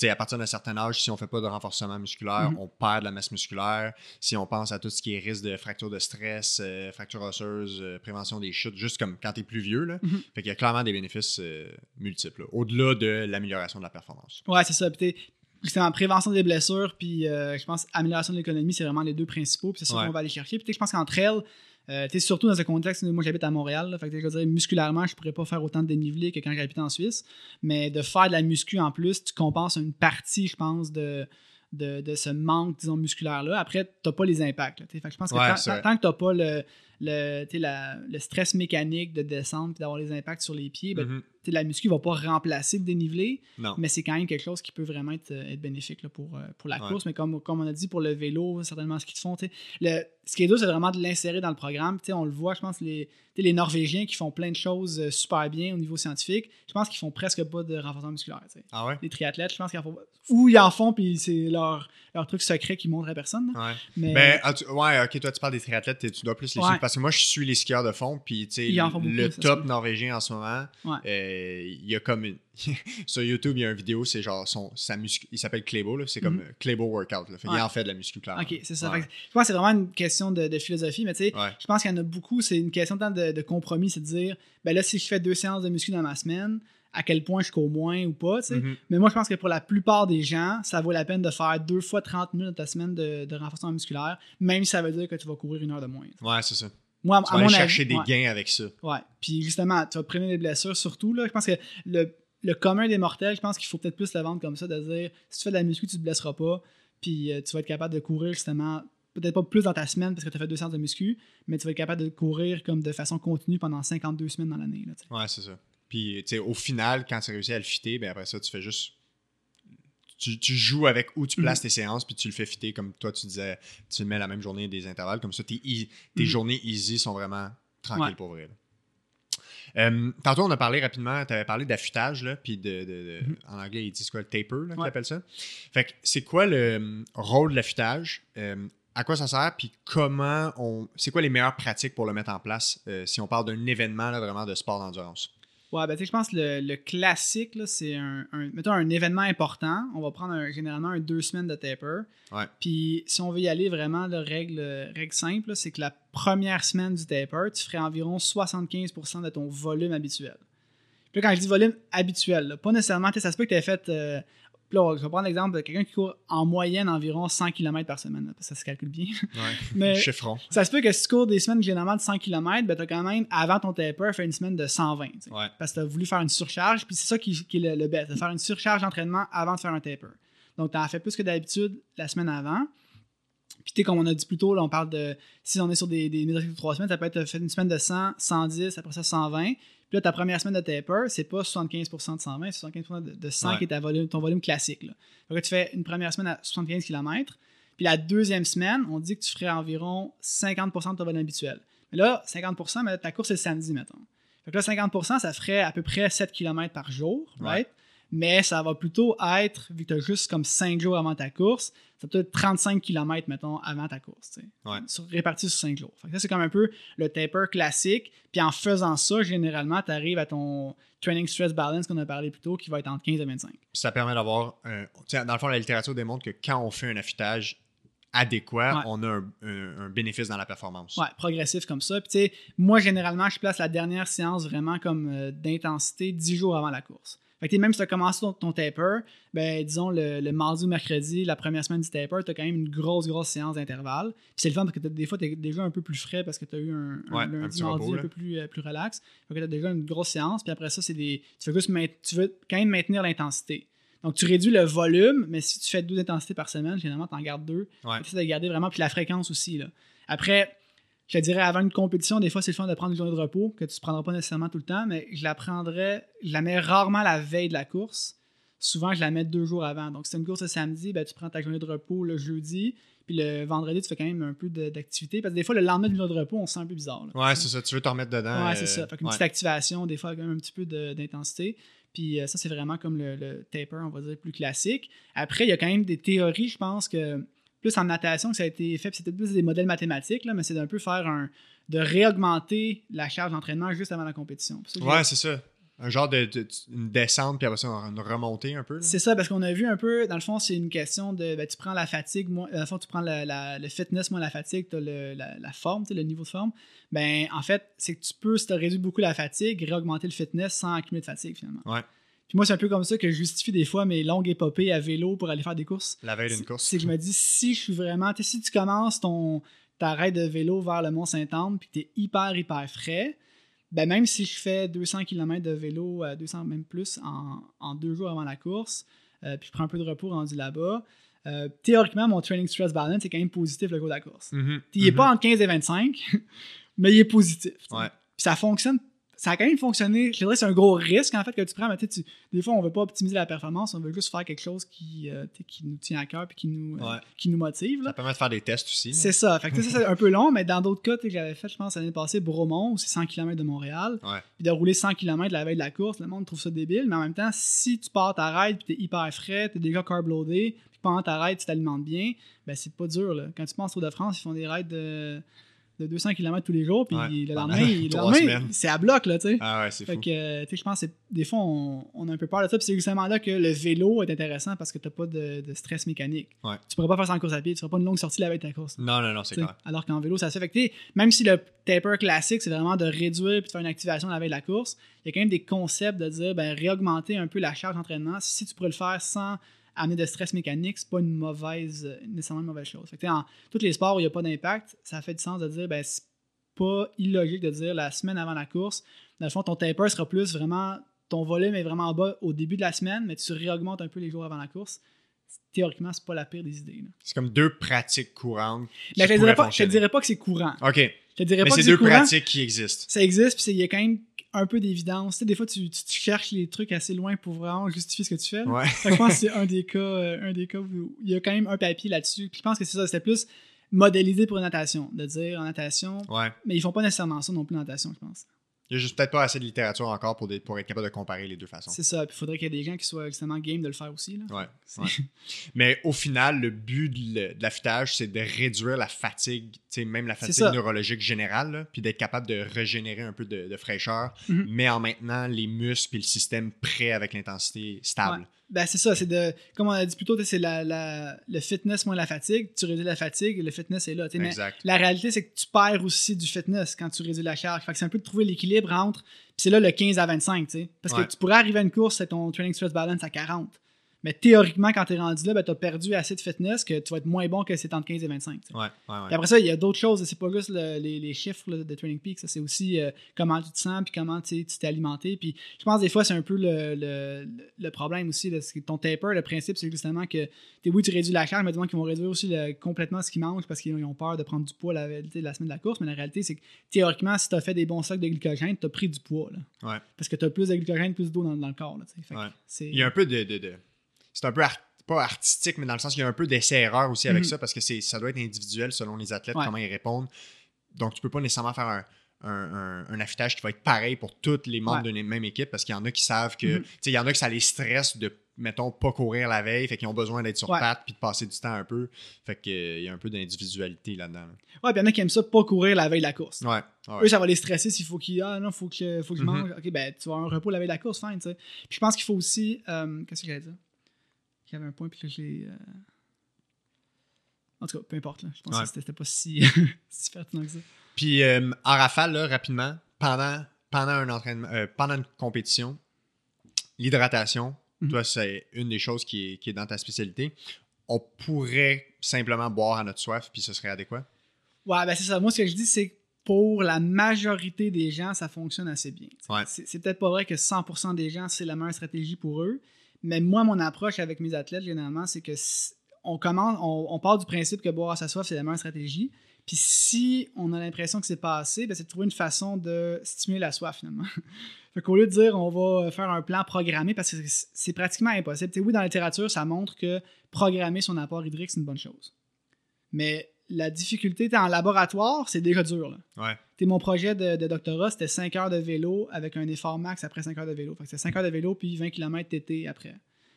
à partir d'un certain âge, si on fait pas de renforcement musculaire, Mhm. on perd de la masse musculaire. Si on pense à tout ce qui est risque de fracture de stress, euh, fracture osseuse, euh, prévention des chutes, juste comme quand tu es plus vieux, là. Mhm. Fait qu'il y a clairement des bénéfices multiples, là, au-delà de l'amélioration de la performance. Ouais, c'est ça. T'sais, justement, prévention des blessures, puis je pense amélioration de l'économie, c'est vraiment les deux principaux. Puis c'est ça Ouais. qu'on va aller chercher. Puis je pense qu'entre elles, euh, surtout dans un contexte, moi j'habite à Montréal, là, fait que dire, musculairement, je pourrais pas faire autant de dénivelé que quand j'habite en Suisse. Mais de faire de la muscu en plus, tu compenses une partie, je pense, de, de, de ce manque, disons, musculaire-là. Après, t'as pas les impacts. là, t'sais. fait que je pense que Ouais, tant, que t'as pas le, le, t'sais, la- le stress mécanique de descendre puis d'avoir les impacts sur les pieds, ben, Mhm. t'sais, la muscu va pas remplacer le dénivelé, Non. mais c'est quand même quelque chose qui peut vraiment être, euh, être bénéfique là, pour, euh, pour la Ouais. course. Mais comme, comme on a dit, pour le vélo, certainement ce qu'ils font. Le, ce qui est dur, c'est vraiment de l'insérer dans le programme. On le voit, je pense, les, les Norvégiens qui font plein de choses euh, super bien au niveau scientifique, je pense qu'ils font presque pas de renforcement musculaire. Ah ouais? Les triathlètes, je pense qu'ils en font pas. Ou ils en font, puis c'est leur, leur truc secret qu'ils montrent à personne. Ouais. Mais Ben, ah, tu- ouais, ok, toi tu parles des triathlètes, tu dois plus les suivre. Parce que moi je suis les skieurs de fond, puis beaucoup, le top norvégien en ce moment, Ouais. Euh, il y a comme une. *laughs* sur YouTube, il y a une vidéo, c'est genre son, sa muscu... Il s'appelle Clébo, c'est comme Mhm. euh, Clébo Workout. Là. Fait Ouais. en fait de la muscu, clairement. Ok, c'est ça. Ouais. Fait que je pense que c'est vraiment une question de, de philosophie, mais tu sais, Ouais. je pense qu'il y en a beaucoup, c'est une question de, de compromis, c'est de dire, ben là, si je fais deux séances de muscu dans ma semaine, à quel point je cours moins ou pas, tu sais. Mhm. Mais moi, je pense que pour la plupart des gens, ça vaut la peine de faire deux fois 30 minutes de ta semaine de, de renforcement musculaire, même si ça veut dire que tu vas courir une heure de moins. Ouais, c'est ça. Moi, Tu à vas mon aller avis, chercher des ouais. gains avec ça. Ouais. Puis justement, tu vas prévenir des blessures surtout. Là. Je pense que le, le commun des mortels, je pense qu'il faut peut-être plus le vendre comme ça, de dire si tu fais de la muscu, tu te blesseras pas. Puis euh, tu vas être capable de courir justement, peut-être pas plus dans ta semaine parce que tu as fait deux séances de muscu, mais tu vas être capable de courir comme de façon continue pendant 52 semaines dans l'année. Ouais, c'est ça. Puis, tu sais, au final, quand tu réussis à le fitter, ben après ça, tu fais juste. Tu, tu joues avec où tu places Mhm. tes séances, puis tu le fais fitter comme toi, tu disais, tu mets la même journée des intervalles. Comme ça, tes, tes Mhm. journées easy sont vraiment tranquilles Ouais. pour vrai. Euh, tantôt, on a parlé rapidement, tu avais parlé d'affûtage, puis de, de- de- Mhm. en anglais, ils disent quoi, le taper, là, qu'ils Ouais. appellent ça. Fait que c'est quoi le euh, rôle de l'affûtage? Euh, à quoi ça sert, puis comment on. C'est quoi les meilleures pratiques pour le mettre en place euh, si on parle d'un événement là, vraiment de sport d'endurance? Ouais, ben, tu sais, je pense que le, le classique, là, c'est un, un- mettons, un événement important. On va prendre un- généralement un deux semaines de taper. Ouais. Puis si on veut y aller vraiment, la règle, règle simple, c'est que la première semaine du taper, tu ferais environ 75% de ton volume habituel. Puis là, quand je dis volume habituel, là, pas nécessairement, tu sais, ça se peut que tu aies fait. euh, puis là, je vais prendre l'exemple de quelqu'un qui court en moyenne environ 100 km par semaine. là, parce que ça se calcule bien. Ouais. *laughs* Mais *laughs* Chiffron. ça se peut que si tu cours des semaines généralement de 100 km, ben, tu as quand même, avant ton taper, fait une semaine de 120. tu sais Ouais. parce que tu as voulu faire une surcharge, puis c'est ça qui, qui est le, le best, de faire une surcharge d'entraînement avant de faire un taper. Donc, tu en as fait plus que d'habitude la semaine avant. Puis, tu sais, comme on a dit plus tôt, là, on parle de si on est sur des, des méthodes de 3 semaines, ça peut être fait une semaine de 100, 110, après ça 120. Puis là, ta première semaine de taper, c'est pas 75% de 120, c'est 75% de, de 100 Ouais. qui est ta volume, ton volume classique. Là. Que tu fais une première semaine à 75 km. Puis la deuxième semaine, on dit que tu ferais environ 50% de ton volume habituel. Mais là, 50%, mais ta course, c'est le samedi, mettons. Fait que là, 50%, ça ferait à peu près 7 km par jour, Ouais. Mais ça va plutôt être, vu que tu as juste comme 5 jours avant ta course, ça peut être 35 km, mettons, avant ta course. Ouais. Sur- réparti sur 5 jours. Fait que ça, c'est comme un peu le taper classique. Puis en faisant ça, généralement, tu arrives à ton training stress balance qu'on a parlé plus tôt, qui va être entre 15 et 25. Puis ça permet d'avoir. un- Dans le fond, la littérature démontre que quand on fait un affûtage adéquat, Ouais. on a un, un- un bénéfice dans la performance. Ouais, progressif comme ça. Puis tu sais, moi, généralement, je place la dernière séance vraiment comme euh, d'intensité 10 jours avant la course. Fait que même si tu as commencé ton, ton taper, ben disons le, le mardi ou mercredi, la première semaine du taper, tu as quand même une grosse, grosse séance d'intervalle. Puis c'est le fun parce que des fois, tu es déjà un peu plus frais parce que tu as eu un, un Ouais, un lundi, mardi repos, un peu plus, euh, plus relax. Fait que tu as déjà une grosse séance. Puis après ça, c'est des. Tu veux, juste tu veux quand même maintenir l'intensité. Donc, tu réduis le volume, mais si tu fais deux intensités par semaine, généralement, tu en gardes deux. Ouais. Tu essaies de garder vraiment, puis la fréquence aussi. Là. Après, je dirais, avant une compétition, des fois, c'est le fun de prendre une journée de repos, que tu ne prendras pas nécessairement tout le temps, mais je la prendrais, je la mets rarement la veille de la course. Souvent, je la mets deux jours avant. Donc, si c'est une course le samedi, ben, tu prends ta journée de repos le jeudi, puis le vendredi, tu fais quand même un peu d'activité. Parce que des fois, le lendemain d'une journée de repos, on se sent un peu bizarre. là. Ouais, c'est ça. Tu veux te remettre dedans. Ouais, euh, c'est ça. Fait qu'une ouais. petite activation, des fois, avec même un petit peu d'intensité. Puis euh, ça, c'est vraiment comme le, le taper, on va dire, plus classique. Après, il y a quand même des théories, je pense que plus en natation que ça a été fait, puis c'était plus des modèles mathématiques, là, mais c'est d'un peu faire un. de réaugmenter la charge d'entraînement juste avant la compétition. Ça, Ouais, c'est ça. Un genre de, de- une descente, puis après ça, une remontée un peu. C'est ça, parce qu'on a vu un peu, dans le fond, c'est une question de. ben, tu prends la fatigue, moins, dans le fond, tu prends la- la- le fitness moins la fatigue, tu as la, la forme, le niveau de forme. Ben, en fait, c'est que tu peux, si tu réduit beaucoup la fatigue, réaugmenter le fitness sans accumuler de fatigue, finalement. Ouais. Puis moi, c'est un peu comme ça que je justifie des fois mes longues épopées à vélo pour aller faire des courses. La veille d'une course. C'est que je me dis, si je suis vraiment. tu sais, Si tu commences ton, ta raid de vélo vers le Mont-Saint-Anne, puis que tu es hyper, hyper frais, ben même si je fais 200 km de vélo, euh, 200 même plus, en, en deux jours avant la course, euh, puis je prends un peu de repos rendu là-bas, euh, théoriquement, mon training stress balance est quand même positif le cours de la course. Mhm, Il n'est pas entre 15 et 25, *laughs* mais il est positif. Ouais. Puis ça fonctionne. Ça a quand même fonctionné. Je dirais que c'est un gros risque en fait que tu prends. Mais tu des fois, on veut pas optimiser la performance, on veut juste faire quelque chose qui, euh, qui nous tient à cœur et qui nous, euh, qui nous motive. là. Ça permet de faire des tests aussi. C'est ça. Fait que, ça, c'est un peu long, mais dans d'autres cas, que j'avais fait, je pense, l'année passée, Bromont, où c'est 100 km de Montréal. Ouais. Puis de rouler 100 km la veille de la course, le monde trouve ça débile. Mais en même temps, si tu pars ta ride, puis t'es hyper frais, t'es déjà carb loadé, puis pendant ta ride, tu t'alimentes bien, ben c'est pas dur. Là. Quand tu penses au de France, ils font des rides de, de 200 km tous les jours, puis Ouais, le lendemain, *laughs* lendemain, c'est à bloc, là, tu sais. Ah ouais, c'est Fait fou. que, euh, tu sais, je pense que des fois, on, on a un peu peur de ça. Puis c'est justement là que le vélo est intéressant parce que t'as pas de, de stress mécanique. Ouais. Tu pourrais pas faire ça en course à pied, tu feras pas une longue sortie la veille de ta course. Non, non, non, c'est clair. Alors qu'en vélo, ça se fait. Fait que, même si le taper classique, c'est vraiment de réduire puis de faire une activation la veille de la course, il y a quand même des concepts de dire ben, réaugmenter un peu la charge d'entraînement. Si tu pourrais le faire sans amener de stress mécanique, c'est pas une mauvaise, nécessairement une mauvaise chose. Fait que, en tous les sports où il n'y a pas d'impact, ça fait du sens de dire ben, c'est pas illogique de dire la semaine avant la course, dans le fond, ton taper sera plus vraiment. Ton volume est vraiment en bas au début de la semaine, mais tu réaugmentes un peu les jours avant la course. Théoriquement, c'est pas la pire des idées. C'est comme deux pratiques courantes. Mais je te pourraient dirais pas, je te fonctionner. dirais pas que c'est courant. OK. Je te dirais Mais pas c'est deux courant. pratiques qui existent. Ça existe, puis il y a quand même un peu d'évidence. Tu sais, des fois, tu, tu- tu cherches les trucs assez loin pour vraiment justifier ce que tu fais. Ouais. Je pense que c'est un des cas, euh, un des cas où il y a quand même un papier là-dessus. Puis je pense que c'est ça, c'était plus modélisé pour une natation, de dire en natation, Ouais. mais ils font pas nécessairement ça non plus en natation, je pense. Il n'y a juste peut-être pas assez de littérature encore pour, des- pour être capable de comparer les deux façons. C'est ça. Puis il faudrait qu'il y ait des gens qui soient extrêmement game de le faire aussi. Là. Ouais, C'est- ouais. *laughs* Mais au final, le but de l'affûtage, c'est de réduire la fatigue, même la fatigue neurologique générale, là, puis d'être capable de régénérer un peu de, de fraîcheur, Mhm. mais en maintenant les muscles et le système prêt avec l'intensité stable. Ben, c'est ça, c'est de. Comme on a dit plus tôt, c'est la, la- le fitness moins la fatigue. Tu réduis la fatigue, le fitness est là. Mais la réalité, c'est que tu perds aussi du fitness quand tu réduis la charge. Fait que c'est un peu de trouver l'équilibre entre. Puis c'est là le 15 à 25, tu sais. Parce Ouais. que tu pourrais arriver à une course avec ton training stress balance à 40. Mais théoriquement, quand tu es rendu là, ben, tu as perdu assez de fitness que tu vas être moins bon que c'est entre 15 et 25. tu sais. Ouais, ouais, ouais. Puis après ça, il y a d'autres choses. C'est pas juste le- les, les chiffres là, de Training Peak. ça, C'est aussi euh, comment tu te sens, puis comment tu t'es alimenté. Puis je pense des fois, c'est un peu le, le, le problème aussi. là, ton taper, le principe, c'est justement que t'es- oui, tu réduis la charge, mais du qu'ils vont réduire aussi complètement ce qu'ils mangent parce qu'ils ont peur de prendre du poids la, semaine de la course. Mais la réalité, c'est que théoriquement, si tu as fait des bons stocks de glycogène, tu as pris du poids. Là, parce que tu as plus de glycogène, plus d'eau dans, dans le corps. Fait Il y a un peu de. de- de- C'est un peu art- pas artistique, mais dans le sens qu'il y a un peu d'essai-erreur aussi avec Mhm. ça parce que ça doit être individuel selon les athlètes, Ouais. comment ils répondent. Donc, tu peux pas nécessairement faire un, un, un- un affûtage qui va être pareil pour tous les membres Ouais. d'une même équipe parce qu'il y en a qui savent que. Mhm. Tu sais, il y en a que ça les stresse de, mettons, pas courir la veille, fait qu'ils ont besoin d'être sur Ouais. pattes puis de passer du temps un peu. Fait qu'il y a un peu d'individualité là-dedans. là. Ouais, puis il y en a qui aiment ça pas courir la veille de la course. Ouais. ouais. Eux, ça va les stresser s'il faut qu'ils. Ah non, faut que faut que je Mhm. Ok, ben, tu vas avoir un repos la veille de la course, fine, tu sais. Puis je pense qu'il faut aussi. euh, Qu'est-ce que j'allais dire? Il y avait un point, puis là, je l'ai. euh, En tout cas, peu importe, là. Je pense Ouais. que c'était pas si, *laughs* si pertinent que ça. Puis euh, en rafale, là, rapidement, pendant, pendant un entraînement, euh, pendant une compétition, l'hydratation, Mhm. toi, c'est une des choses qui est, qui est dans ta spécialité. On pourrait simplement boire à notre soif, puis ce serait adéquat? Ouais, ben c'est ça. Moi, ce que je dis, c'est que pour la majorité des gens, ça fonctionne assez bien. Ouais. C'est peut-être pas vrai que 100% des gens, c'est la meilleure stratégie pour eux. Mais moi, mon approche avec mes athlètes, généralement, c'est que on commence, on, part du principe que boire à sa soif, c'est la meilleure stratégie. Puis si on a l'impression que c'est pas assez, ben c'est de trouver une façon de stimuler la soif, finalement. *laughs* fait qu'au lieu de dire on va faire un plan programmé, parce que c'est- pratiquement impossible. Oui, dans la littérature, ça montre que programmer son apport hydrique, c'est une bonne chose. Mais la difficulté, t'es en laboratoire, c'est déjà dur. Là. Ouais. Mon projet de, de doctorat, c'était 5 heures de vélo avec un effort max après 5 heures de vélo. Fait que c'était 5 heures de vélo puis 20 km TT après.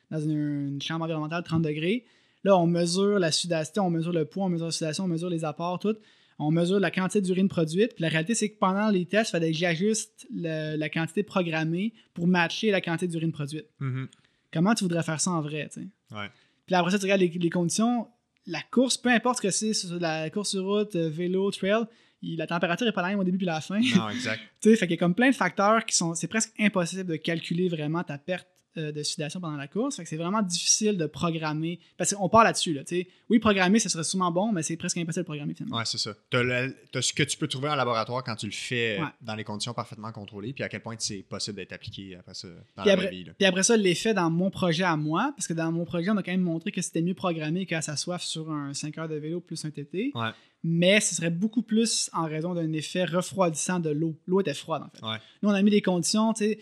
Dans une, une chambre environnementale 30 degrés. Là, on mesure la sudation, on mesure le poids, on mesure la sudation, on mesure les apports, tout. On mesure la quantité d'urine produite. Puis la réalité, c'est que pendant les tests, il fallait que j'ajuste le- la quantité programmée pour matcher la quantité d'urine produite. Mhm. Comment tu voudrais faire ça en vrai, tu sais? Ouais. Puis après ça, tu regardes les, les conditions. La course, peu importe ce que c'est, la course sur route, euh, vélo, trail, il- la température est pas la même au début puis à la fin. Non, exact. *laughs* Tu sais, fait qu'il y a comme plein de facteurs qui sont. C'est presque impossible de calculer vraiment ta perte de sudation pendant la course. Fait que c'est vraiment difficile de programmer. Parce qu'on part là-dessus, là. Tu oui, programmer, ce serait sûrement bon, mais c'est presque impossible de programmer finalement. Ouais, c'est ça. Le- t'as ce que tu peux trouver en laboratoire quand tu le fais euh, Ouais. dans les conditions parfaitement contrôlées, puis à quel point c'est possible d'être appliqué après ça dans Puis la après, vraie vie. là. puis après ça, l'effet dans mon projet à moi, parce que dans mon projet, on a quand même montré que c'était mieux programmé qu'à sa soif sur un 5 heures de vélo plus un TT. Ouais. Mais ce serait beaucoup plus en raison d'un effet refroidissant de l'eau. L'eau était froide, en fait. Ouais. Nous, on a mis des conditions, tu sais.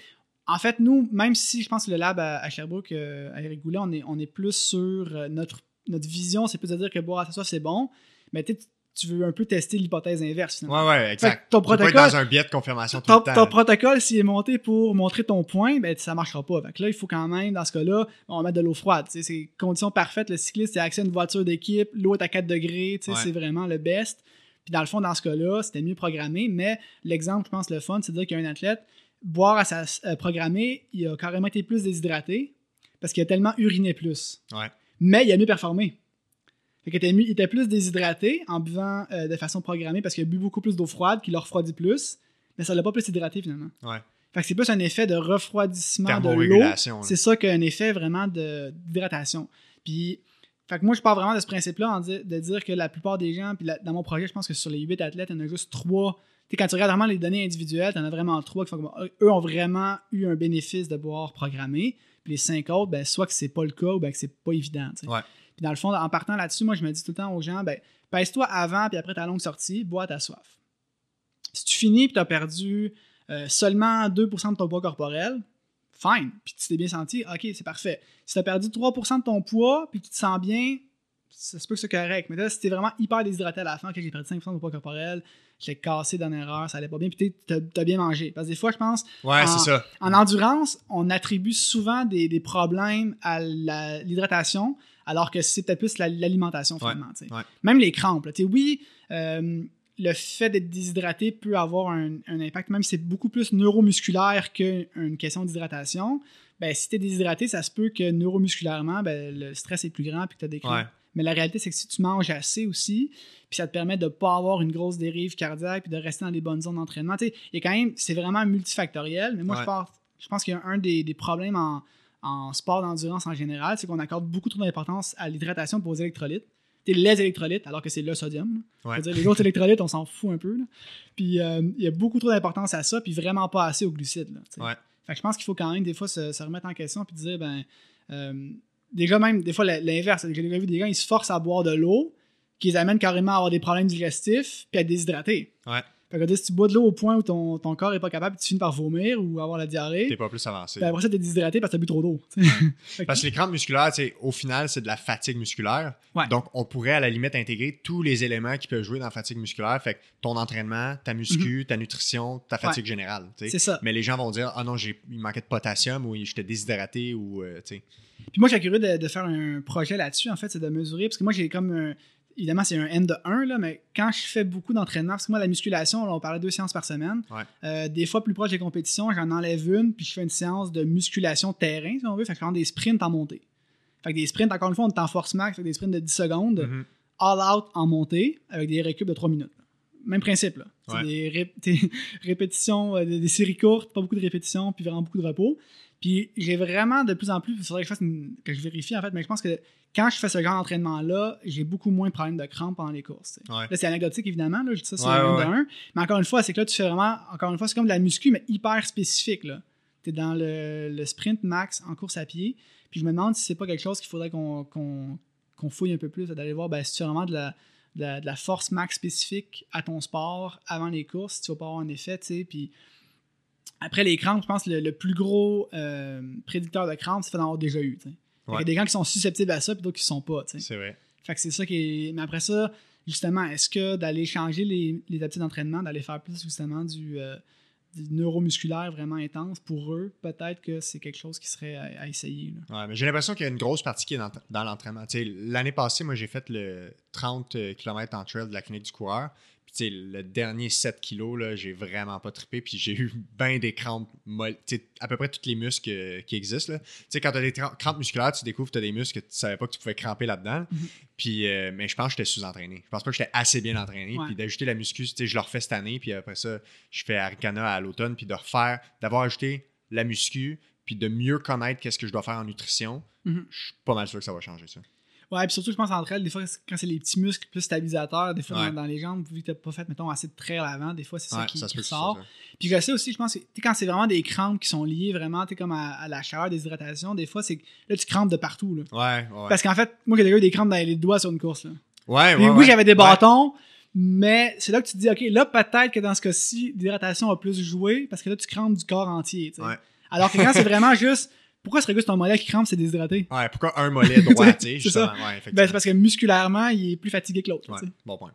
En fait, nous, même si je pense que le lab à, à Sherbrooke, euh, à Eric Goulet, on est, on est plus sur euh, notre, notre vision, c'est plus de dire que boire à c'est bon. Mais tu veux un peu tester l'hypothèse inverse, finalement. Ouais, ouais, exact. Ton Tu peux pas être protocole- dans un biais de confirmation tout Ton, le temps. ton là. protocole, s'il est monté pour montrer ton point, ben, ça marchera pas. Fait que là, il faut quand même, dans ce cas-là, on va mettre de l'eau froide. C'est conditions parfaites. Le cycliste a accès à une voiture d'équipe, l'eau est à 4 degrés, Ouais. c'est vraiment le best. Puis dans le fond, dans ce cas-là, c'était mieux programmé. Mais l'exemple, je pense, le fun, c'est de dire qu'il y a un athlète, boire à sa euh, programmée, il a carrément été plus déshydraté parce qu'il a tellement uriné plus. Ouais. Mais il a mieux performé. Fait qu'il était, mieux- il était plus déshydraté en buvant euh, de façon programmée parce qu'il a bu beaucoup plus d'eau froide, qui l'a refroidi plus, mais ça l'a pas plus hydraté finalement. Ouais. Fait que c'est plus un effet de refroidissement de l'eau. C'est ça qu'un effet vraiment de- d'hydratation. Puis, fait que moi, je pars vraiment de ce principe-là, de dire que la plupart des gens, puis la- dans mon projet, je pense que sur les 8 athlètes, il y en a juste 3. Sais, quand tu regardes vraiment les données individuelles, tu en as vraiment 3 qui font comme, euh, eux ont vraiment eu un bénéfice de boire programmé. Puis les 5 autres, ben, soit que c'est pas le cas ou ben, que c'est pas évident. Ouais. Puis dans le fond, en partant là-dessus, moi, je me dis tout le temps aux gens, ben, pèse-toi avant, puis après ta longue sortie, bois ta soif. Si tu finis, puis tu as perdu euh, seulement 2% de ton poids corporel, fine. Puis tu t'es bien senti, ok, c'est parfait. Si tu as perdu 3% de ton poids, puis que tu te sens bien, ça se peut que c'est correct. Mais là, si t'es vraiment hyper déshydraté à la fin, que j'ai perdu 5% de poids corporel, j'ai cassé d'une erreur, ça allait pas bien, puis t'as as bien mangé. Parce que des fois, je pense, Ouais, en, c'est ça. en endurance, on attribue souvent des, des problèmes à l'hydratation, alors que c'est peut-être plus la- l'alimentation, finalement. ouais. Même les crampes. là. Oui, euh, le fait d'être déshydraté peut avoir un, un impact, même si c'est beaucoup plus neuromusculaire qu'une question d'hydratation. Ben, si tu es déshydraté, ça se peut que neuromusculairement, ben, le stress est plus grand puis que tu as des crampes. Ouais. Mais la réalité, c'est que si tu manges assez aussi, puis ça te permet de ne pas avoir une grosse dérive cardiaque puis de rester dans les bonnes zones d'entraînement. Tu sais, il y a quand même, c'est vraiment multifactoriel, mais moi, Ouais. je pense, je pense qu'il y a un des, des problèmes en, en sport d'endurance en général, c'est qu'on accorde beaucoup trop d'importance à l'hydratation pour aux électrolytes. Sais, les électrolytes, alors que c'est le sodium. Ouais. Dire, les autres électrolytes, on s'en fout un peu. là. Puis euh, il y a beaucoup trop d'importance à ça, puis vraiment pas assez aux glucides. là. Ouais. Fait que je pense qu'il faut quand même des fois se, se remettre en question puis dire, ben, euh, des gars même, des fois l'inverse. J'ai déjà vu des gars, ils se forcent à boire de l'eau, qui les amènent carrément à avoir des problèmes digestifs puis à être déshydratés. Ouais. Fait que si tu bois de l'eau au point où ton, ton corps est pas capable, tu finis par vomir ou avoir la diarrhée, T'es pas plus avancé. après ça, t'es déshydraté parce que t'as bu trop d'eau. *laughs* Parce que les crampes musculaires, au final, c'est de la fatigue musculaire. Ouais. Donc, on pourrait à la limite intégrer tous les éléments qui peuvent jouer dans la fatigue musculaire. Fait que ton entraînement, ta muscu, ta nutrition, ta fatigue générale. Mhm. C'est ça. Mais les gens vont dire Ah non, il manquait de potassium ou j'étais déshydraté ou. euh, sais. Puis moi, suis curieux de, de faire un projet là-dessus, en fait, c'est de mesurer, parce que moi, j'ai comme un- Évidemment, c'est un N de 1, là, mais quand je fais beaucoup d'entraînement, parce que moi, la musculation, là, on parlait de deux séances par semaine. Ouais. Euh, des fois, plus proche des compétitions, j'en enlève une, puis je fais une séance de musculation terrain, si on veut. Fait que je des sprints en montée. Fait que des sprints, encore une fois, on est en force max, fait que des sprints de 10 secondes, Mhm. all out en montée, avec des récup de 3 minutes. Même principe, là. C'est Ouais. des ré- *laughs* des répétitions, euh, des, des séries courtes, pas beaucoup de répétitions, puis vraiment beaucoup de repos. Puis j'ai vraiment de plus en plus, il faudrait que je fasse une- que je vérifie en fait, mais je pense que quand je fais ce genre d'entraînement-là, j'ai beaucoup moins de problèmes de crampes pendant les courses. Ouais. Là, c'est anecdotique évidemment, là, je dis ça sur Ouais, un ouais, de un. Mais encore une fois, c'est que là, tu fais vraiment, encore une fois, c'est comme de la muscu, mais hyper spécifique. Tu es dans le, le sprint max en course à pied. Puis je me demande si c'est pas quelque chose qu'il faudrait qu'on fouille un peu plus, d'aller voir ben, si tu as vraiment de la, de, la, de la force max spécifique à ton sport avant les courses, si tu vas pas avoir un effet, tu sais. Puis après les crampes, je pense que le, le plus gros euh, prédicteur de crampes, c'est d'en avoir déjà eu. qu'il y a des gens qui sont susceptibles à ça, puis d'autres qui ne sont pas. C'est vrai. Fait que c'est ça qui est. Mais après ça, justement, est-ce que d'aller changer les, les habitudes d'entraînement, d'aller faire plus justement du, euh, du neuromusculaire vraiment intense pour eux, peut-être que c'est quelque chose qui serait à, à essayer. là. Ouais, mais j'ai l'impression qu'il y a une grosse partie qui est dans, dans l'entraînement. L'année passée, moi, j'ai fait le 30 km en trail de la clinique du coureur. Puis, le dernier 7 kilos, là, j'ai vraiment pas trippé. Puis, j'ai eu bien des crampes molles. À peu près tous les muscles euh, qui existent. là. Quand tu as des crampes musculaires, tu découvres que tu as des muscles que tu savais pas que tu pouvais cramper là-dedans. Mhm. Puis, euh, mais je pense que j'étais sous-entraîné. Je pense pas que j'étais assez bien entraîné. Ouais. Puis, d'ajouter la muscu, je le refais cette année. Puis, après ça, je fais Arikana à l'automne. Puis, de refaire, d'avoir ajouté la muscu. Puis, de mieux connaître qu'est-ce que je dois faire en nutrition. Mhm. Je suis pas mal sûr que ça va changer ça. Ouais, puis surtout, je pense entre elles, des fois, quand c'est les petits muscles plus stabilisateurs, des fois Ouais. dans, dans les jambes, vu que t'as pas fait, mettons, assez de trail avant, des fois, c'est ça qui, ça qui ressort. ça. Puis je sais aussi, je pense, que tu sais, quand c'est vraiment des crampes qui sont liées vraiment, tu sais, comme à, à la chaleur, des hydratations, des fois, c'est que là, tu crampes de partout. Là. Ouais, ouais. Parce qu'en fait, moi, j'ai déjà eu des crampes dans les doigts sur une course. Là. Ouais, Puis ouais, oui, j'avais des bâtons, mais c'est là que tu te dis, OK, là, peut-être que dans ce cas-ci, l'hydratation a plus joué parce que là, tu crampes du corps entier. tu sais. Ouais. Alors que quand c'est vraiment *laughs* juste, pourquoi serait juste ton mollet qui crampe, c'est déshydraté? Ouais, pourquoi un mollet droit, *laughs* tu sais, C'est ça. Ouais, Ben, c'est parce que musculairement, il est plus fatigué que l'autre. Ouais, bon point.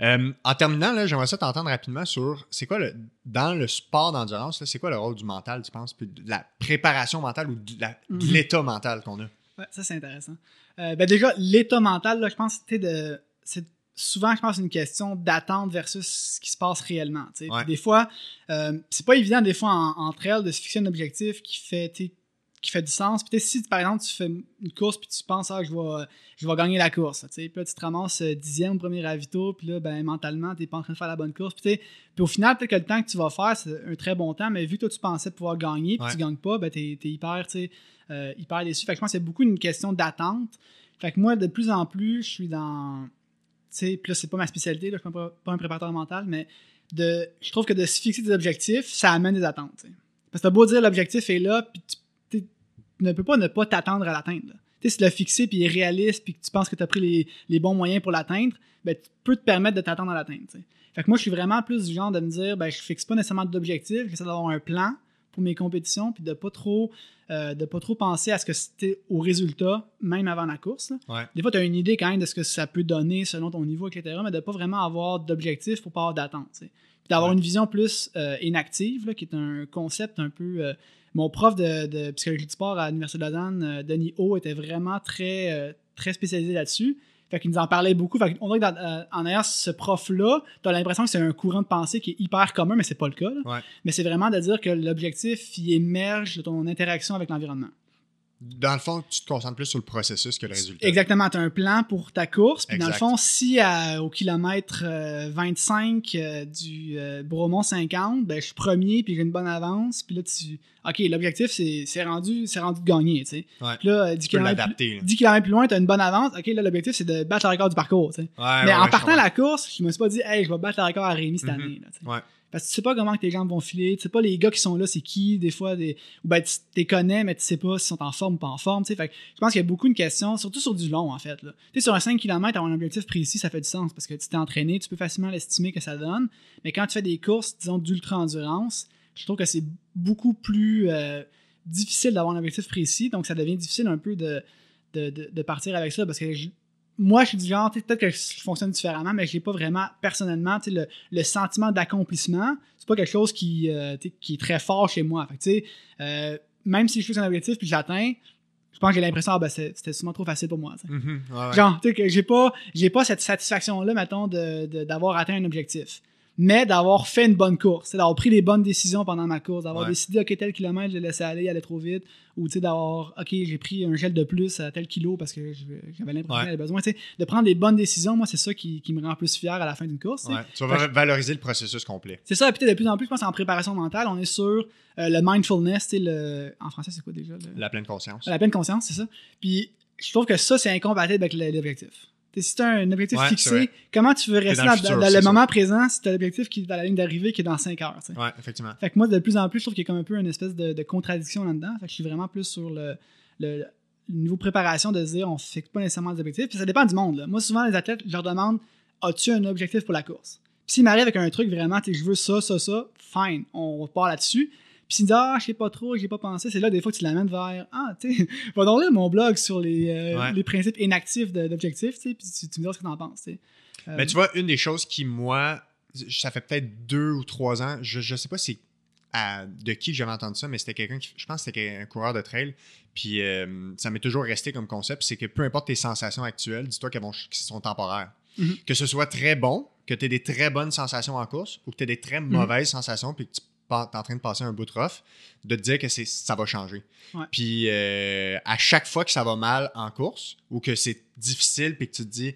Euh, en terminant, là, j'aimerais ça t'entendre rapidement sur c'est quoi le dans le sport d'endurance, c'est quoi le rôle du mental, tu penses, puis de la préparation mentale ou de Mhm. l'état mental qu'on a? Ouais, ça, c'est intéressant. Euh, ben déjà, l'état mental, là, je pense, sais, de, c'est souvent, je pense, une question d'attente versus ce qui se passe réellement. Ouais. Des fois, euh, c'est pas évident, des fois, en- entre elles, de se fixer un objectif qui fait, qui fait du sens. Puis si, par exemple, tu fais une course puis tu penses, ah, je vais, je vais gagner la course. Puis là, tu te ramasses euh, dixième au premier ravito, puis là, ben, mentalement, t'es pas en train de faire la bonne course. Puis, puis au final, peut-être que le temps que tu vas faire, c'est un très bon temps, mais vu que toi, tu pensais pouvoir gagner, puis tu gagnes pas, ben, t'es es hyper, tu euh, hyper déçu. Fait que je pense que c'est beaucoup une question d'attente. Fait que moi, de plus en plus, je suis dans. Tu sais, puis là, c'est pas ma spécialité, là, je suis pas, pas un préparateur mental, mais de, je trouve que de se fixer des objectifs, ça amène des attentes. Parce que t'as beau dire l'objectif est là, puis tu, tu ne peux pas ne pas t'attendre à l'atteindre. là. Tu sais, si tu l'as fixé, puis il est réaliste, puis que tu penses que tu as pris les, les bons moyens pour l'atteindre, ben, tu peux te permettre de t'attendre à l'atteindre. tu sais. Fait que moi, je suis vraiment plus du genre de me dire, ben, je fixe pas nécessairement d'objectif, j'essaie d'avoir un plan pour mes compétitions, puis de pas trop euh, de pas trop penser à ce que c'était au résultat, même avant la course. Des fois, tu as une idée quand même de ce que ça peut donner selon ton niveau, etc., mais de pas vraiment avoir d'objectif pour pas avoir d'attente. D'avoir une vision plus euh, inactive, qui est un concept un peu. Euh, mon prof de, psychologie du sport à l'Université de Lausanne, Denis O, était vraiment très, très spécialisé là-dessus. Fait qu'il nous en parlait beaucoup. Fait on dirait qu'en ayant ce prof-là, tu as l'impression que c'est un courant de pensée qui est hyper commun, mais c'est pas le cas. Mais c'est vraiment de dire que l'objectif, il émerge de ton interaction avec l'environnement dans le fond, tu te concentres plus sur le processus que le résultat. Exactement. Tu as un plan pour ta course. Puis dans le fond, si au kilomètre 25 euh, euh, du euh, Bromont 50, ben, je suis premier puis j'ai une bonne avance. Puis là, tu. OK, l'objectif, c'est rendu, rendu de gagner. Tu sais. Puis là, 10 km, 10 km plus loin, tu as une bonne avance. OK, là, l'objectif, c'est de battre le record du parcours. Tu sais. Mais en partant la course, je me suis pas dit, hey, je vais battre le record à Rémi cette mm-hmm. année. Là, parce que tu sais pas comment tes jambes vont filer, tu sais pas les gars qui sont là, c'est qui, des fois, des, ou ben tu les connais, mais tu sais pas s'ils sont en forme ou pas en forme. Fait je pense qu'il y a beaucoup de questions, surtout sur du long, en fait. Tu sais, sur un 5 km, avoir un objectif précis, ça fait du sens parce que tu t'es entraîné, tu peux facilement l'estimer que ça donne. Mais quand tu fais des courses, disons, d'ultra-endurance, je trouve que c'est beaucoup plus euh, difficile d'avoir un objectif précis. Donc, ça devient difficile un peu de, de, de partir avec ça parce que moi, je suis du genre, peut-être que je fonctionne différemment, mais je n'ai pas vraiment, personnellement, le, le sentiment d'accomplissement. C'est pas quelque chose qui, euh, qui est très fort chez moi. Fait euh, même si je fais un objectif puis j'atteins, je pense que j'ai l'impression que ah, ben, c'était sûrement trop facile pour moi. Mm-hmm. Genre, tu sais, que j'ai pas, pas cette satisfaction-là, mettons, d'avoir atteint un objectif mais d'avoir fait une bonne course, d'avoir pris les bonnes décisions pendant ma course, d'avoir décidé, OK, tel kilomètre, je l'ai laissé aller, il allait trop vite, ou d'avoir, OK, j'ai pris un gel de plus à tel kilo parce que j'avais l'impression que j'avais besoin. de prendre les bonnes décisions, moi, c'est ça qui, qui, me rend plus fier à la fin d'une course. Tu vas valoriser le processus complet. C'est ça, et puis de plus en plus, je pense en préparation mentale, on est sur euh, le mindfulness, le, en français, c'est quoi déjà? La pleine conscience. La pleine conscience, c'est ça. Puis je trouve que ça, c'est incompatible avec l'objectif si tu as un objectif fixé, comment tu veux rester dans, le, moment présent si tu as l'objectif qui est dans la ligne d'arrivée qui est dans 5 heures? Oui, effectivement. Fait que moi, de plus en plus, je trouve qu'il y a comme un peu une espèce de, contradiction là-dedans. Fait que je suis vraiment plus sur le, le, niveau préparation de se dire on ne fixe pas nécessairement des objectifs. Puis ça dépend du monde. Moi, souvent, les athlètes, je leur demande as-tu un objectif pour la course? Puis s'ils m'arrivent avec un truc vraiment, je veux ça, ça, ça, fine, on part là-dessus. Puis s'il me dit Ah, je sais pas trop, j'ai pas pensé, c'est là des fois que tu l'amènes vers Ah, tu sais, *laughs* va donc lire mon blog sur les, euh, les principes inactifs d'objectifs, tu sais, puis tu, me dis ce que t'en penses, tu sais. Euh, Mais tu vois, une des choses qui, moi, ça fait peut-être deux ou trois ans, je, je sais pas si de qui j'avais entendu ça, mais c'était quelqu'un qui, je pense que c'était un coureur de trail, puis euh, ça m'est toujours resté comme concept, c'est que peu importe tes sensations actuelles, dis-toi qu'elles sont temporaires. Mm-hmm. Que ce soit très bon, que tu aies des très bonnes sensations en course, ou que tu aies des très mm-hmm. mauvaises sensations, puis que tu en train de passer un bout de rough, de te dire que ça va changer. Puis euh, à chaque fois que ça va mal en course ou que c'est difficile puis que tu te dis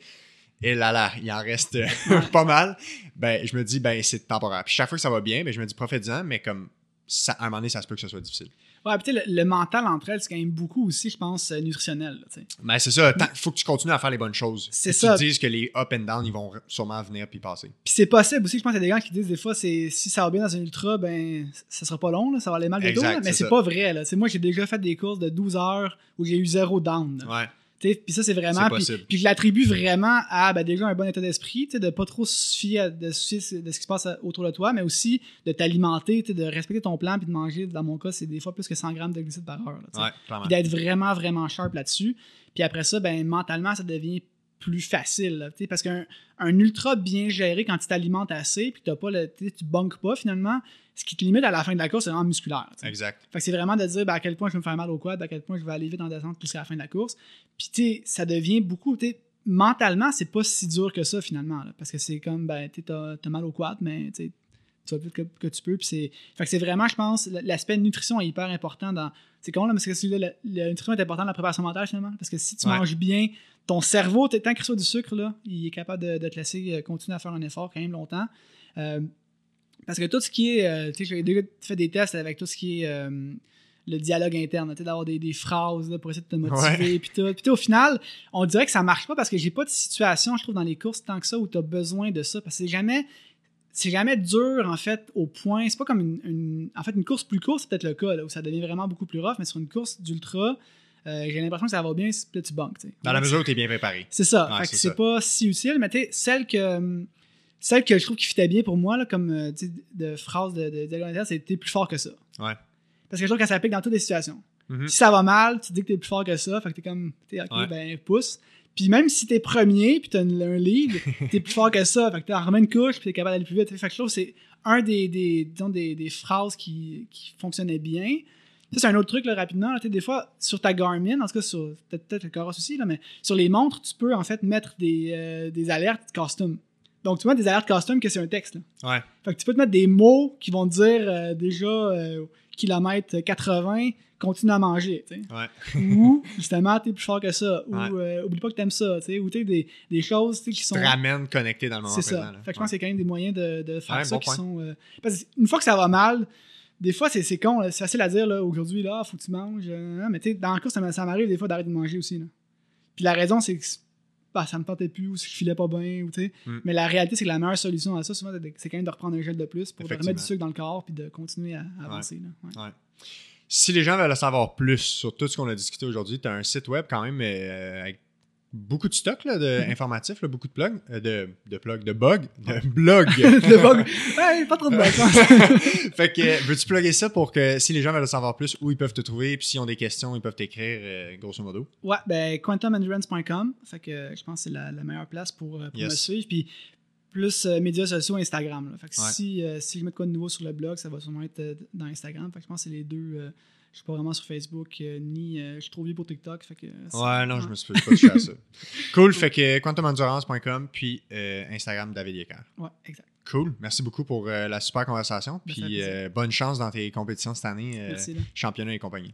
et eh là là, il en reste *laughs* pas mal, ben je me dis ben c'est temporaire. Puis chaque fois que ça va bien, ben je me dis profite-en, mais comme ça, à un moment donné, ça se peut que ce soit difficile. Ouais, puis le, le, mental entre elles, c'est quand même beaucoup aussi, je pense, euh, nutritionnel. Ben, c'est ça. Il faut que tu continues à faire les bonnes choses. C'est ça. Tu dises que les up and down, ils vont sûrement venir puis passer. Puis c'est possible aussi. Je pense qu'il y a des gens qui disent des fois, c'est si ça va bien dans un ultra, ben ça sera pas long, là, ça va aller mal de dos. Mais c'est pas vrai. Là. moi, j'ai déjà fait des courses de 12 heures où j'ai eu zéro down. Ouais. Puis ça, c'est vraiment. Puis je l'attribue vraiment à ben, déjà un bon état d'esprit, de pas trop se fier de, de ce qui se passe autour de toi, mais aussi de t'alimenter, de respecter ton plan, puis de manger, dans mon cas, c'est des fois plus que 100 grammes de glucides par heure. d'être vraiment, vraiment sharp là-dessus. Puis après ça, ben, mentalement, ça devient plus facile. parce qu'un un ultra bien géré, quand tu t'alimentes assez, puis pas le, tu bunkes pas finalement, ce qui te limite à la fin de la course, c'est vraiment musculaire. Exact. Fait que c'est vraiment de dire ben, à quel point je vais me faire mal au quad, à quel point je vais aller vite en descente jusqu'à la fin de la course. Puis tu ça devient beaucoup. Mentalement, c'est pas si dur que ça finalement. parce que c'est comme, ben, tu as, mal au quad, mais tu vas plus que, tu peux. Puis c'est, fait que c'est vraiment, je pense, l'aspect nutrition est hyper important dans. C'est comment là, parce que la, la, nutrition est importante dans la préparation mentale finalement. Parce que si tu manges bien, ton cerveau, tant qu'il reçoit du sucre, là, il est capable de, de, te laisser euh, continuer à faire un effort quand même longtemps. Euh, parce que tout ce qui est. Euh, tu sais, j'ai déjà fait des tests avec tout ce qui est le dialogue interne, d'avoir des, des, phrases pour essayer de te motiver. Puis tout. Puis au final, on dirait que ça marche pas parce que j'ai pas de situation, je trouve, dans les courses tant que ça où tu as besoin de ça. Parce que c'est jamais. C'est jamais dur, en fait, au point. C'est pas comme une, En fait, une course plus courte, c'est peut-être le cas, où ça devient vraiment beaucoup plus rough, mais sur une course d'ultra, euh, j'ai l'impression que ça va bien, c'est tu banques. Dans la mesure où tu es bien préparé. C'est ça. c'est pas si utile, mais tu celle que celle que je trouve qui fitait bien pour moi, là, comme euh, de phrase de, de, c'était plus fort que ça. Ouais. Parce que je trouve que ça s'applique dans toutes les situations. Mhm. Si ça va mal, tu dis que t'es plus fort que ça, fait que t'es comme, t'es ok, Ouais. ben pousse. Puis même si t'es premier, puis t'as un lead, *laughs* t'es plus fort que ça, fait que t'en remets une couche, puis t'es capable d'aller plus vite. Fait que je trouve que c'est un des, des, disons, des, des phrases qui, qui fonctionnait bien. Ça, c'est un autre truc, là, rapidement. là, des fois, sur ta Garmin, en tout cas, sur peut-être peut-être le Coros aussi, là, mais sur les montres, tu peux en fait mettre des, euh, des alertes custom. Donc, tu mets des alertes custom que c'est un texte. là. Ouais. Fait que tu peux te mettre des mots qui vont te dire euh, déjà euh, kilomètre 80, continue à manger. Ouais. *laughs* Ou justement, t'es plus fort que ça. Ou Ouais. euh, oublie pas que t'aimes ça. tu sais. Ou t'es des, des choses qui Qui sont. te ramène connecté dans le moment C'est ça. Fait que je pense qu'il y a quand même des moyens de, de faire ça bon qui point. sont. euh, Parce qu'une fois que ça va mal, des fois c'est c'est con, c'est facile à dire aujourd'hui, là, faut que tu manges. euh, mais tu sais, dans le m'a- ça m'arrive des fois d'arrêter de manger aussi. Là. Puis la raison, c'est que bah, ça me tentait plus ou si je filais pas bien. Ou, tu sais. Mm. Mais la réalité, c'est que la meilleure solution à ça, souvent, c'est quand même de reprendre un gel de plus pour remettre du sucre dans le corps puis de continuer à, à avancer. là. Ouais. Si les gens veulent en savoir plus sur tout ce qu'on a discuté aujourd'hui, tu as un site web quand même euh, avec beaucoup de stock là, de, Mhm. informatif, là, beaucoup de plugs, euh, de, de plugs, de bugs, de blogs. *laughs* Le bug. *laughs* Ouais, pas trop de bug. *laughs* fait que euh, veux-tu plugger ça pour que si les gens veulent en savoir plus, où ils peuvent te trouver, puis s'ils ont des questions, ils peuvent t'écrire, euh, grosso modo? Ouais, ben quantumendurance.com. Fait que euh, je pense que c'est la, la meilleure place pour, pour Yes. me suivre. Puis plus euh, médias sociaux, Instagram. là. Fait que Ouais. si, si je mets de quoi de nouveau sur le blog, ça va sûrement être dans Instagram. Fait que je pense que c'est les deux. Je suis pas vraiment sur Facebook, euh, ni euh, je suis trop vieux pour TikTok. Fait que, euh, Ouais, non, je me suis *laughs* pas touché à ça. Cool, fait que quantumendurance.com, puis Instagram David Yecker. Ouais, exact. Cool, merci beaucoup pour la super conversation, fait puis bonne chance dans tes compétitions cette année, championnat et compagnie.